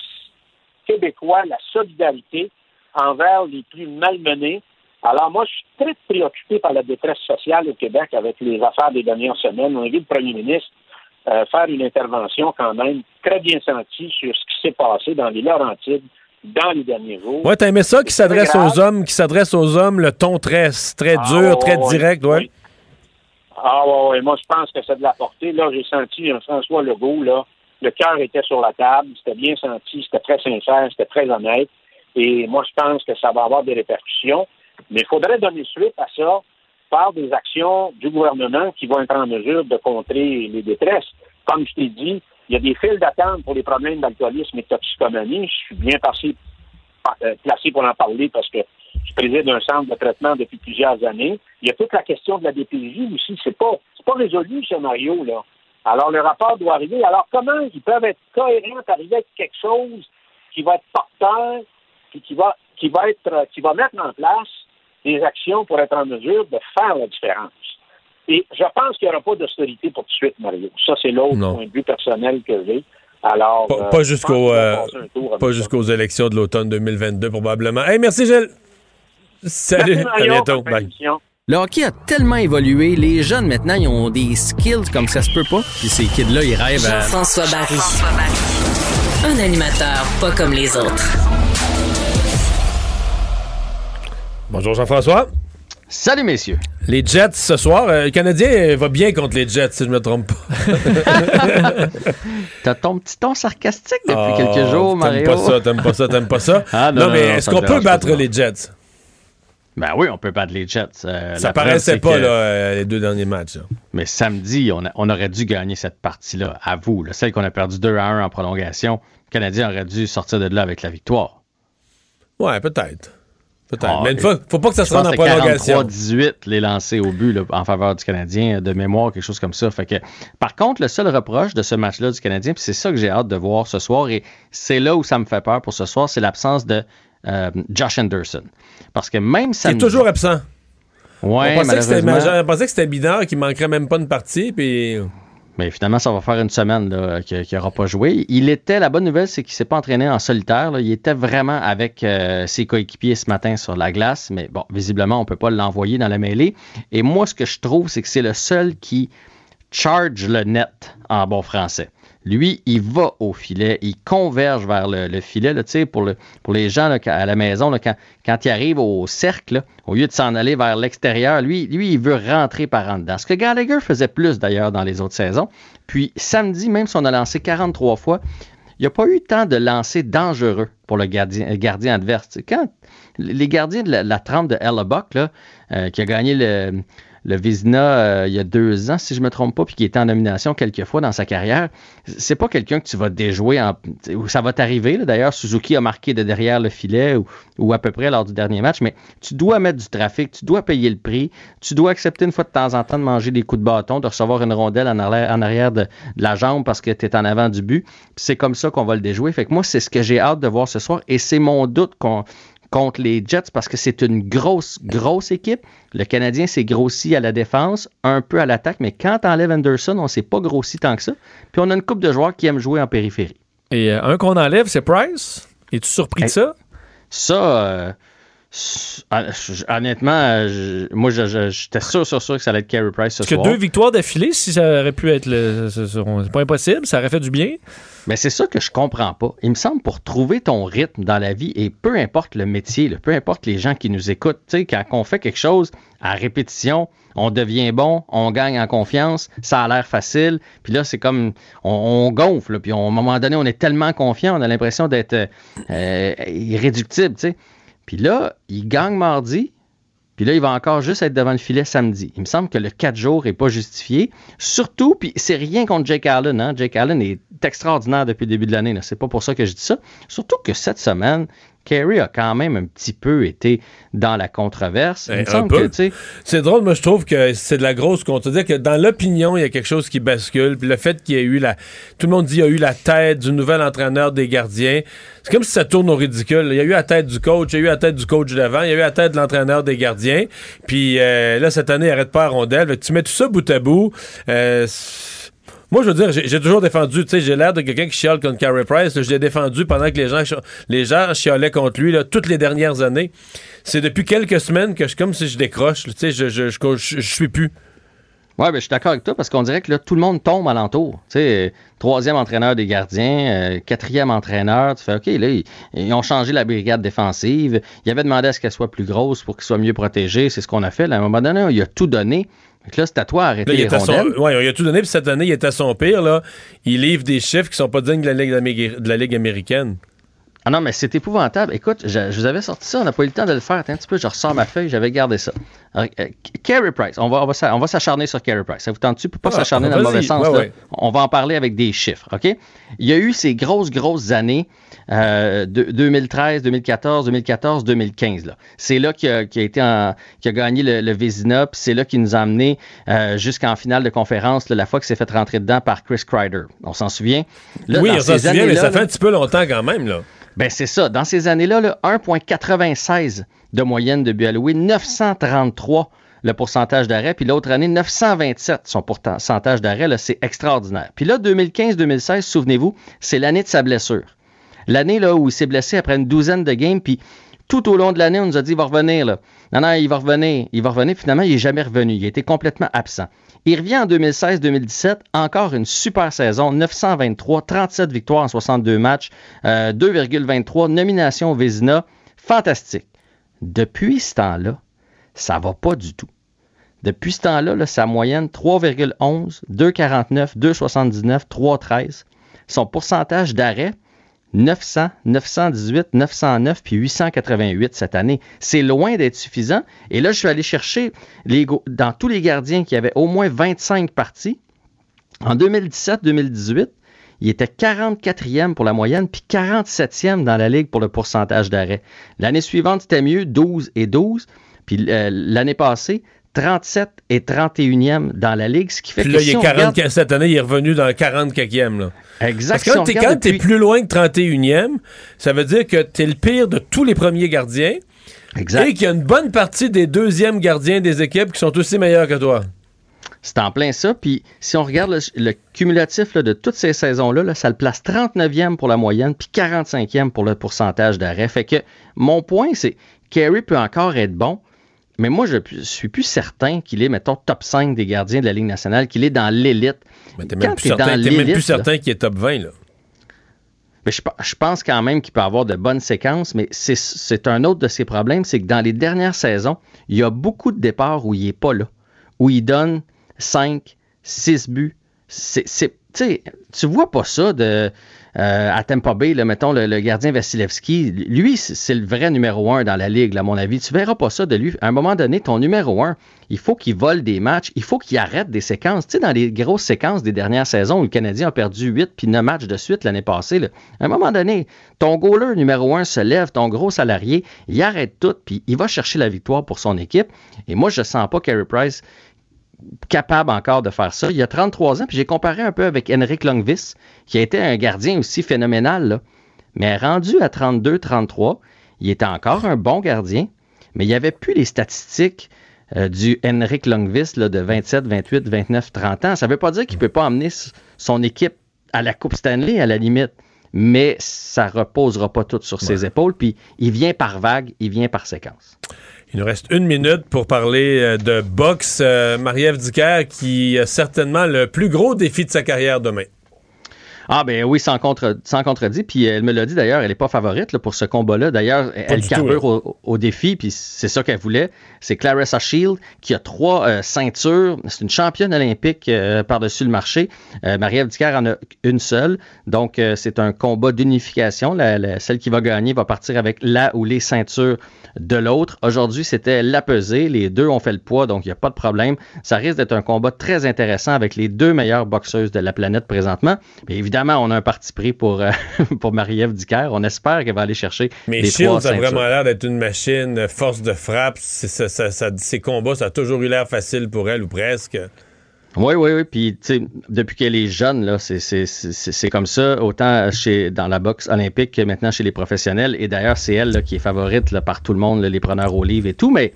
québécois, la solidarité envers les plus malmenés. Alors moi, je suis très préoccupé par la détresse sociale au Québec avec les affaires des dernières semaines. On a vu le premier ministre euh, faire une intervention quand même très bien sentie sur ce qui s'est passé dans les Laurentides dans les derniers jours. Ouais, t'as aimé ça qui s'adresse aux hommes, qui s'adresse aux hommes, le ton très, très Ah, dur, ouais, très ouais, direct, ouais. Ah ouais, ouais, moi je pense que c'est de la portée. Là, j'ai senti un François Legault, là, le cœur était sur la table, c'était bien senti, c'était très sincère, c'était très honnête. Et moi, je pense que ça va avoir des répercussions. Mais il faudrait donner suite à ça par des actions du gouvernement qui vont être en mesure de contrer les détresses. Comme je t'ai dit, il y a des files d'attente pour les problèmes d'alcoolisme et de toxicomanie. Je suis bien euh, placé pour en parler parce que je préside un centre de traitement depuis plusieurs années. Il y a toute la question de la DPJ aussi. C'est pas, pas résolu, ce Mario, là. Alors, le rapport doit arriver. Alors, comment ils peuvent être cohérents, arriver avec quelque chose qui va être porteur, puis qui va, qui va être, qui va mettre en place des actions pour être en mesure de faire la différence. Et je pense qu'il n'y aura pas d'austérité pour tout de suite, Mario. Ça, c'est l'autre Non. point de vue personnel que j'ai. Alors, Pas, euh, pas euh, jusqu'aux élections de l'automne 2022, probablement. Hey, merci, Gilles. Salut, Merci, à Mario. bientôt. Bye. Le hockey a tellement évolué, les jeunes maintenant, ils ont des skills comme ça se peut pas. Puis ces kids-là, ils rêvent à... Jean-François Barry. Un animateur pas comme les autres. Bonjour, Jean-François. Salut, messieurs. Les Jets ce soir. euh, le Canadien va bien contre les Jets, si je me trompe pas. T'as ton petit ton sarcastique depuis Oh, quelques jours, Mario. T'aimes pas ça, t'aimes pas ça, t'aimes pas ça. Ah, non, non, mais est-ce qu'on peut pas battre les Jets? Ben oui, on peut battre les Jets. Euh, Ça paraissait pas, que- là, euh, les deux derniers matchs. là. Mais samedi, on, a- on aurait dû gagner cette partie-là, à vous. là, celle qu'on a perdu 2 à 1 en prolongation. Le Canadien aurait dû sortir de là avec la victoire. Ouais, peut-être. Ah, mais une fois, faut pas que ça se rende en prolongation. 43-18 les lancés au but là, en faveur du Canadien, de mémoire, quelque chose comme ça. Fait que, par contre, le seul reproche de ce match-là du Canadien, puis c'est ça que j'ai hâte de voir ce soir, et c'est là où ça me fait peur pour ce soir, c'est l'absence de euh, Josh Anderson. Parce que même Il est toujours absent. Ouais, on pensait que c'était on pensait que c'était Bidard qui manquerait même pas une partie, puis Mais finalement, ça va faire une semaine qu'il n'aura pas joué. Il était, la bonne nouvelle, c'est qu'il s'est pas entraîné en solitaire. Il était vraiment avec euh, ses coéquipiers ce matin sur la glace, mais bon, visiblement, on peut pas l'envoyer dans la mêlée. Et moi, ce que je trouve, c'est que c'est le seul qui charge le net en bon français. Lui, il va au filet, il converge vers le, le filet. Là, pour, pour les gens à la maison, quand, il arrive au cercle, au lieu de s'en aller vers l'extérieur, lui, il veut rentrer par en dedans. Ce que Gallagher faisait plus d'ailleurs dans les autres saisons. Puis samedi, même si on a lancé 43 fois, il n'y a pas eu tant de lancers dangereux pour le gardien, adverse. Quand les gardiens de la, la trempe de Hellebuck, là, euh, qui a gagné le, le Vizina euh, il y a deux ans, si je ne me trompe pas, puis qui était en nomination quelques fois dans sa carrière, c'est pas quelqu'un que tu vas déjouer. En, ça va t'arriver. D'ailleurs, Suzuki a marqué de derrière le filet ou, ou à peu près lors du dernier match, mais tu dois mettre du trafic, tu dois payer le prix, tu dois accepter une fois de temps en temps de manger des coups de bâton, de recevoir une rondelle en arrière, de, la jambe parce que tu es en avant du but. C'est comme ça qu'on va le déjouer. Fait que moi, c'est ce que j'ai hâte de voir ce soir et c'est mon doute qu'on contre les Jets parce que c'est une grosse, grosse équipe. Le Canadien s'est grossi à la défense, un peu à l'attaque, mais quand t'enlèves Anderson, on s'est pas grossi tant que ça. Puis on a une coupe de joueurs qui aiment jouer en périphérie. Et euh, un qu'on enlève, c'est Price? Es-tu surpris de ça? Ça, euh, honnêtement, euh, je- moi, j'étais sûr, sûr, sûr que ça allait être Carey Price ce Parce que soir. deux victoires d'affilée, si ça aurait pu être le. C'est pas impossible, ça aurait fait du bien. Mais c'est ça que je comprends pas. Il me semble pour trouver ton rythme dans la vie, et peu importe le métier, là, peu importe les gens qui nous écoutent, tu sais, quand on fait quelque chose à répétition, on devient bon, on gagne en confiance, ça a l'air facile, puis là, c'est comme, on, on gonfle, là, puis on- à un moment donné, on est tellement confiant, on a l'impression d'être euh, euh, irréductible, tu sais. Puis là, il gagne mardi, puis là, il va encore juste être devant le filet samedi. Il me semble que le 4 jours n'est pas justifié. Surtout, puis c'est rien contre Jake Allen. Hein? Jake Allen est extraordinaire depuis le début de l'année. là. C'est pas pour ça que je dis ça. Surtout que cette semaine, Kerry a quand même un petit peu été dans la controverse. Il Un semble peu. que, tu sais, C'est drôle, moi je trouve que c'est de la grosse contre dire que dans l'opinion, il y a quelque chose qui bascule. Puis le fait qu'il y ait eu la. Tout le monde dit qu'il y a eu la tête du nouvel entraîneur des gardiens. C'est comme si ça tourne au ridicule. Il y a eu la tête du coach, il y a eu la tête du coach d'avant, il y a eu la tête de l'entraîneur des gardiens. Puis euh, là, cette année, il arrête pas à rondelle. Tu mets tout ça bout à bout. euh, moi, je veux dire, j'ai toujours défendu, tu sais, j'ai l'air de quelqu'un qui chiale contre Carey Price. Je l'ai défendu pendant que les gens, les gens chialaient contre lui là, toutes les dernières années. C'est depuis quelques semaines que je comme si je décroche. Tu sais, je, je, je, suis plus. Ouais, ben, je suis d'accord avec toi parce qu'on dirait que là, tout le monde tombe alentour. Tu sais, troisième entraîneur des gardiens, euh, quatrième entraîneur. Tu fais, OK, là, ils, ils ont changé la brigade défensive. Ils avaient demandé à ce qu'elle soit plus grosse pour qu'ils soient mieux protégés. C'est ce qu'on a fait. Là, à un moment donné, il a tout donné. Donc là, c'est à toi d'arrêter les son, rondelles. ouais, il a tout donné, puis cette année, il est à son pire. Là. Il livre des chiffres qui sont pas dignes de la Ligue, de la Ligue américaine. Ah non, mais c'est épouvantable. Écoute, je, je vous avais sorti ça, on n'a pas eu le temps de le faire. Attends un petit peu, je ressors ma feuille, j'avais gardé ça. Alors, euh, Carey Price, on va, on va, s'a- on va s'acharner sur Carey Price. Ça vous tente-tu? Pour pas Ah, s'acharner dans le mauvais sens. Ouais. On va en parler avec des chiffres, OK? Il y a eu ces grosses, grosses années, euh, de- 2013, 2014, 2014, 2015. là. C'est là qu'il a, qu'il a été en- qu'il a gagné le, le puis c'est là qu'il nous a amené euh, jusqu'en finale de conférence, là, la fois qu'il s'est fait rentrer dedans par Chris Kreider. On s'en souvient? Là, oui, on s'en souvient, mais ça fait un petit peu longtemps quand même. là. ben c'est ça. Dans ces années-là, là, 1,96 de moyenne de buts alloués, 933 le pourcentage d'arrêt, puis l'autre année, 927 son pourcentage d'arrêt, c'est extraordinaire. Puis là, 2015-2016, souvenez-vous, c'est l'année de sa blessure. L'année là où il s'est blessé après une douzaine de games, puis tout au long de l'année, on nous a dit il va revenir. Là. Non, non, il va revenir, il va revenir. Finalement, il n'est jamais revenu. Il été complètement absent. Il revient en 2016-2017, encore une super saison, 923, 37 victoires en 62 matchs, euh, 2,23 nominations au Vézina. Fantastique. Depuis ce temps-là, ça va pas du tout. Depuis ce temps-là, là, sa moyenne 3,11, 2,49, 2,79, 3,13. Son pourcentage d'arrêt, 900, 918, 909 puis 888 cette année. C'est loin d'être suffisant. Et là, je suis allé chercher dans tous les gardiens qui avaient au moins 25 parties. En 2017-2018, il était 44e pour la moyenne, puis 47e dans la ligue pour le pourcentage d'arrêt. L'année suivante, c'était mieux, 12 et 12. Puis euh, l'année passée, 37 et 31e dans la ligue, ce qui fait Puis que là, il si est on 40, regarde- cette année, il est revenu dans le 44e. Là. Exact. Parce que Si quand t'es depuis- plus loin que 31e, ça veut dire que t'es le pire de tous les premiers gardiens. Exact. Et qu'il y a une bonne partie des deuxièmes gardiens des équipes qui sont aussi meilleurs que toi. C'est en plein ça. Puis si on regarde le, le cumulatif là, de toutes ces saisons-là, là, ça le place 39e pour la moyenne, puis 45e pour le pourcentage d'arrêt. Fait que mon point, c'est Carey peut encore être bon, mais moi, je ne suis plus certain qu'il est, mettons, top 5 des gardiens de la Ligue nationale, qu'il est dans l'élite. Mais t'es Quand même plus certain, même plus certain qu'il est top 20. Là. mais je, pe- je pense quand même qu'il peut avoir de bonnes séquences, mais c'est- un autre de ses problèmes, c'est que dans les dernières saisons, il y a beaucoup de départs où il n'est pas là, où il donne 5, 6 buts. C'est, tu vois pas ça de, euh, à Tampa Bay, là, mettons, le, gardien Vasilevski. Lui, c'est c'est le vrai numéro un dans la ligue, là, à mon avis. Tu verras pas ça de lui. À un moment donné, ton numéro un, il faut qu'il vole des matchs, il faut qu'il arrête des séquences. Tu sais, dans les grosses séquences des dernières saisons où le Canadien a perdu 8 puis 9 matchs de suite l'année passée, là, à un moment donné, ton goaler numéro un se lève, ton gros salarié, il arrête tout, puis il va chercher la victoire pour son équipe. Et moi, je sens pas Carey Price capable encore de faire ça. Il a 33 ans, puis j'ai comparé un peu avec Henrik Longvis, qui a été un gardien aussi phénoménal, là. mais rendu à 32-33, il était encore un bon gardien, mais il n'y avait plus les statistiques euh, du Henrik Longvis là, de 27, 28, 29, 30 ans. Ça ne veut pas dire qu'il ne peut pas emmener son équipe à la Coupe Stanley, à la limite, mais ça reposera pas tout sur ses épaules, puis il vient par vague, il vient par séquence. Il nous reste une minute pour parler euh, de boxe. Euh, Marie-Ève qui a certainement le plus gros défi de sa carrière demain. Ah ben oui, sans, contre, sans contredit. Puis elle me l'a dit d'ailleurs, elle n'est pas favorite là, pour ce combat-là. D'ailleurs, elle tout, carbure au, au défi, puis c'est ça qu'elle voulait. C'est Clarissa Shield qui a trois euh, ceintures. C'est une championne olympique euh, par-dessus le marché. Euh, Marie-Ève Dicker en a une seule. Donc c'est un combat d'unification. Celle qui va gagner va partir avec la ou les ceintures de l'autre. Aujourd'hui, c'était la pesée. Les deux ont fait le poids, donc il n'y a pas de problème. Ça risque d'être un combat très intéressant avec les deux meilleures boxeuses de la planète présentement. Mais évidemment, évidemment, on a un parti pris pour, euh, pour Marie-Ève Dicker. On espère qu'elle va aller chercher Mais les trois Shields a vraiment l'air d'être une machine, euh, force de frappe. C'est- ça- ça- ça- ses combats, ça a toujours eu l'air facile pour elle, ou presque. Oui, oui, oui. Puis, tu sais, depuis qu'elle est jeune, là, c'est, comme ça, autant chez, dans la boxe olympique que maintenant chez les professionnels. Et d'ailleurs, c'est elle là, qui est favorite là, par tout le monde, là, les preneurs au livre et tout. Mais,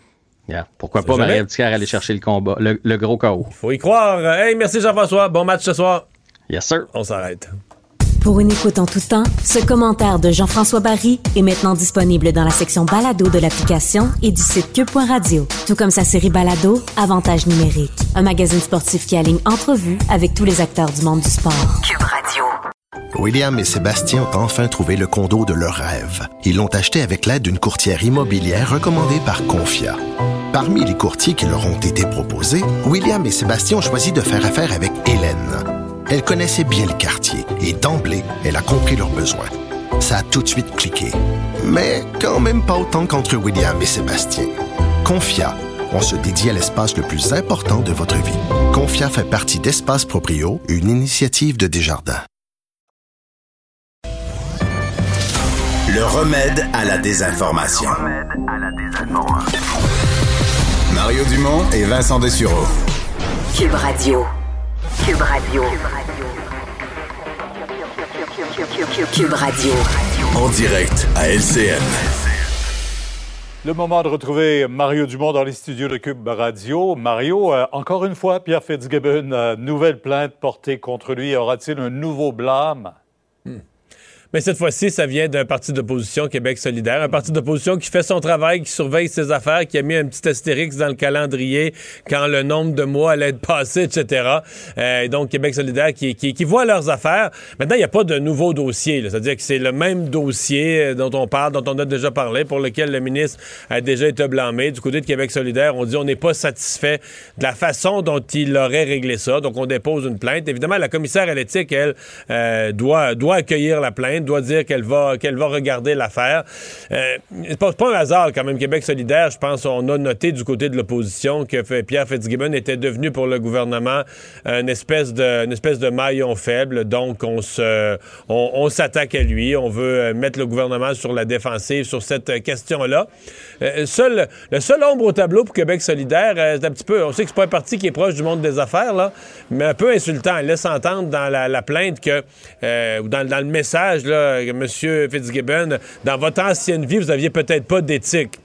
yeah, pourquoi pas. Marie-Ève Dicker aller chercher le combat, le, le gros KO. Faut y croire. Hey, merci Jean-François. Bon match ce soir. Yes, sir. On s'arrête. Pour une écoute en tout temps, ce commentaire de Jean-François Barry est maintenant disponible dans la section balado de l'application et du site cube.radio. Tout comme sa série balado, Avantage numérique. Un magazine sportif qui aligne entrevues avec tous les acteurs du monde du sport. Cube Radio. William et Sébastien ont enfin trouvé le condo de leur rêve. Ils l'ont acheté avec l'aide d'une courtière immobilière recommandée par Confia. Parmi les courtiers qui leur ont été proposés, William et Sébastien ont choisi de faire affaire avec Hélène. Elle connaissait bien le quartier et d'emblée, elle a compris leurs besoins. Ça a tout de suite cliqué. Mais quand même pas autant qu'entre William et Sébastien. Confia, on se dédie à l'espace le plus important de votre vie. Confia fait partie d'Espace Proprio, une initiative de Desjardins. Le remède à la désinformation. Mario Dumont et Vincent Dessureau. Cube Radio. Cube Radio. Cube Radio. En direct à LCN. Le moment de retrouver Mario Dumont dans les studios de Cube Radio. Mario, euh, encore une fois, Pierre Fitzgibbon, euh, nouvelle plainte portée contre lui. Aura-t-il un nouveau blâme? Mais cette fois-ci, ça vient d'un parti d'opposition, Québec solidaire, un parti d'opposition qui fait son travail, qui surveille ses affaires, qui a mis un petit astérix dans le calendrier quand le nombre de mois allait être passé, etc. Euh, donc, Québec solidaire qui, voit leurs affaires. Maintenant, il n'y a pas de nouveau dossier. C'est-à-dire que c'est le même dossier euh, dont on parle, dont on a déjà parlé, pour lequel le ministre a déjà été blâmé. Du côté de Québec solidaire, on dit on n'est pas satisfait de la façon dont il aurait réglé ça. Donc, on dépose une plainte. Évidemment, la commissaire à l'éthique, elle, euh, doit accueillir la plainte, doit dire qu'elle va, qu'elle va regarder l'affaire. Euh, c'est pas, pas un hasard, quand même, Québec solidaire. Je pense on a noté du côté de l'opposition que Pierre Fitzgibbon était devenu pour le gouvernement une espèce de, espèce de maillon faible. Donc, on se, on s'attaque à lui. On veut euh, mettre le gouvernement sur la défensive sur cette euh, question-là. Euh, le seul ombre au tableau pour Québec solidaire, euh, c'est un petit peu, on sait que c'est pas un parti qui est proche du monde des affaires, là, mais un peu insultant. Il laisse entendre dans la, la plainte que, euh, ou dans, le message, que M. Fitzgibbon, dans votre ancienne vie, vous aviez peut-être pas d'éthique.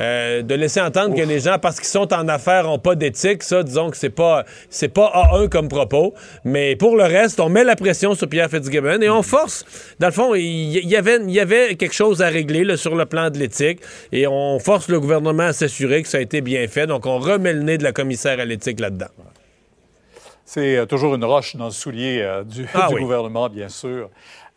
Euh, de laisser entendre que les gens, parce qu'ils sont en affaires, n'ont pas d'éthique, ça, disons que c'est pas c'est pas A1 comme propos. Mais pour le reste, on met la pression sur Pierre Fitzgibbon et on force. Dans le fond, il y, avait, y avait quelque chose à régler là, sur le plan de l'éthique et on force le gouvernement à s'assurer que ça a été bien fait. Donc, on remet le nez de la commissaire à l'éthique là-dedans. C'est euh, toujours une roche dans le soulier euh, du, Ah du oui. gouvernement, bien sûr.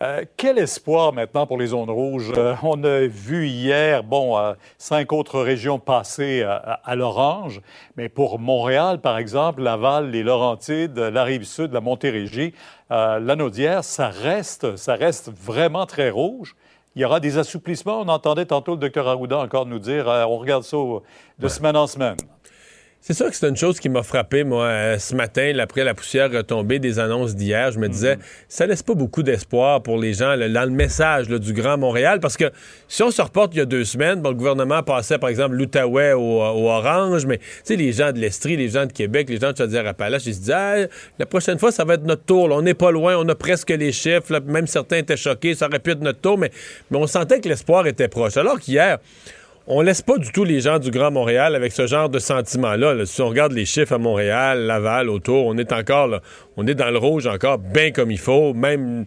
Euh, quel espoir maintenant pour les zones rouges? Euh, on a vu hier, bon, euh, cinq autres régions passer à, l'orange, mais pour Montréal, par exemple, Laval, les Laurentides, la Rive-Sud, la Montérégie, euh, l'Anaudière, ça reste, ça reste vraiment très rouge. Il y aura des assouplissements. On entendait tantôt le docteur Arruda encore nous dire, on regarde ça de semaine en semaine. C'est sûr que c'est une chose qui m'a frappé, moi, euh, ce matin, après la poussière retombée des annonces d'hier. Je me disais, ça laisse pas beaucoup d'espoir pour les gens là, dans le message là, du Grand Montréal, parce que si on se reporte il y a deux semaines, bon, le gouvernement passait, par exemple, l'Outaouais au, au Orange, mais tu sais, les gens de l'Estrie, les gens de Québec, les gens de Chaudière-Appalaches, ils se disaient, Ah, la prochaine fois, ça va être notre tour. là. On n'est pas loin, on a presque les chiffres. Même certains étaient choqués, ça aurait pu être notre tour, mais, mais on sentait que l'espoir était proche. Alors qu'hier, on laisse pas du tout les gens du Grand Montréal avec ce genre de sentiment-là. là. Si on regarde les chiffres à Montréal, Laval, autour, on est encore on est dans le rouge encore bien comme il faut. Même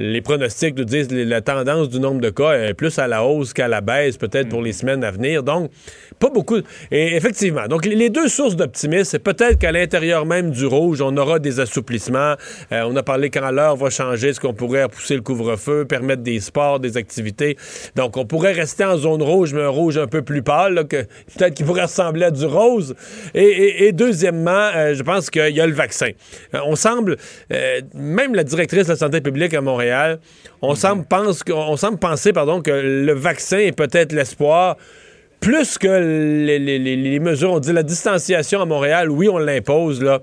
les pronostics nous disent que la tendance du nombre de cas est plus à la hausse qu'à la baisse, peut-être pour les semaines à venir. Donc, pas beaucoup. Et effectivement, donc les- deux sources d'optimisme, c'est peut-être qu'à l'intérieur même du rouge, on aura des assouplissements. Euh, on a parlé quand l'heure va changer, est-ce qu'on pourrait repousser le couvre-feu, permettre des sports, des activités. Donc, on pourrait rester en zone rouge, mais un rouge un peu plus pâle, là, que peut-être qu'il pourrait ressembler à du rose. Et, et- et deuxièmement, euh, je pense qu'il y a le vaccin. Euh, on semble, même la directrice de la santé publique à Montréal, on semble pense que- on semble penser, pardon, que le vaccin est peut-être l'espoir plus que les, les- les- les mesures, on dit la distanciation à Montréal, oui, on l'impose, là.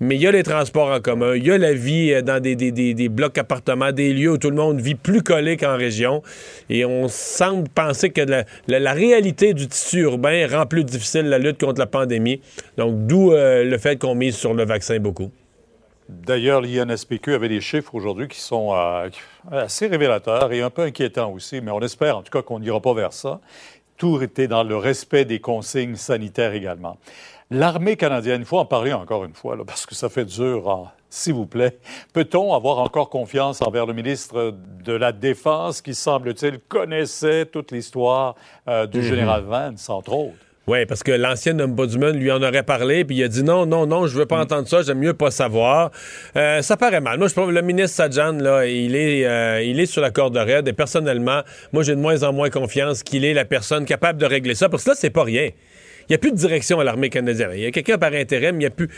mais il y a les transports en commun, il y a la vie euh, dans des, des, des, des blocs appartements, des lieux où tout le monde vit plus collé qu'en région. Et on semble penser que la, la- la réalité du tissu urbain rend plus difficile la lutte contre la pandémie. Donc, d'où euh, le fait qu'on mise sur le vaccin beaucoup. D'ailleurs, l'INSPQ avait des chiffres aujourd'hui qui sont euh, assez révélateurs et un peu inquiétants aussi, mais on espère en tout cas qu'on n'ira pas vers ça. Tout était dans le respect des consignes sanitaires également. L'armée canadienne, il faut en parler encore une fois, là, parce que ça fait dur, hein. s'il vous plaît. Peut-on avoir encore confiance envers le ministre de la Défense qui, semble-t-il, connaissait toute l'histoire euh, du Mhm. général Vance, entre autres? Oui, parce que l'ancien ombudsman lui en aurait parlé, puis il a dit non, non, non, je veux pas entendre ça, j'aime mieux pas savoir. Euh, ça paraît mal. Moi, je trouve le ministre Sajan, là, il est, euh, il est sur la corde raide, et personnellement, moi, j'ai de moins en moins confiance qu'il est la personne capable de régler ça, parce que là, c'est pas rien. Il n'y a plus de direction à l'armée canadienne. Il y a quelqu'un par intérim, il n'y a plus.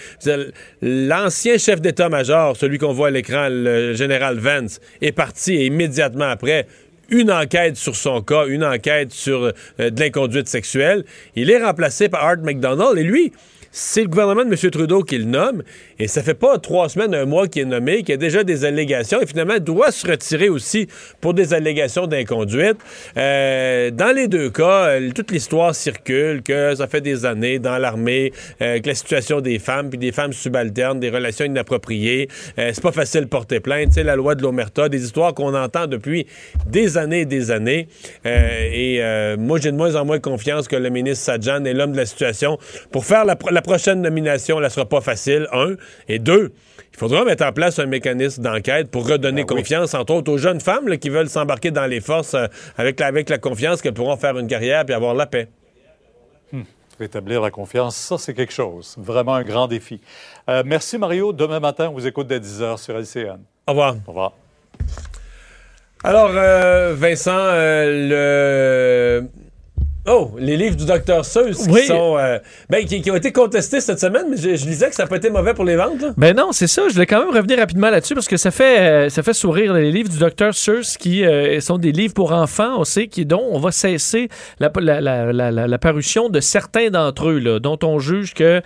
L'ancien chef d'état-major, celui qu'on voit à l'écran, le général Vance, est parti et immédiatement après, une enquête sur son cas, une enquête sur euh, de l'inconduite sexuelle. Il est remplacé par Art McDonald et lui, c'est le gouvernement de M. Trudeau qui le nomme et ça fait pas trois semaines, un mois qu'il est nommé, qu'il y a déjà des allégations et finalement doit se retirer aussi pour des allégations d'inconduite. Euh, dans les deux cas, euh, toute l'histoire circule que ça fait des années dans l'armée euh, que la situation des femmes puis des femmes subalternes, des relations inappropriées, euh, c'est pas facile de porter plainte. C'est la loi de l'omerta, des histoires qu'on entend depuis des années et des années. Euh, et moi, j'ai de moins en moins confiance que le ministre Sajan est l'homme de la situation. Pour faire la, pro- la prochaine nomination, elle sera pas facile, un. Et deux, il faudra mettre en place un mécanisme d'enquête pour redonner confiance, entre autres, aux jeunes femmes là, qui veulent s'embarquer dans les forces euh, avec, la, avec la confiance qu'elles pourront faire une carrière puis avoir la paix. Rétablir la confiance, ça, c'est quelque chose. Vraiment un grand défi. Euh, merci, Mario. Demain matin, on vous écoute dès 10 h sur LCN. Au revoir. Au revoir. Alors, euh, Vincent, le. Oh, les livres du docteur Seuss qui sont. euh, ben, qui, qui ont été contestés cette semaine, mais je, je lisais que ça pas été mauvais pour les ventes. là. Ben non, c'est ça. Je voulais quand même revenir rapidement là-dessus parce que ça fait, euh, ça fait sourire les livres du Dr. Seuss qui euh, sont des livres pour enfants, on sait, qui, dont on va cesser la, la, la, la, parution de certains d'entre eux, là, dont on juge que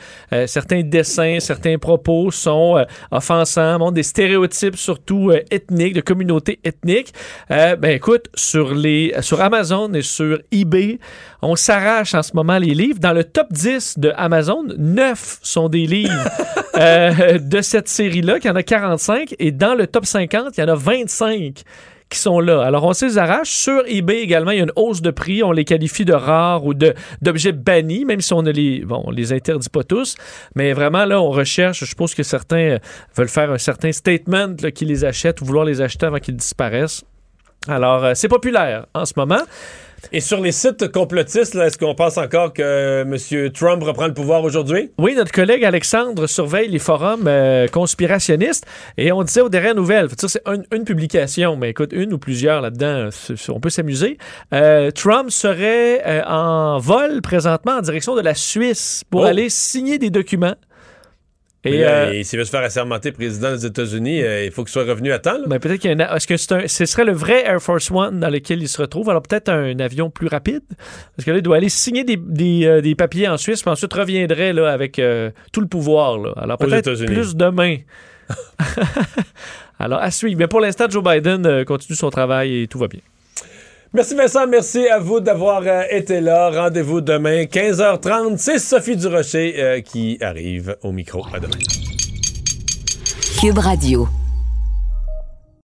certains dessins, certains propos sont offensants, montrent des stéréotypes surtout ethniques, de communautés ethniques. Ben écoute, sur, les, sur Amazon et sur eBay, on s'arrache en ce moment les livres. Dans le top 10 de Amazon, 9 sont des livres euh, de cette série-là, qu'il y en a 45. Et dans le top 50, il y en a 25 qui sont là. Alors, on les arrache. Sur eBay également, il y a une hausse de prix. On les qualifie de rares ou d'objets bannis, même si on ne les, bon, on les interdit pas tous. Mais vraiment, là, on recherche. Je suppose que certains euh, veulent faire un certain statement qui les achètent ou vouloir les acheter avant qu'ils disparaissent. Alors, euh, c'est populaire en ce moment. Et sur les sites complotistes, est-ce qu'on pense encore que euh, M. Trump reprend le pouvoir aujourd'hui? Oui, notre collègue Alexandre surveille les forums euh, conspirationnistes et on disait aux dernières nouvelles, c'est une, une publication, mais écoute, une ou plusieurs là-dedans, on peut s'amuser. Euh, Trump serait euh, en vol présentement en direction de la Suisse pour Oh. aller signer des documents. Et Et euh, il s'il veut se faire assermenter président des États-Unis, euh, il faut qu'il soit revenu à temps. là. ben, peut-être qu'il y a un a- Est-ce que c'est un- ce serait le vrai Air Force One dans lequel il se retrouve? Alors peut-être un avion plus rapide? Parce que là, il doit aller signer des, des, euh, des papiers en Suisse, puis ensuite reviendrait là, avec euh, tout le pouvoir. Là. Alors peut-être plus demain. Alors à suivre. Mais pour l'instant, Joe Biden continue son travail et tout va bien. Merci Vincent, merci à vous d'avoir euh, été là. Rendez-vous demain, 15h30. C'est Sophie Durocher euh, qui arrive au micro. À demain. Cube Radio.